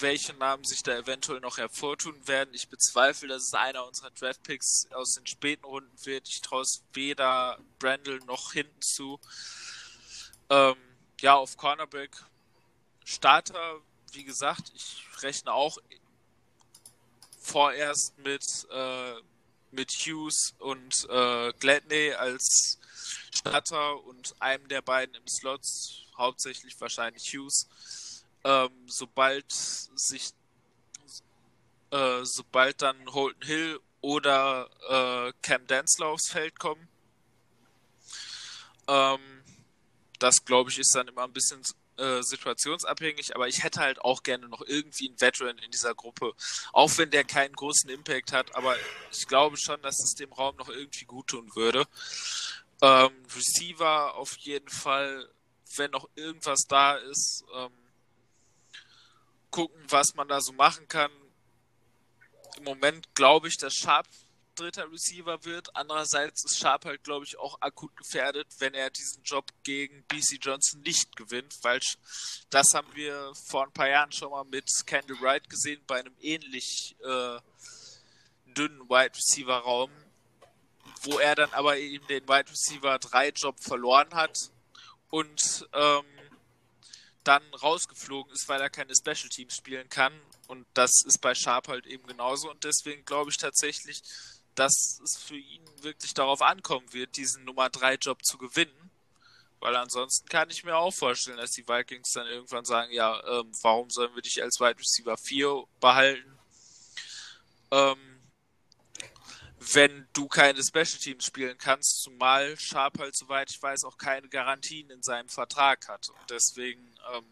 [SPEAKER 1] welche Namen sich da eventuell noch hervortun werden. Ich bezweifle, dass es einer unserer Draftpicks aus den späten Runden wird. Ich traue es weder Brandel noch hinten zu. Ähm, ja, auf Cornerback Starter, wie gesagt, ich rechne auch vorerst mit, äh, mit Hughes und äh, Gladney als Starter und einem der beiden im Slot, hauptsächlich wahrscheinlich Hughes ähm, sobald sich, äh, sobald dann Holton Hill oder äh, Cam Denslow aufs Feld kommen. Ähm, das glaube ich ist dann immer ein bisschen äh, situationsabhängig, aber ich hätte halt auch gerne noch irgendwie einen Veteran in dieser Gruppe, auch wenn der keinen großen Impact hat, aber ich glaube schon, dass es dem Raum noch irgendwie gut tun würde. Ähm, Receiver auf jeden Fall, wenn noch irgendwas da ist, ähm, gucken, was man da so machen kann. Im Moment glaube ich, dass Sharp dritter Receiver wird. Andererseits ist Sharp halt, glaube ich, auch akut gefährdet, wenn er diesen Job gegen BC Johnson nicht gewinnt, weil das haben wir vor ein paar Jahren schon mal mit Kendall Wright gesehen, bei einem ähnlich äh, dünnen Wide Receiver Raum, wo er dann aber eben den Wide Receiver 3 Job verloren hat und ähm, dann rausgeflogen ist, weil er keine Special Teams spielen kann. Und das ist bei Sharp halt eben genauso. Und deswegen glaube ich tatsächlich, dass es für ihn wirklich darauf ankommen wird, diesen Nummer 3 Job zu gewinnen. Weil ansonsten kann ich mir auch vorstellen, dass die Vikings dann irgendwann sagen, ja, ähm, warum sollen wir dich als Wide Receiver 4 behalten? Ähm, wenn du keine Special Teams spielen kannst, zumal Sharp halt, soweit ich weiß, auch keine Garantien in seinem Vertrag hat und deswegen ähm,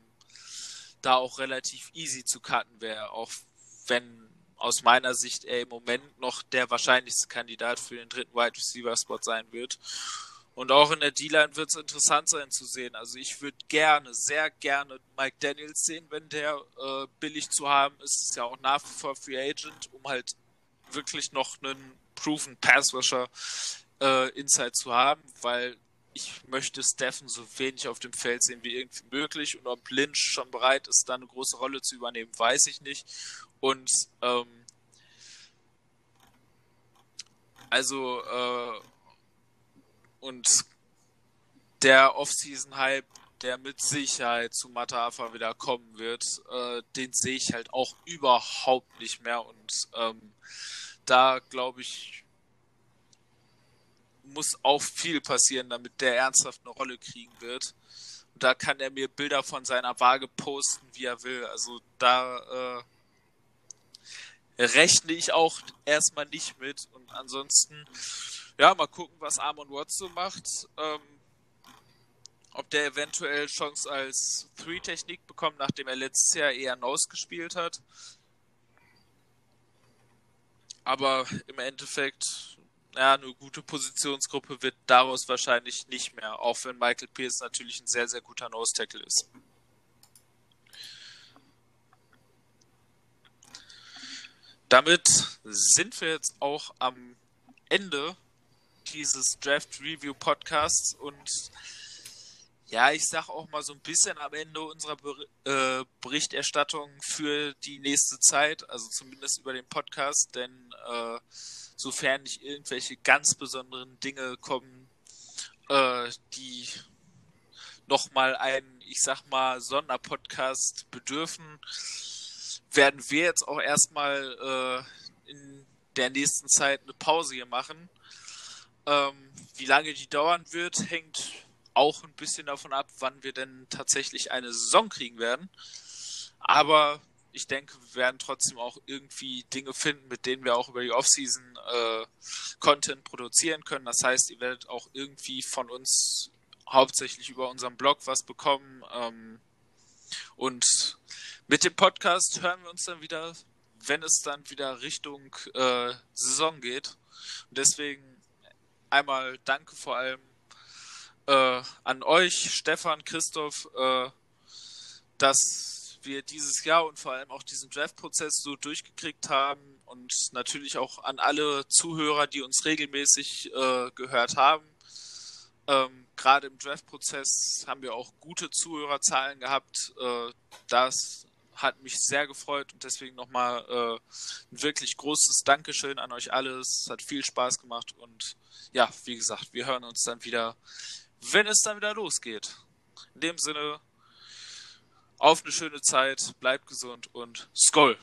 [SPEAKER 1] da auch relativ easy zu cutten wäre, auch wenn aus meiner Sicht er im Moment noch der wahrscheinlichste Kandidat für den dritten Wide Receiver Spot sein wird. Und auch in der D-Line wird es interessant sein zu sehen. Also ich würde gerne, sehr gerne Mike Daniels sehen, wenn der äh, billig zu haben ist. Ist ja auch nach wie vor Free Agent, um halt wirklich noch einen proven Pass Rusher äh, Inside zu haben, weil ich möchte Steffen so wenig auf dem Feld sehen wie irgendwie möglich und ob Lynch schon bereit ist, da eine große Rolle zu übernehmen, weiß ich nicht. Und ähm, also äh, und der Off-Season-Hype, der mit Sicherheit zu Matafa wieder kommen wird, äh, den sehe ich halt auch überhaupt nicht mehr und ähm, da glaube ich, muss auch viel passieren, damit der ernsthaft eine Rolle kriegen wird. Und da kann er mir Bilder von seiner Waage posten, wie er will. Also da äh, rechne ich auch erstmal nicht mit. Und ansonsten, ja, mal gucken, was Armon Watts so macht. Ähm, ob der eventuell Chance als Three-Technik bekommt, nachdem er letztes Jahr eher Nose gespielt hat. Aber im Endeffekt, ja, eine gute Positionsgruppe wird daraus wahrscheinlich nicht mehr, auch wenn Michael Pierce natürlich ein sehr, sehr guter Nose-Tackle ist. Damit sind wir jetzt auch am Ende dieses Draft Review Podcasts und ja, ich sag auch mal so ein bisschen am Ende unserer Ber äh, Berichterstattung für die nächste Zeit, also zumindest über den Podcast, denn äh, sofern nicht irgendwelche ganz besonderen Dinge kommen, äh, die nochmal einen, ich sag mal, Sonderpodcast bedürfen, werden wir jetzt auch erstmal äh, in der nächsten Zeit eine Pause hier machen. Ähm, wie lange die dauern wird, hängt auch ein bisschen davon ab, wann wir denn tatsächlich eine Saison kriegen werden. Aber ich denke, wir werden trotzdem auch irgendwie Dinge finden, mit denen wir auch über die Offseason äh, Content produzieren können. Das heißt, ihr werdet auch irgendwie von uns hauptsächlich über unseren Blog was bekommen. Ähm, und mit dem Podcast hören wir uns dann wieder, wenn es dann wieder Richtung äh, Saison geht. Und deswegen einmal danke vor allem äh, an euch, Stefan, Christoph, äh, dass wir dieses Jahr und vor allem auch diesen Draft-Prozess so durchgekriegt haben und natürlich auch an alle Zuhörer, die uns regelmäßig äh, gehört haben. Ähm, Gerade im Draft-Prozess haben wir auch gute Zuhörerzahlen gehabt. Äh, das hat mich sehr gefreut und deswegen nochmal äh, ein wirklich großes Dankeschön an euch alles. Es hat viel Spaß gemacht und ja, wie gesagt, wir hören uns dann wieder, wenn es dann wieder losgeht. In dem Sinne, auf eine schöne Zeit, bleibt gesund und Skoll!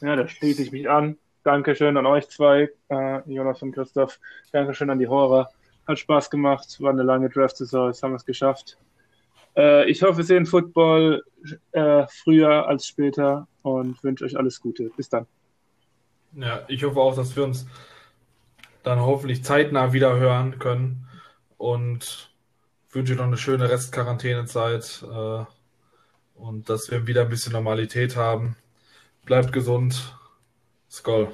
[SPEAKER 3] Ja, da schließe ich mich an. Dankeschön an euch zwei, äh, Jonas und Christoph. Dankeschön an die Hörer. Hat Spaß gemacht, war eine lange Draft-Saison, jetzt haben wir es geschafft. Äh, ich hoffe, wir sehen Football äh, früher als später und wünsche euch alles Gute. Bis dann.
[SPEAKER 2] Ja, ich hoffe auch, dass wir uns dann hoffentlich zeitnah wieder hören können und wünsche noch eine schöne Restquarantänezeit äh, und dass wir wieder ein bisschen Normalität haben. Bleibt gesund. Skoll.